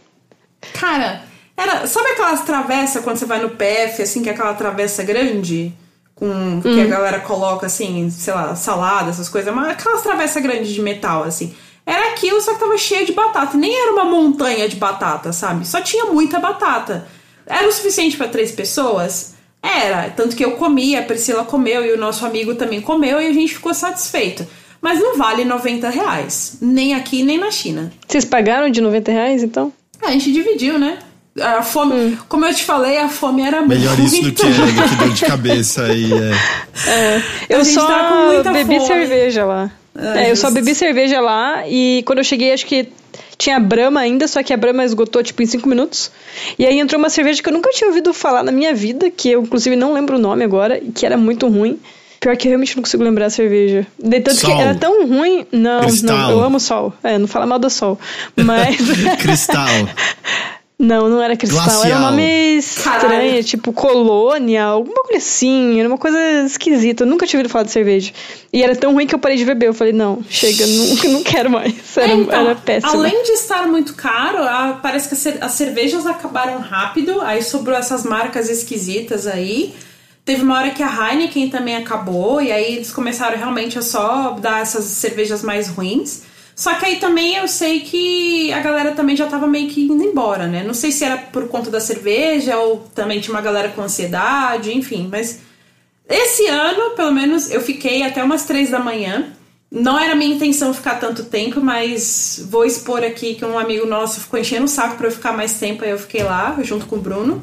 Cara, era. Sabe aquelas travessas quando você vai no PF, assim, que é aquela travessa grande? Com. Que a galera coloca, assim, sei lá, salada, essas coisas. Mas aquelas travessas grandes de metal, assim. Era aquilo, só que tava cheio de batata. Nem era uma montanha de batata, sabe? Só tinha muita batata. Era o suficiente pra três pessoas? Era. Tanto que eu comi, a Priscila comeu e o nosso amigo também comeu e a gente ficou satisfeito. Mas não vale 90 reais. Nem aqui, nem na China. Vocês pagaram de 90 reais, então? A gente dividiu, né? A fome, como eu te falei, a fome era Melhor muito. isso do que, do que dor de cabeça e é. Eu gente só tá com muita bebi fome. cerveja lá. Ah, é, eu só bebi cerveja lá e quando eu cheguei, acho que tinha Brahma ainda, só que a Brahma esgotou tipo em 5 minutos. E aí entrou uma cerveja que eu nunca tinha ouvido falar na minha vida, que eu inclusive não lembro o nome agora, e que era muito ruim. Pior que eu realmente não consigo lembrar a cerveja. De tanto Sol. que era tão ruim. Não, Cristal. não, eu amo sol. É, não fala mal do sol. Mas. [laughs] [laughs] Cristal. Não, não era cristal. Era Glacial. um nome estranho, Caralho. tipo colônia, alguma coisa assim. Era uma coisa esquisita. Eu nunca tinha ouvido falar de cerveja. E era tão ruim que eu parei de beber. Eu falei, não, chega, não, não quero mais. Era, É, então, era péssimo. Além de estar muito caro, a- parece que as cervejas acabaram rápido, aí sobrou essas marcas esquisitas aí. Teve uma hora que a Heineken também acabou, e aí eles começaram realmente a só dar essas cervejas mais ruins. Só que aí também eu sei que a galera também já tava meio que indo embora, né? Não sei se era por conta da cerveja ou também tinha uma galera com ansiedade, enfim, mas esse ano, pelo menos, eu fiquei até umas três da manhã. Não era minha intenção ficar tanto tempo, mas vou expor aqui que um amigo nosso ficou enchendo o saco pra eu ficar mais tempo, aí eu fiquei lá, junto com o Bruno.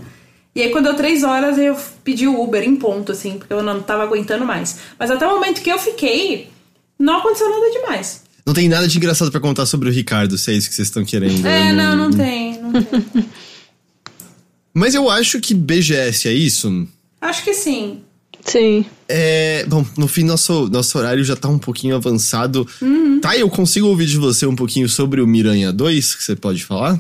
E aí, quando deu três horas, eu pedi o Uber em ponto, assim, porque eu não tava aguentando mais. Mas até o momento que eu fiquei, não aconteceu nada demais. Não tem nada de engraçado pra contar sobre o Ricardo, se é isso que vocês estão querendo. É, Eu não, não tem, não tem. [laughs] Mas eu acho que BGS é isso. Acho que sim. Sim. É, bom, no fim, nosso, nosso horário já tá um pouquinho avançado. Uhum. Tá, eu consigo ouvir de você um pouquinho sobre o Miranha 2, que você pode falar?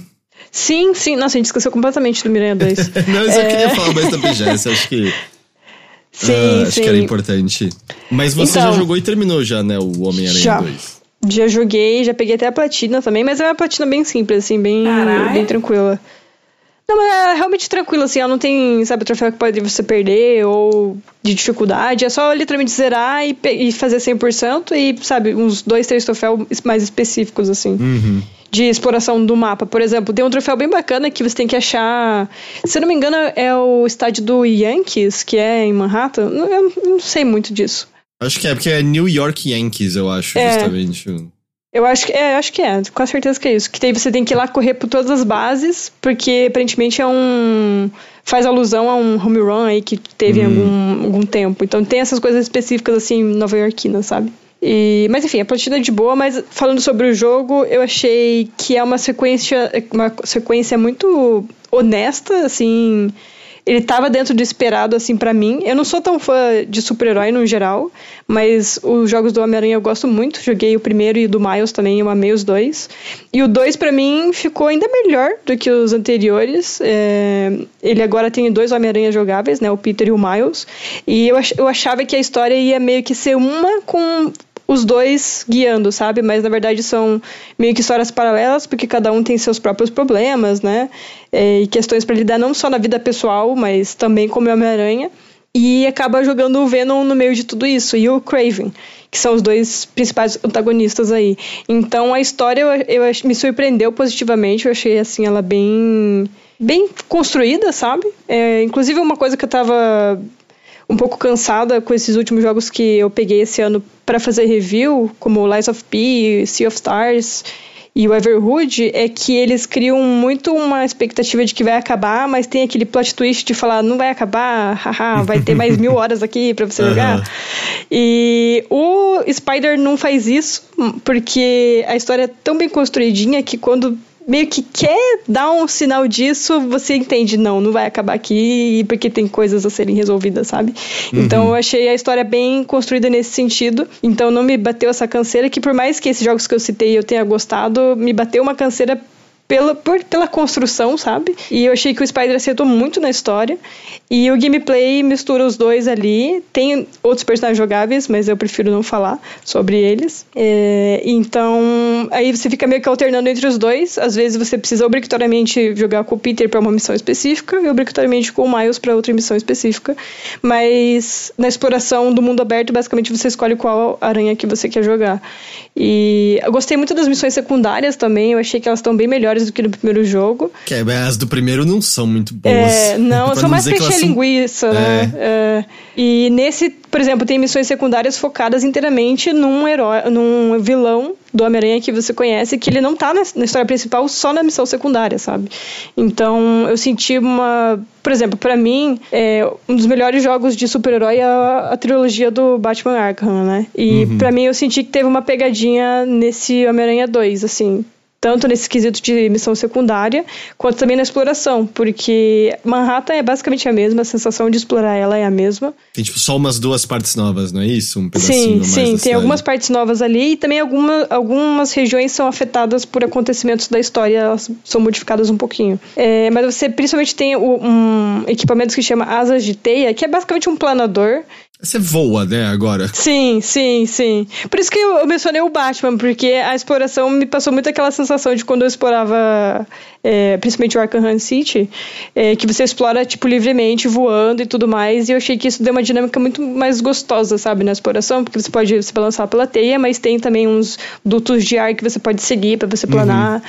Sim, sim. Nossa, a gente esqueceu completamente do Miranha 2. [laughs] Não, eu só É. queria falar mais da BGS, acho que, [laughs] sim, ah, acho sim. que era importante. Mas você Então, já jogou e terminou já, né, o Homem-Aranha já. 2. Já joguei, já peguei até a platina também, mas é uma platina bem simples, assim, bem, bem tranquila. Não, mas é realmente tranquilo, assim, ela não tem, sabe, troféu que pode você perder ou de dificuldade, é só literalmente zerar e, e fazer 100% e, sabe, uns dois, três troféus mais específicos, assim, Uhum. de exploração do mapa. Por exemplo, tem um troféu bem bacana que você tem que achar, se eu não me engano, é o estádio do Yankees, que é em Manhattan, eu não sei muito disso. Acho que é, porque é New York Yankees, eu acho, É. justamente. Eu acho que é, acho que é, com certeza que é isso. Que daí você tem que ir lá correr por todas as bases, porque aparentemente é um. faz alusão a um home run aí que teve em algum, algum tempo. Então tem essas coisas específicas assim, nova iorquinas, sabe? E, mas enfim, a partida é de boa, mas falando sobre o jogo, eu achei que é uma sequência, uma sequência muito honesta, assim. Ele tava dentro do esperado, assim, pra mim. Eu não sou tão fã de super-herói no geral, mas os jogos do Homem-Aranha eu gosto muito. Joguei o primeiro e o do Miles também, eu amei os dois. E o dois, pra mim, ficou ainda melhor do que os anteriores. É, Ele agora tem dois Homem-Aranha jogáveis, né? O Peter e o Miles. E eu, ach- eu achava que a história ia meio que ser uma com os dois guiando, sabe? Mas na verdade são meio que histórias paralelas, porque cada um tem seus próprios problemas, né? É, e questões para lidar não só na vida pessoal, mas também como Homem-Aranha. E acaba jogando o Venom no meio de tudo isso, e o Craven, que são os dois principais antagonistas aí. Então a história eu, eu me surpreendeu positivamente, eu achei assim ela bem bem construída, sabe? É, inclusive uma coisa que eu tava um pouco cansada com esses últimos jogos que eu peguei esse ano para fazer review, como Lies of P, Sea of Stars e o Everhood, é que eles criam muito uma expectativa de que vai acabar, mas tem aquele plot twist de falar, não vai acabar, haha, vai ter mais mil horas aqui para você uhum. jogar. E o Spider não faz isso, porque a história é tão bem construidinha que quando meio que quer dar um sinal disso, você entende, não, não vai acabar aqui, porque tem coisas a serem resolvidas, sabe? Uhum. Então eu achei a história bem construída nesse sentido. Então não me bateu essa canseira, que por mais que esses jogos que eu citei eu tenha gostado, me bateu uma canseira pela, por, pela construção, sabe? E eu achei que o Spider acertou muito na história. E o gameplay mistura os dois ali. Tem outros personagens jogáveis, mas eu prefiro não falar sobre eles. É, então, aí você fica meio que alternando entre os dois. Às vezes você precisa obrigatoriamente jogar com o Peter para uma missão específica e obrigatoriamente com o Miles para outra missão específica. Mas na exploração do mundo aberto, basicamente você escolhe qual aranha que você quer jogar. E eu gostei muito das missões secundárias também. Eu achei que elas estão bem melhores melhores do que no primeiro jogo. Que é, as do primeiro não são muito boas. [laughs] É, não, são mais fechar linguiça, né? É. É. E nesse, por exemplo, tem missões secundárias focadas inteiramente num herói, num vilão do Homem-Aranha que você conhece, que ele não tá na, história principal, só na missão secundária, sabe? Então, eu senti uma. Por exemplo, para mim, é, um dos melhores jogos de super-herói é a, a, trilogia do Batman Arkham, né? E uhum. para mim, eu senti que teve uma pegadinha nesse Homem-Aranha 2, assim tanto nesse quesito de missão secundária, quanto também na exploração, porque Manhattan é basicamente a mesma, a sensação de explorar ela é a mesma. Tem tipo só umas duas partes novas, não é isso? Um pedacinho sim, sim, tem algumas partes novas ali e também alguma, algumas regiões são afetadas por acontecimentos da história, elas são modificadas um pouquinho. É, mas você principalmente tem um equipamento que chama asas de teia, que é basicamente um planador você voa, né, agora? Sim, sim, sim. Por isso que eu mencionei o Batman, porque a exploração me passou muito aquela sensação de quando eu explorava, é, principalmente o Arkham City, é, que você explora, tipo, livremente, voando e tudo mais, e eu achei que isso deu uma dinâmica muito mais gostosa, sabe, na exploração, porque você pode se balançar pela teia, mas tem também uns dutos de ar que você pode seguir para você planar. Uhum.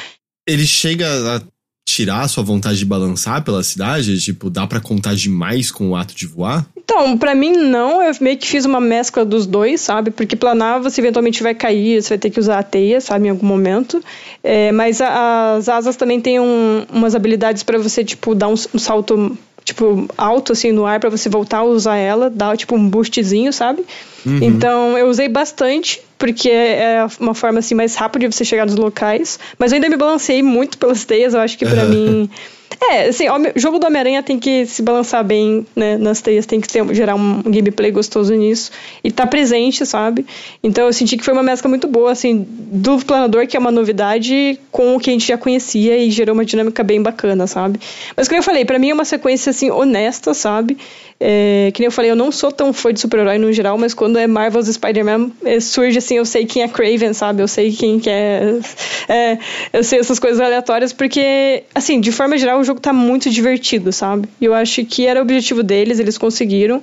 Ele chega a tirar a sua vontade de balançar pela cidade? Tipo, dá para contar demais com o ato de voar? Então, para mim não, eu meio que fiz uma mescla dos dois, sabe? Porque planar você eventualmente vai cair, você vai ter que usar a teia, sabe, em algum momento. É, mas a, as asas também têm um, umas habilidades para você, tipo, dar um, um salto tipo, alto assim no ar para você voltar a usar ela, dar tipo um boostzinho, sabe? Uhum. Então eu usei bastante, porque é uma forma assim mais rápida de você chegar nos locais. Mas eu ainda me balanceei muito pelas teias, eu acho que para mim [laughs] é, assim, o jogo do Homem-Aranha tem que se balançar bem, né, nas teias, tem que ter, gerar um gameplay gostoso nisso. E tá presente, sabe? Então eu senti que foi uma mescla muito boa, assim, do planador, que é uma novidade, com o que a gente já conhecia e gerou uma dinâmica bem bacana, sabe? Mas como eu falei, para mim é uma sequência, assim, honesta, sabe? É, que nem eu falei, eu não sou tão fã de super-herói no geral, mas quando é Marvel's Spider-Man, é, surge assim, eu sei quem é Craven, sabe? Eu sei quem que é, é, Eu sei essas coisas aleatórias, porque, assim, de forma geral, o jogo tá muito divertido, sabe? E eu acho que era o objetivo deles, eles conseguiram.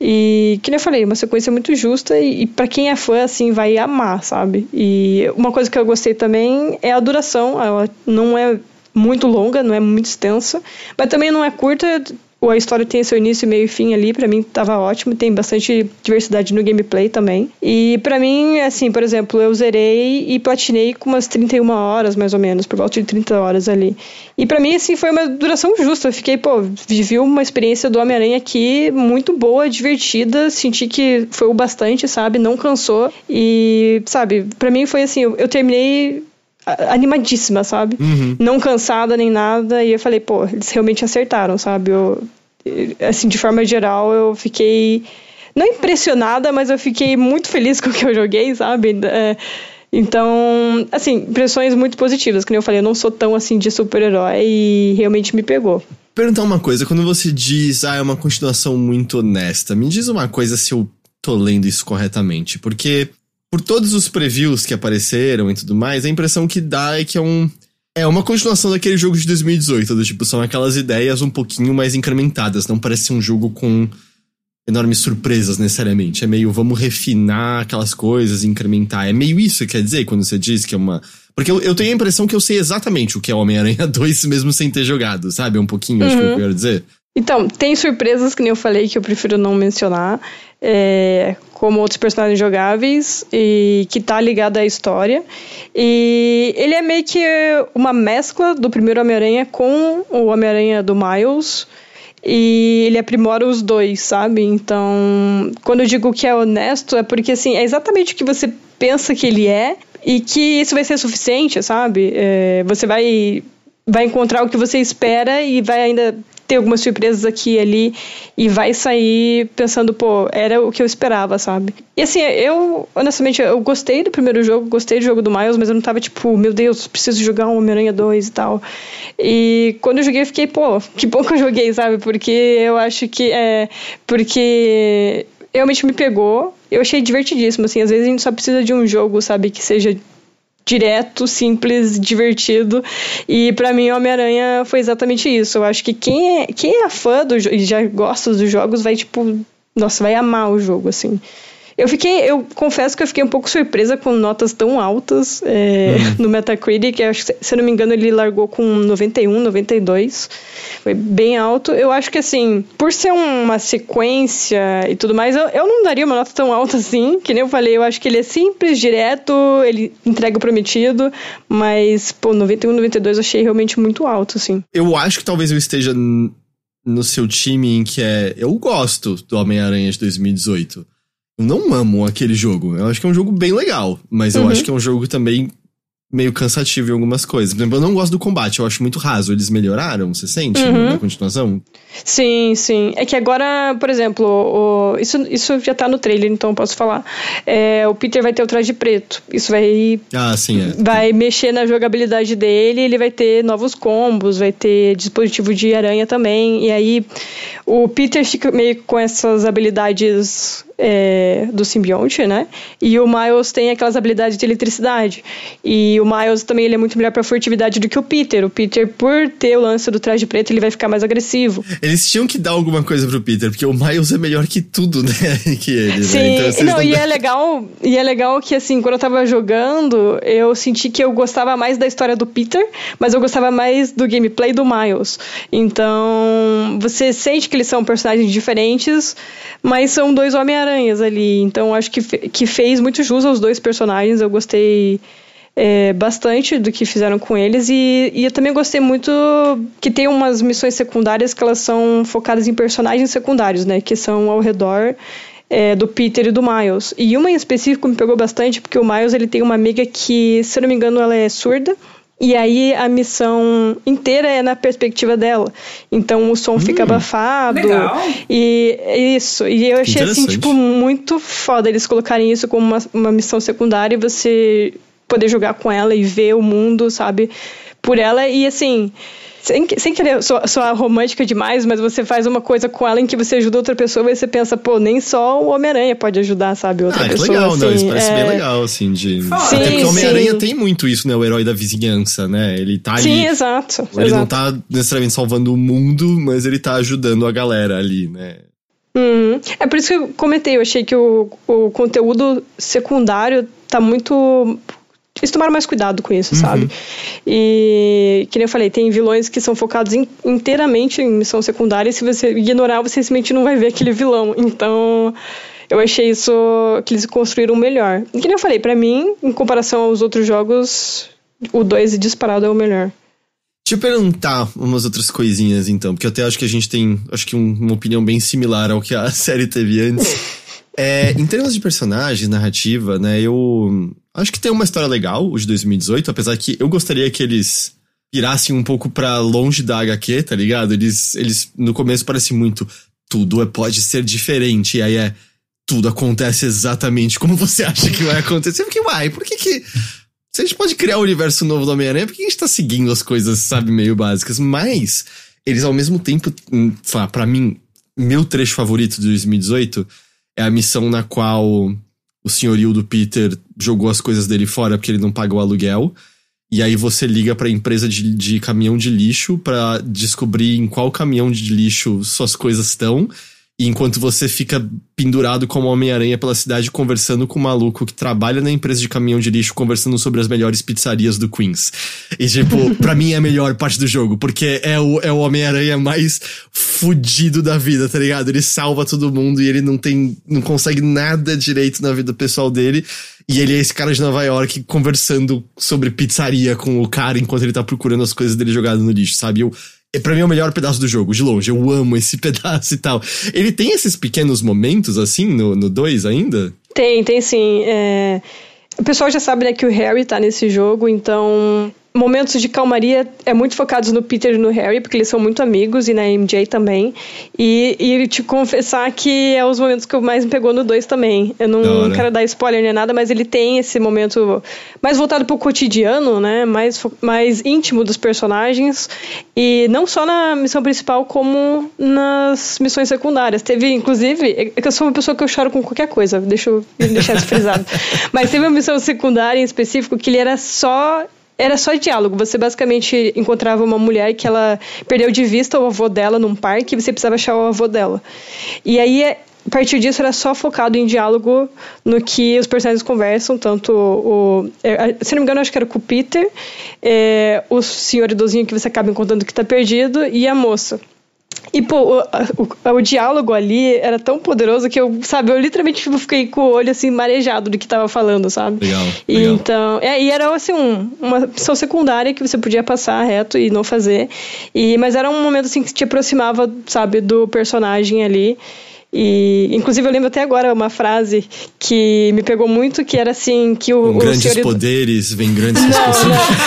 E, que nem eu falei, uma sequência muito justa e, e para quem é fã, assim, vai amar, sabe? E uma coisa que eu gostei também é a duração, ela não é muito longa, não é muito extensa, mas também não é curta, a história tem seu início, meio e fim ali, para mim tava ótimo, tem bastante diversidade no gameplay também. E para mim, assim, por exemplo, eu zerei e platinei com umas 31 horas, mais ou menos, por volta de 30 horas ali. E para mim, assim, foi uma duração justa. Eu fiquei, pô, vivi uma experiência do Homem-Aranha aqui muito boa, divertida, senti que foi o bastante, sabe? Não cansou. E, sabe, para mim foi assim, eu, eu terminei animadíssima, sabe? Uhum. Não cansada nem nada. E eu falei, pô, eles realmente acertaram, sabe? Eu, assim, de forma geral, eu fiquei. Não impressionada, mas eu fiquei muito feliz [laughs] com o que eu joguei, sabe? É, então, assim, impressões muito positivas. Como eu falei, eu não sou tão assim de super-herói e realmente me pegou. Perguntar uma coisa, quando você diz, ah, é uma continuação muito honesta, me diz uma coisa se eu tô lendo isso corretamente. Porque por todos os previews que apareceram e tudo mais, a impressão que dá é que é um. É uma continuação daquele jogo de 2018, do tipo, são aquelas ideias um pouquinho mais incrementadas. Não parece um jogo com enormes surpresas necessariamente. É meio, vamos refinar aquelas coisas, incrementar. É meio isso que quer dizer quando você diz que é uma. Porque eu, eu tenho a impressão que eu sei exatamente o que é Homem-Aranha [laughs] 2 mesmo sem ter jogado, sabe? Um pouquinho, uhum. acho que eu quero dizer. Então, tem surpresas que nem eu falei que eu prefiro não mencionar, é, como outros personagens jogáveis e que tá ligado à história. E ele é meio que uma mescla do primeiro Homem-Aranha com o Homem-Aranha do Miles. E ele aprimora os dois, sabe? Então, quando eu digo que é honesto, é porque assim, é exatamente o que você pensa que ele é e que isso vai ser suficiente, sabe? É, você vai vai encontrar o que você espera e vai ainda ter algumas surpresas aqui e ali e vai sair pensando, pô, era o que eu esperava, sabe? E assim, eu, honestamente, eu gostei do primeiro jogo, gostei do jogo do Miles, mas eu não tava tipo, meu Deus, preciso jogar um Homem-Aranha 2 e tal. E quando eu joguei, eu fiquei, pô, que bom que eu joguei, sabe? Porque eu acho que é. Porque realmente me pegou. Eu achei divertidíssimo, assim. Às vezes a gente só precisa de um jogo, sabe, que seja direto, simples, divertido. E para mim, Homem-Aranha foi exatamente isso. Eu acho que quem é, quem é fã do, e já gosta dos jogos vai, tipo, nossa, vai amar o jogo, assim. Eu fiquei, eu confesso que eu fiquei um pouco surpresa com notas tão altas é, uhum. [laughs] no Metacritic. Eu acho que, se eu não me engano, ele largou com 91, 92. Foi bem alto. Eu acho que, assim, por ser uma sequência e tudo mais, eu, eu não daria uma nota tão alta assim. Que nem eu falei, eu acho que ele é simples, direto, ele entrega o prometido. Mas, pô, 91, 92 eu achei realmente muito alto, assim. Eu acho que talvez eu esteja no seu time em que é. Eu gosto do Homem-Aranha de 2018 eu não amo aquele jogo. Eu acho que é um jogo bem legal, mas eu uhum. acho que é um jogo também meio cansativo em algumas coisas. Por exemplo, eu não gosto do combate, eu acho muito raso. Eles melhoraram, você sente uhum. na continuação? Sim, sim. É que agora, por exemplo, o, isso, isso já tá no trailer, então eu posso falar. É, o Peter vai ter o traje preto. Isso vai. Ah, sim, é. Vai mexer na jogabilidade dele, ele vai ter novos combos, vai ter dispositivo de aranha também. E aí o Peter fica meio com essas habilidades é, do simbionte, né? E o Miles tem aquelas habilidades de eletricidade. E o Miles também ele é muito melhor para furtividade do que o Peter. O Peter, por ter o lance do traje preto, ele vai ficar mais agressivo. Eles tinham que dar alguma coisa pro Peter, porque o Miles é melhor que tudo, [laughs] né? que ele, né? Sim, né? então, não, e é legal, e é legal que assim, quando eu tava jogando, eu senti que eu gostava mais da história do Peter, mas eu gostava mais do gameplay do Miles. Então, você sente que eles são personagens diferentes, mas são dois Homem-Aranhas ali. Então acho que, que fez muito jus aos dois personagens. Eu gostei é, bastante do que fizeram com eles. E, e eu também gostei muito que tem umas missões secundárias que elas são focadas em personagens secundários, né? Que são ao redor. É, do Peter e do Miles. E uma em específico me pegou bastante, porque o Miles ele tem uma amiga que, se não me engano, ela é surda. E aí a missão inteira é na perspectiva dela. Então o som hum, fica abafado. Legal. E isso. E eu achei assim, tipo, muito foda eles colocarem isso como uma, uma missão secundária e você poder jogar com ela e ver o mundo, sabe? Por ela. E assim sem, sem querer soar romântica demais, mas você faz uma coisa com ela em que você ajuda outra pessoa e você pensa, pô, nem só o Homem-Aranha pode ajudar, sabe? Outra ah, pessoa. legal, assim, não, isso parece é... bem legal, assim, de. Sim, Até porque o Homem-Aranha tem muito isso, né? O herói da vizinhança, né? Ele tá ali. Sim, exato. Ele exato. não tá necessariamente salvando o mundo, mas ele tá ajudando a galera ali, né? Uhum. É por isso que eu comentei, eu achei que o, o conteúdo secundário tá muito eles tomaram mais cuidado com isso, uhum. sabe? E, que nem eu falei, tem vilões que são focados in, inteiramente em missão secundária e se você ignorar, você simplesmente não vai ver aquele vilão. Então, eu achei isso que eles construíram melhor. E que nem eu falei, para mim, em comparação aos outros jogos, o 2 disparado é o melhor. Deixa eu perguntar umas outras coisinhas, então, porque eu até acho que a gente tem, acho que um, uma opinião bem similar ao que a [laughs] série teve antes. [laughs] É, em termos de personagem, narrativa, né, eu acho que tem uma história legal, o de 2018, apesar que eu gostaria que eles virassem um pouco para longe da HQ, tá ligado? Eles, eles no começo parece muito tudo é, pode ser diferente, e aí é tudo acontece exatamente como você acha que vai acontecer. Porque, uai, por que que. Se a gente pode criar um universo novo do Homem-Aranha, por que a gente tá seguindo as coisas, sabe, meio básicas? Mas, eles ao mesmo tempo, hum, para mim, meu trecho favorito de 2018 é a missão na qual o senhorio do Peter jogou as coisas dele fora porque ele não paga o aluguel. E aí você liga pra empresa de, de caminhão de lixo para descobrir em qual caminhão de lixo suas coisas estão. E enquanto você fica pendurado como Homem-Aranha pela cidade conversando com um maluco que trabalha na empresa de caminhão de lixo, conversando sobre as melhores pizzarias do Queens. E, tipo, [laughs] pra mim é a melhor parte do jogo, porque é o, é o Homem-Aranha mais fudido da vida, tá ligado? Ele salva todo mundo e ele não tem. não consegue nada direito na vida pessoal dele. E ele é esse cara de Nova York conversando sobre pizzaria com o cara enquanto ele tá procurando as coisas dele jogadas no lixo, sabe? Eu é, pra mim é o melhor pedaço do jogo, de longe. Eu amo esse [laughs] pedaço e tal. Ele tem esses pequenos momentos, assim, no 2 ainda? Tem, tem sim. É... O pessoal já sabe né, que o Harry tá nesse jogo, então momentos de calmaria é muito focados no Peter e no Harry, porque eles são muito amigos, e na MJ também. E, e te confessar que é os momentos que eu mais me pegou no 2 também. Eu não quero dar spoiler nem nada, mas ele tem esse momento mais voltado pro cotidiano, né? Mais, mais íntimo dos personagens. E não só na missão principal, como nas missões secundárias. Teve, inclusive, é que eu sou uma pessoa que eu choro com qualquer coisa, deixa eu deixar isso frisado. [laughs] mas teve uma missão secundária em específico que ele era só era só diálogo. Você basicamente encontrava uma mulher que ela perdeu de vista o avô dela num parque e você precisava achar o avô dela. E aí, a partir disso, era só focado em diálogo no que os personagens conversam, tanto o. É, se não me engano, acho que era com o Peter, é, o senhor idosinho que você acaba encontrando que está perdido, e a moça. E, pô, o, o, o, diálogo ali era tão poderoso que eu, sabe, eu literalmente tipo, fiquei com o olho, assim, marejado do que tava falando, sabe? Legal. E, legal. Então, é, e era, assim, um, uma opção secundária que você podia passar reto e não fazer. E, mas era um momento, assim, que te aproximava, sabe, do personagem ali. E, inclusive, eu lembro até agora uma frase que me pegou muito, que era assim, que o... Com o grandes poderes vem grandes responsabilidades.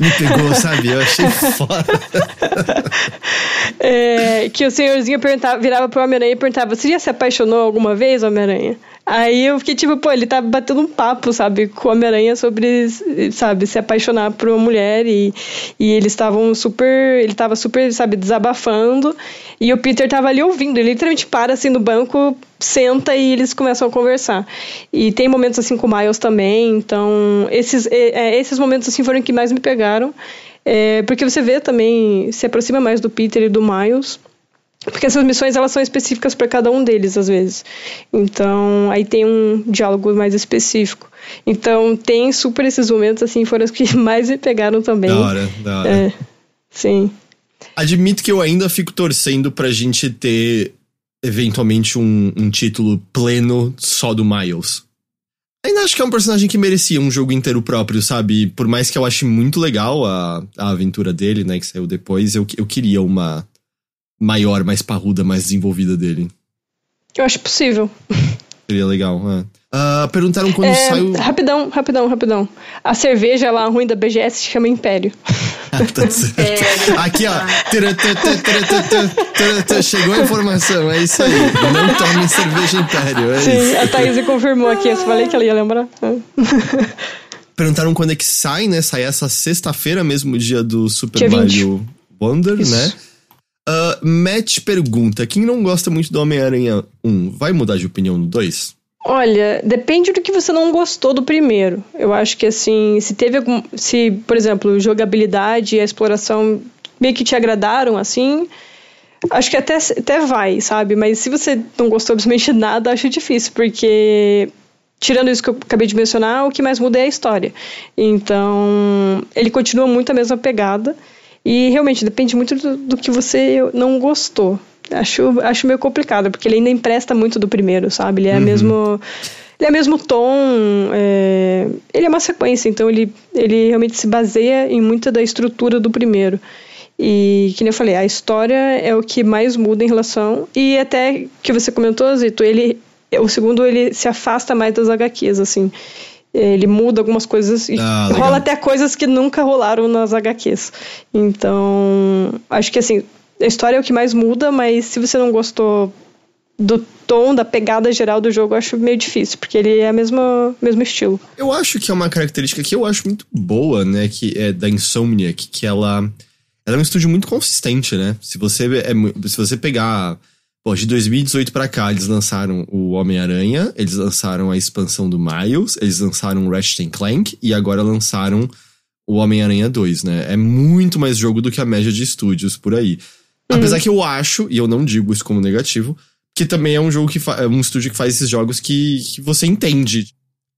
[laughs] me pegou, sabe? Eu achei foda. [laughs] É, que o senhorzinho perguntava, virava pro Homem-Aranha e perguntava, você já se apaixonou alguma vez, Homem-Aranha? Aí eu fiquei tipo, pô, ele tá batendo um papo, sabe, com o Homem-Aranha sobre, sabe, se apaixonar por uma mulher e, e eles estavam super, ele tava super, sabe, desabafando e o Peter tava ali ouvindo, ele literalmente para assim no banco, senta e eles começam a conversar. E tem momentos assim com o Miles também, então esses, é, esses momentos assim foram que mais me pegaram, é, porque você vê também, se aproxima mais do Peter e do Miles, porque essas missões elas são específicas para cada um deles às vezes. Então, aí tem um diálogo mais específico. Então, tem super esses momentos assim, foram os que [laughs] mais me pegaram também. Da hora, da hora. É, sim. Admito que eu ainda fico torcendo pra gente ter eventualmente um, um título pleno só do Miles. Ainda acho que é um personagem que merecia um jogo inteiro próprio, sabe? Por mais que eu ache muito legal a, a aventura dele, né, que saiu depois, eu, eu queria uma maior, mais parruda, mais desenvolvida dele. Eu acho possível. Seria legal, é. Uh, perguntaram quando é, saiu. Rapidão, rapidão, rapidão. A cerveja lá ruim da BGS se chama Império. [laughs] Ah, tá certo. Aqui, ó. Chegou a informação, é isso aí. Não tome cerveja Império. É Sim, isso. a Thaís confirmou aqui. Eu falei que ela ia lembrar. Perguntaram quando é que sai, né? Sai essa sexta-feira mesmo, dia do Super Dia 20. Mario Wonder, Isso. né? Uh, Matt pergunta: quem não gosta muito do Homem-Aranha 1 vai mudar de opinião no 2? Olha, depende do que você não gostou do primeiro. Eu acho que assim, se teve algum. Se, por exemplo, jogabilidade e a exploração meio que te agradaram, assim. Acho que até, até vai, sabe? Mas se você não gostou absolutamente [laughs] nada, acho difícil, porque. Tirando isso que eu acabei de mencionar, o que mais muda é a história. Então, ele continua muito a mesma pegada. E realmente depende muito do, do que você não gostou. Acho, acho meio complicado, porque ele ainda empresta muito do primeiro, sabe? Ele é Uhum. mesmo. Ele é mesmo tom. é, ele é uma sequência, então ele, ele realmente se baseia em muita da estrutura do primeiro. E, que nem eu falei, a história é o que mais muda em relação. E até que você comentou, Zito, ele. O segundo, ele se afasta mais das HQs, assim. Ele muda algumas coisas e Ah, rola até coisas que nunca rolaram nas HQs. Então, acho que assim, a história é o que mais muda, mas se você não gostou do tom, da pegada geral do jogo, eu acho meio difícil, porque ele é o mesmo, mesmo estilo. Eu acho que é uma característica que eu acho muito boa, né? Que é da Insomniac, que ela. Ela é um estúdio muito consistente, né? Se você, é, se você pegar. Pô, de 2018 para cá, eles lançaram o Homem-Aranha, eles lançaram a expansão do Miles, eles lançaram o Ratchet Clank e agora lançaram o Homem-Aranha 2, né? É muito mais jogo do que a média de estúdios por aí. Uhum. Apesar que eu acho, e eu não digo isso como negativo, que também é um jogo que é um estúdio que faz esses jogos que, que você entende.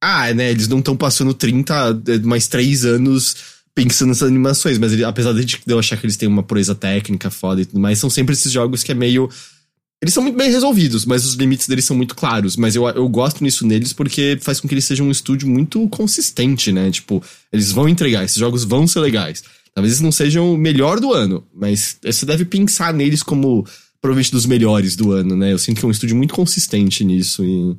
Ah, né? Eles não estão passando 30, é, mais 3 anos pensando nessas animações, mas ele, apesar de eu achar que eles têm uma proeza técnica foda e tudo mais, são sempre esses jogos que é meio. Eles são muito bem resolvidos, mas os limites deles são muito claros. Mas eu, eu gosto nisso neles porque faz com que eles sejam um estúdio muito consistente, né? Tipo, eles vão entregar, esses jogos vão ser legais. Talvez eles não sejam o melhor do ano, mas você deve pensar neles como provavelmente dos melhores do ano, né? Eu sinto que é um estúdio muito consistente nisso e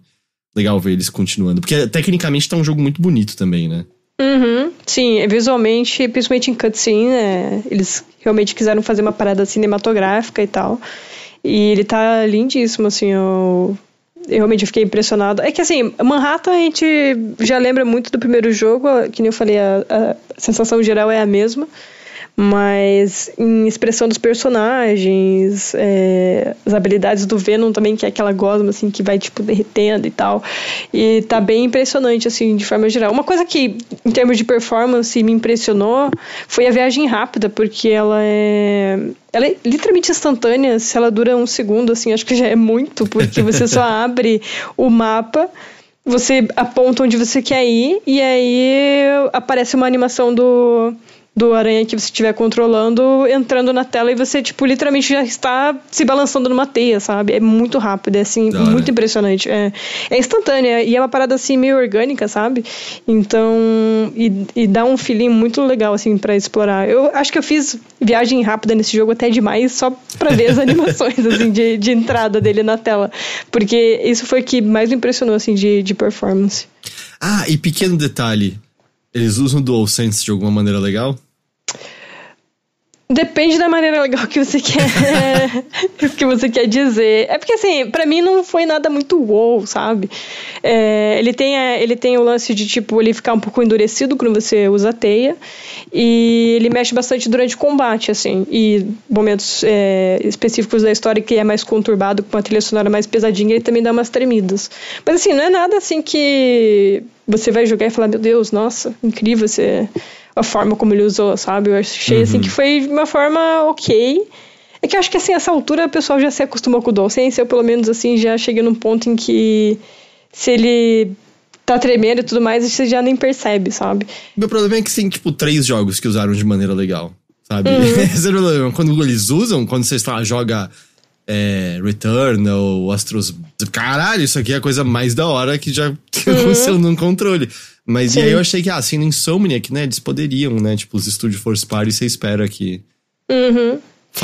legal ver eles continuando. Porque tecnicamente tá um jogo muito bonito também, né? Uhum, sim, visualmente, principalmente em cutscene, né? eles realmente quiseram fazer uma parada cinematográfica e tal. E ele tá lindíssimo, assim, eu, eu realmente fiquei impressionado. É que assim, Manhattan a gente já lembra muito do primeiro jogo, que nem eu falei, a, a sensação geral é a mesma mas em expressão dos personagens, é, as habilidades do Venom também, que é aquela gosma, assim, que vai, tipo, derretendo e tal. E tá bem impressionante, assim, de forma geral. Uma coisa que, em termos de performance, me impressionou foi a viagem rápida, porque ela é... Ela é literalmente instantânea, se ela dura um segundo, assim, acho que já é muito, porque você só [laughs] abre o mapa você aponta onde você quer ir e aí aparece uma animação do do aranha que você estiver controlando entrando na tela e você, tipo, literalmente já está se balançando numa teia, sabe? É muito rápido, é assim, muito impressionante. É, é instantânea e é uma parada assim meio orgânica, sabe? Então, e, e dá um feeling muito legal, assim, para explorar. Eu acho que eu fiz viagem rápida nesse jogo até demais só pra ver as [laughs] animações, assim, de, de entrada dele na tela. Porque isso foi o que mais me impressionou, assim, de, de performance. Ah, e pequeno detalhe eles usam o DualSense de alguma maneira legal? Depende da maneira legal que você quer [laughs] que você quer dizer. É porque assim, para mim não foi nada muito wow, sabe? É, ele tem ele tem o lance de tipo ele ficar um pouco endurecido quando você usa a teia e ele mexe bastante durante o combate, assim. E momentos é, específicos da história que é mais conturbado com uma trilha sonora mais pesadinha, ele também dá umas tremidas. Mas assim, não é nada assim que você vai jogar e falar, meu Deus, nossa, incrível você, a forma como ele usou, sabe? Eu achei uhum. assim que foi uma forma ok. É que eu acho que assim, essa altura o pessoal já se acostumou com o DualSense, eu pelo menos assim já cheguei num ponto em que se ele tá tremendo e tudo mais, você já nem percebe, sabe? Meu problema é que tem, tipo, três jogos que usaram de maneira legal, sabe? Uhum. [laughs] Esse é o problema. Quando eles usam, quando você está, joga é, Returnal, Astros. Caralho, isso aqui é a coisa mais da hora que já [laughs] aconteceu uhum. num controle. Mas Sim. e aí eu achei que, ah, assim, no Insomniac, né, eles poderiam, né? Tipo, os estúdios Force Party, você espera que. Uhum.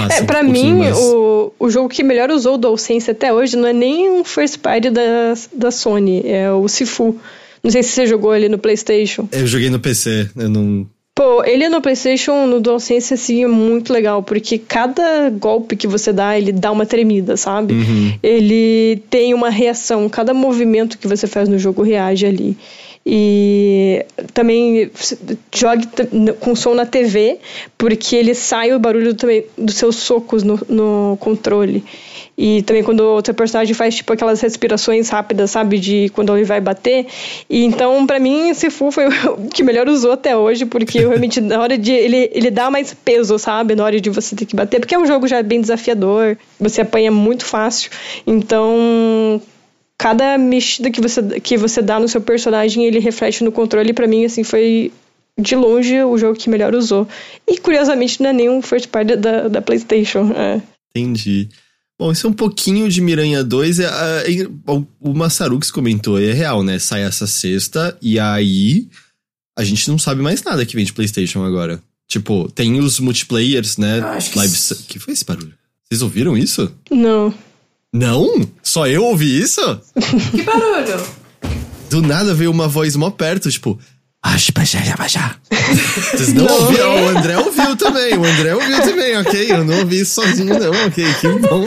É, pra um mim, mais... o, o jogo que melhor usou o DualSense até hoje não é nem um first party da, da Sony, é o Sifu. Não sei se você jogou ele no PlayStation. Eu joguei no PC, eu não. Pô, ele no PlayStation, no DualSense, assim, é muito legal, porque cada golpe que você dá, ele dá uma tremida, sabe? Uhum. Ele tem uma reação, cada movimento que você faz no jogo reage ali. E também jogue com som na TV, porque ele sai o barulho também dos seus socos no, no controle. E também quando o teu personagem faz tipo aquelas respirações rápidas, sabe? De quando ele vai bater. E então, para mim, esse Fu foi [laughs] o que melhor usou até hoje, porque realmente na hora de. Ele, ele dá mais peso, sabe? Na hora de você ter que bater. Porque é um jogo já bem desafiador, você apanha muito fácil. Então cada mexida que você, que você dá no seu personagem, ele reflete no controle. para mim, assim, foi de longe o jogo que melhor usou. E curiosamente não é nenhum first party da, da PlayStation. É. Entendi. Bom, isso é um pouquinho de Miranha 2. É, é, o Massarux comentou, é real, né? Sai essa sexta e aí a gente não sabe mais nada que vem de PlayStation agora. Tipo, tem os multiplayers, né? acho Live... que... que foi esse barulho? Vocês ouviram isso? Não. Não? Só eu ouvi isso? [laughs] Que barulho? Do nada veio uma voz mó perto, tipo. Vocês não, não ouviram? O André ouviu também. O André ouviu também, ok? Eu não ouvi isso sozinho, não, ok? Que bom.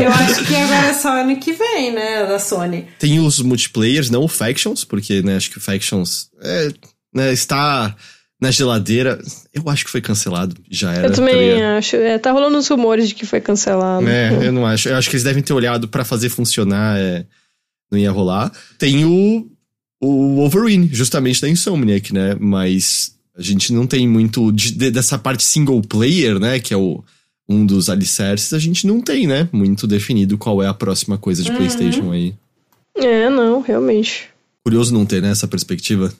Eu acho que agora é só ano que vem, né? Da Sony. Tem os multiplayers, não o Factions, porque, né, acho que o Factions é, né, está na geladeira. Eu acho que foi cancelado. Já era. Eu também tá acho. É, tá rolando uns rumores de que foi cancelado. É, eu não acho. Eu acho que eles devem ter olhado para fazer funcionar. É, não ia rolar. Tem o, o Wolverine, justamente da Insomniac, né? Mas a gente não tem muito de, de, dessa parte single player, né? Que é o, um dos alicerces. A gente não tem, né? Muito definido qual é a próxima coisa de uhum. PlayStation aí. É, não, realmente. Curioso não ter, né? Essa perspectiva.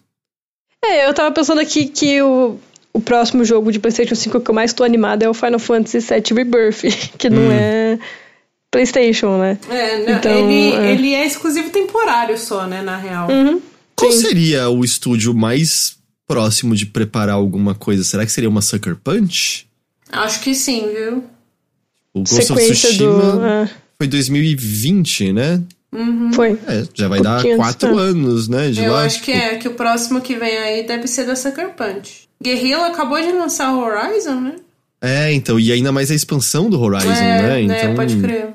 É, eu tava pensando aqui que o, o próximo jogo de PlayStation 5 que eu mais tô animado é o Final Fantasy VII Rebirth, [laughs] que não hum. é PlayStation, né? É, não, então, ele, é. ele é exclusivo temporário só, né, na real. Uhum, Qual seria o estúdio mais próximo de preparar alguma coisa? Será que seria uma Sucker Punch? Acho que sim, viu? O Ghost Sequência of Tsushima do, é. foi 2020, né? Uhum. Foi. É, já vai dar quatro anos, né? De Eu lá, acho tipo... que é, que o próximo que vem aí deve ser da Sucker Punch. Guerrilla acabou de lançar o Horizon, né? É, então, e ainda mais a expansão do Horizon, é, né? Então... É, pode crer.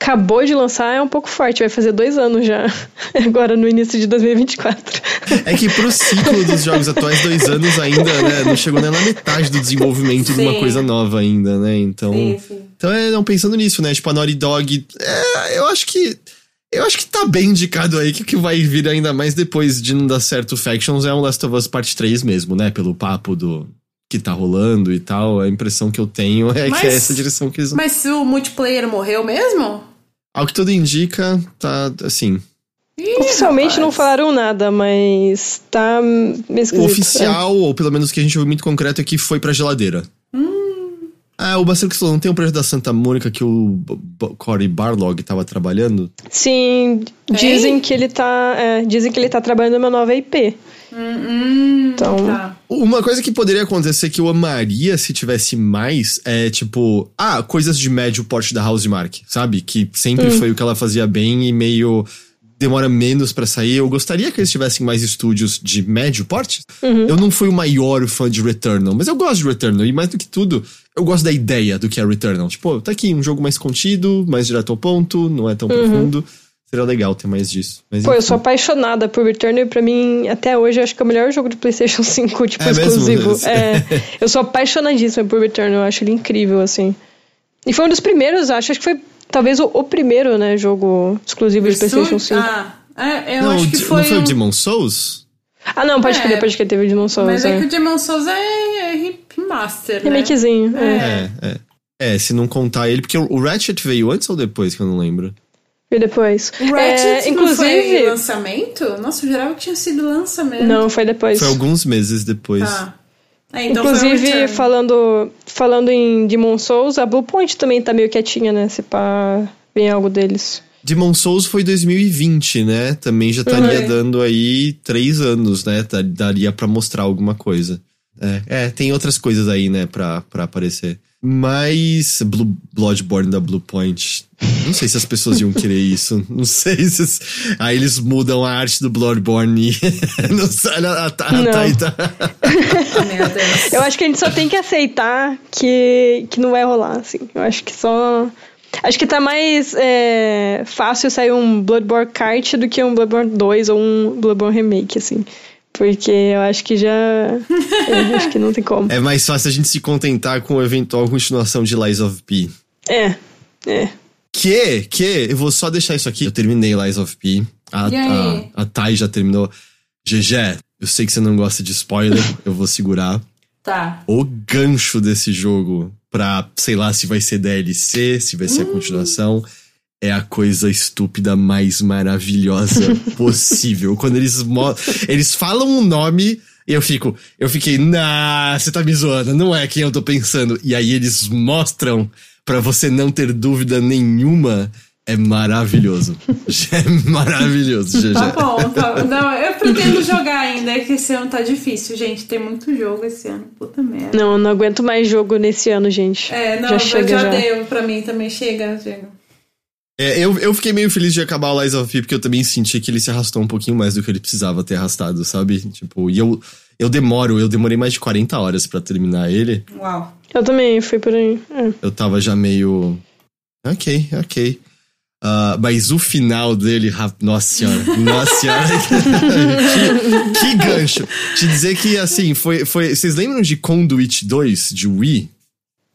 Acabou de lançar é um pouco forte, vai fazer dois anos já. [laughs] Agora no início de 2024. É que pro ciclo dos jogos atuais, dois anos ainda, né? Não chegou nem na metade do desenvolvimento sim. de uma coisa nova ainda, né? Então. Sim, sim. Então é, não, pensando nisso, né? Tipo, a Naughty Dog. É, eu acho que eu acho que tá bem indicado aí que o que vai vir ainda mais depois de não dar certo Factions é um Last of Us Part 3 mesmo, né? Pelo papo do que tá rolando e tal. A impressão que eu tenho é mas, que é essa direção que eles Mas se o multiplayer morreu mesmo? Ao que tudo indica, tá assim. Ih, Oficialmente rapaz. não falaram nada, mas tá O oficial, é. ou pelo menos o que a gente ouviu muito concreto, é que foi pra geladeira. Ah, o Bacilo que falou, não tem um projeto da Santa Mônica que o Cory Barlog estava trabalhando? Sim, dizem que ele tá. É, dizem que ele tá trabalhando numa nova IP. Hum, então. Tá. Uma coisa que poderia acontecer que eu amaria se tivesse mais é tipo, ah, coisas de médio porte da House Mark, sabe? Que sempre hum. foi o que ela fazia bem e meio demora menos para sair. Eu gostaria que eles tivessem mais estúdios de médio porte. Uhum. Eu não fui o maior fã de Returnal, mas eu gosto de Returnal. E mais do que tudo, eu gosto da ideia do que é Returnal. Tipo, tá aqui um jogo mais contido, mais direto ao ponto, não é tão uhum. profundo. Seria legal ter mais disso. Mas, Pô, enfim. eu sou apaixonada por Returnal e pra mim, até hoje, acho que é o melhor jogo de PlayStation [laughs] 5, tipo, é exclusivo. Mesmo? [laughs] É, eu sou apaixonadíssima por Returnal, eu acho ele incrível, assim. E foi um dos primeiros, acho, acho que foi talvez o, o primeiro, né, jogo exclusivo de PlayStation 5. Ah, é, eu não, acho que foi. Não foi um... o Demon Souls? Ah, não, pode é, crer, pode crer, teve o Demon Souls. Mas é, é que o Demon Souls é, é remaster, né? Remakezinho, é. É, é. É, se não contar ele, porque o Ratchet veio antes ou depois, que eu não lembro. Veio depois. Ratchet é, inclusive... foi lançamento? Nossa, eu jurava que tinha sido lançamento. Não, foi depois. Foi alguns meses depois. Tá. É, então Inclusive, falando, falando em Demon Souls, a Bluepoint também tá meio quietinha, né? Se pá, vem algo deles. Demon Souls foi 2020, né? Também já estaria uhum. dando aí três anos, né? Daria para mostrar alguma coisa. É, é, tem outras coisas aí, né, pra, pra aparecer. Mas Blue, Bloodborne da Bluepoint. Não sei se as pessoas iam querer isso. Não sei se. Aí eles mudam a arte do Bloodborne. [laughs] não sei. A, a, tá, não. Tá, tá. Meu Deus. Eu acho que a gente só tem que aceitar que, que não vai rolar, assim. Eu acho que só. Acho que tá mais é, fácil sair um Bloodborne Kart do que um Bloodborne 2 ou um Bloodborne Remake, assim. Porque eu acho que já. [laughs] eu acho que não tem como. É mais fácil a gente se contentar com a eventual continuação de Lies of P. É, é. Que, que, eu vou só deixar isso aqui. Eu terminei Lies of P. A, a, a Thay já terminou. GG, eu sei que você não gosta de spoiler, eu vou segurar. Tá. O gancho desse jogo pra, sei lá, se vai ser DLC, se vai ser hum. a continuação é a coisa estúpida mais maravilhosa [laughs] possível. Quando eles eles falam um nome e eu fico, eu fiquei, nah, você tá me zoando, não é quem eu tô pensando. E aí eles mostram para você não ter dúvida nenhuma. É maravilhoso. [laughs] é maravilhoso, GG. Tá bom, tá. Não, eu pretendo jogar ainda, é que esse ano tá difícil, gente. Tem muito jogo esse ano. Puta merda. Não, não aguento mais jogo nesse ano, gente. É, não, já, chega, já, já deu pra mim também. Chega, chega. É, eu, eu fiquei meio feliz de acabar o Lies of P, porque eu também senti que ele se arrastou um pouquinho mais do que ele precisava ter arrastado, sabe? Tipo, e eu, eu demoro, eu demorei mais de 40 horas para terminar ele. Uau. Eu também fui por aí. É. Eu tava já meio. Ok, ok. Uh, mas o final dele, nossa senhora, nossa senhora, [laughs] que, que, gancho. Te dizer que, assim, foi, foi. Vocês lembram de Conduit 2, de Wii?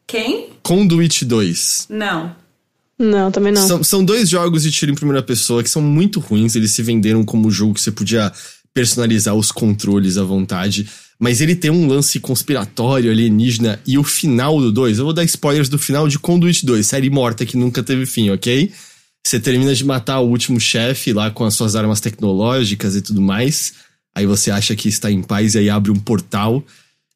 Quem? Conduit 2. Não. Não, também não. São, são dois jogos de tiro em primeira pessoa que são muito ruins. Eles se venderam como jogo que você podia personalizar os controles à vontade. Mas ele tem um lance conspiratório, alienígena. E o final do 2, eu vou dar spoilers do final de Conduit 2, série morta que nunca teve fim, ok? Você termina de matar o último chefe lá com as suas armas tecnológicas e tudo mais. Aí você acha que está em paz e aí abre um portal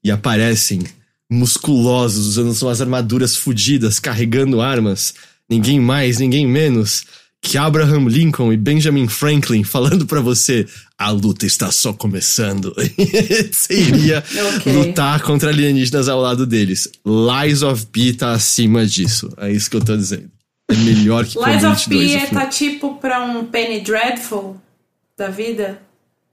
e aparecem musculosos, usando suas armaduras fodidas, carregando armas. Ninguém mais, ninguém menos que Abraham Lincoln e Benjamin Franklin falando para você: a luta está só começando. [laughs] você iria [laughs] okay. lutar contra alienígenas ao lado deles. Lies of P tá acima disso. É isso que eu tô dizendo. É melhor que Lies of P é, tá tipo pra um Penny Dreadful da vida?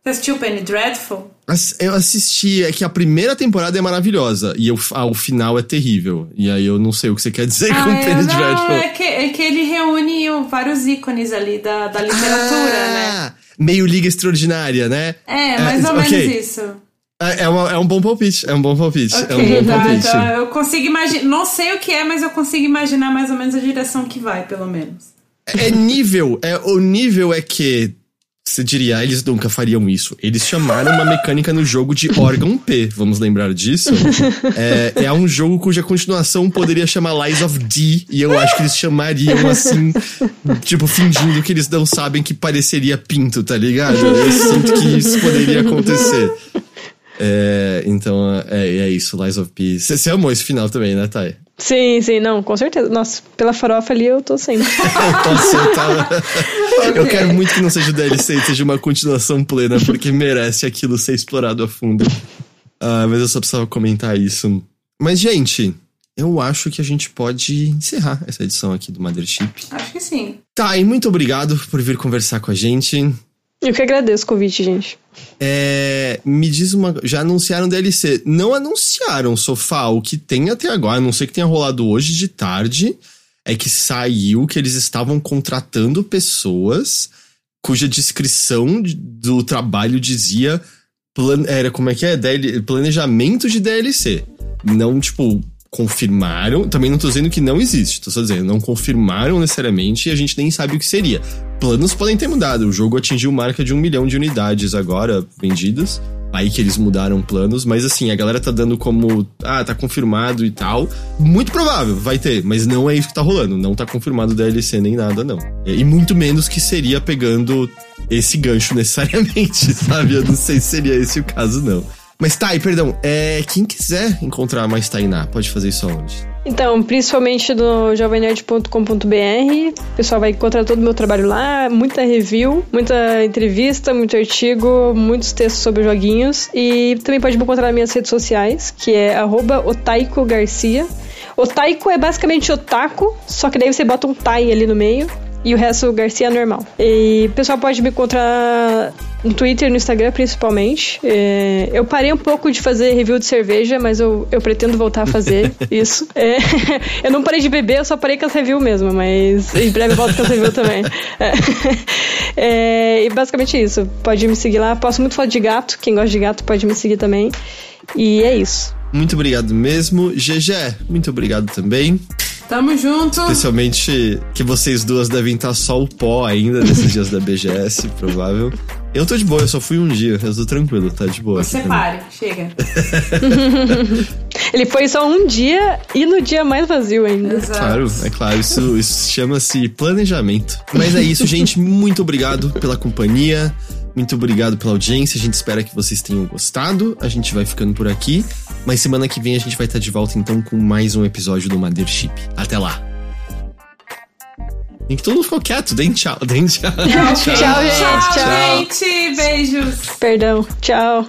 Você assistiu Penny Dreadful? Eu assisti, é que a primeira temporada é maravilhosa e eu, ah, o final é terrível. E aí eu não sei o que você quer [laughs] dizer ah, com é, Penny não, Dreadful. É que, é que ele reúne vários ícones ali da, da literatura, ah, né? Meio Liga Extraordinária, né? É, mais é, ou okay. menos isso. É, é, uma, é um bom palpite, é um bom palpite. Okay, é um bom tá, palpite. Então eu consigo imaginar. Não sei o que é, mas eu consigo imaginar mais ou menos a direção que vai, pelo menos. É nível, é, o nível é que. Você diria, ah, eles nunca fariam isso. Eles chamaram uma mecânica no jogo de órgão P, vamos lembrar disso? É, é um jogo cuja continuação poderia chamar Lies of D, e eu acho que eles chamariam assim, tipo, fingindo que eles não sabem que pareceria pinto, tá ligado? Eu sinto que isso poderia acontecer. É, então, é, é isso, Lies of P. Você amou esse final também, né, Thay? Sim, sim, não, com certeza. Nossa, pela farofa ali eu tô sempre. [laughs] eu, tá... okay. eu quero muito que não seja o DLC, seja uma continuação plena, porque merece aquilo ser explorado a fundo. Uh, mas eu só precisava comentar isso. Mas, gente, eu acho que a gente pode encerrar essa edição aqui do Mothership. Acho que sim. Tá, e muito obrigado por vir conversar com a gente. Eu que agradeço o convite, gente. É, me diz uma. Já anunciaram DLC. Não anunciaram, Sofá. O que tem até agora, a não sei que tenha rolado hoje de tarde, é que saiu que eles estavam contratando pessoas cuja descrição do trabalho dizia. Plan, era como é que é? Planejamento de DLC. Não, tipo, confirmaram. Também não tô dizendo que não existe, tô só dizendo, não confirmaram necessariamente e a gente nem sabe o que seria. Planos podem ter mudado. O jogo atingiu marca de um milhão de unidades agora vendidas. Aí que eles mudaram planos, mas assim, a galera tá dando como, ah, tá confirmado e tal. Muito provável, vai ter, mas não é isso que tá rolando. Não tá confirmado DLC nem nada, não. E muito menos que seria pegando esse gancho [laughs] necessariamente, sabe? Eu não sei se seria esse o caso, não. Mas e perdão, é, quem quiser encontrar mais Tainá, pode fazer isso aonde? Então, principalmente no jovemnerd.com.br, o pessoal vai encontrar todo o meu trabalho lá, muita review, muita entrevista, muito artigo, muitos textos sobre joguinhos. E também pode me encontrar nas minhas redes sociais, que é @otaico_garcia. Otaiko é basicamente otaku, só que daí você bota um tai ali no meio e o resto Garcia normal. E o pessoal pode me encontrar no Twitter e no Instagram principalmente. É, eu parei um pouco de fazer review de cerveja, mas eu, eu pretendo voltar a fazer [laughs] isso. É, [laughs] eu não parei de beber, eu só parei com as reviews mesmo, mas em breve eu volto com as reviews também. É, [laughs] é, e basicamente isso. Pode me seguir lá. Posto muito foto de gato. Quem gosta de gato pode me seguir também. E é isso. Muito obrigado mesmo. GG, muito obrigado também. Tamo junto. Especialmente que vocês duas devem estar só o pó ainda nesses dias da BGS, provável. Eu tô de boa, eu só fui um dia, eu tô tranquilo, tá de boa. Você pare, chega. [laughs] Ele foi só um dia e no dia mais vazio ainda. Exato. Claro, é claro, isso, isso chama-se planejamento. Mas é isso, gente, muito obrigado pela companhia. Muito obrigado pela audiência. A gente espera que vocês tenham gostado. A gente vai ficando por aqui. Mas semana que vem a gente vai estar de volta então com mais um episódio do Mothership. Até lá. Em que todo mundo ficou quieto. Deem tchau. Deem tchau. tchau, tchau, gente. Tchau, gente. Beijos. Perdão. Tchau.